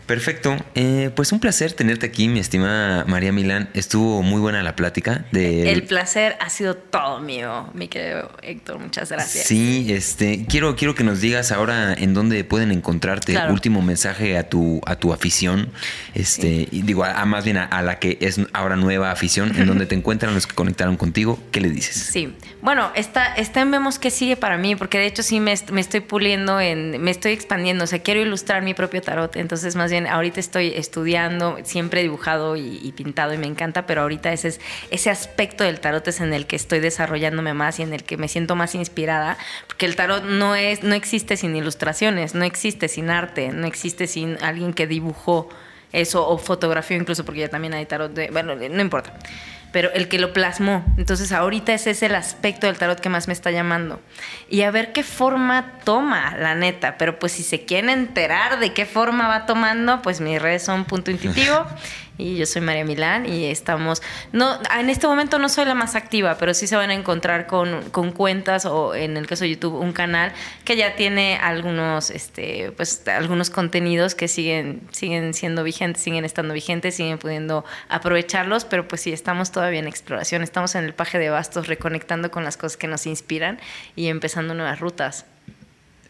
Perfecto. Eh, pues un placer tenerte aquí, mi estimada María Milán. Estuvo muy buena la plática. De... El placer ha sido todo mío, mi querido Héctor. Muchas gracias. Sí, este, quiero, quiero que nos digas ahora en dónde pueden encontrarte. Último mensaje a tu, a tu afición. Este, y digo, a, más bien a, la que es ahora nueva afición, en donde te encuentran los que conectaron contigo. ¿Qué le dices? Sí. Bueno, está, está en Vemos que sigue para mí, porque de hecho sí me, me estoy puliendo, en, me estoy expandiendo. O sea, quiero ilustrar mi propio tarot. Entonces, más bien ahorita estoy estudiando, siempre he dibujado y, pintado y me encanta, pero ahorita ese, es, ese aspecto del tarot es en el que estoy desarrollándome más y en el que me siento más inspirada, porque el tarot no, es, no existe sin ilustraciones, no existe sin arte, no existe sin alguien que dibujó eso o fotografió incluso, porque ya también hay tarot de, bueno, no importa pero el que lo plasmó. Entonces ahorita ese es el aspecto del tarot que más me está llamando. Y a ver qué forma toma, la neta. Pero pues si se quieren enterar de qué forma va tomando, pues mis redes son punto intuitivo y yo soy María Milán y estamos, no, en este momento no soy la más activa, pero sí se van a encontrar con, con cuentas o en el caso de YouTube un canal que ya tiene algunos, este, pues algunos contenidos que siguen, siguen siendo vigentes, siguen estando vigentes, siguen pudiendo aprovecharlos, pero pues sí, estamos todavía en exploración, estamos en el paje de bastos reconectando con las cosas que nos inspiran y empezando nuevas rutas.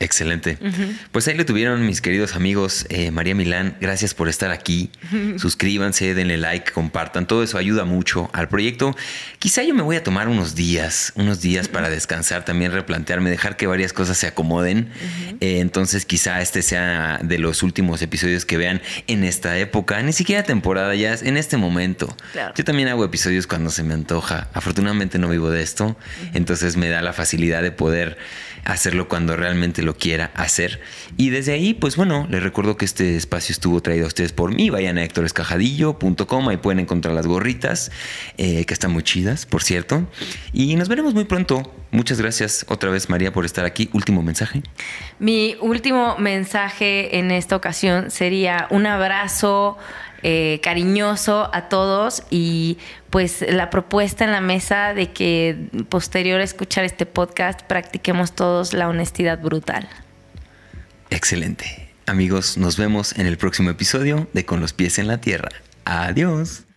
Excelente. Pues ahí lo tuvieron mis queridos amigos. Eh, María Milán, gracias por estar aquí. Suscríbanse, denle like, compartan. Todo eso ayuda mucho al proyecto. Quizá yo me voy a tomar unos días, unos días para descansar, también replantearme, dejar que varias cosas se acomoden. Eh, entonces quizá este sea de los últimos episodios que vean en esta época, ni siquiera temporada, ya en este momento. Yo también hago episodios cuando se me antoja. Afortunadamente no vivo de esto, entonces me da la facilidad de poder hacerlo cuando realmente lo quiera hacer. Y desde ahí, pues bueno, les recuerdo que este espacio estuvo traído a ustedes por mí. Vayan a hectorescajadillo.com, ahí pueden encontrar las gorritas, eh, que están muy chidas, por cierto. Y nos veremos muy pronto. Muchas gracias otra vez, María, por estar aquí. Último mensaje. Mi último mensaje en esta ocasión sería un abrazo eh, cariñoso a todos y pues la propuesta en la mesa de que posterior a escuchar este podcast practiquemos todos la honestidad brutal. Excelente. Amigos, nos vemos en el próximo episodio de Con los pies en la tierra. Adiós.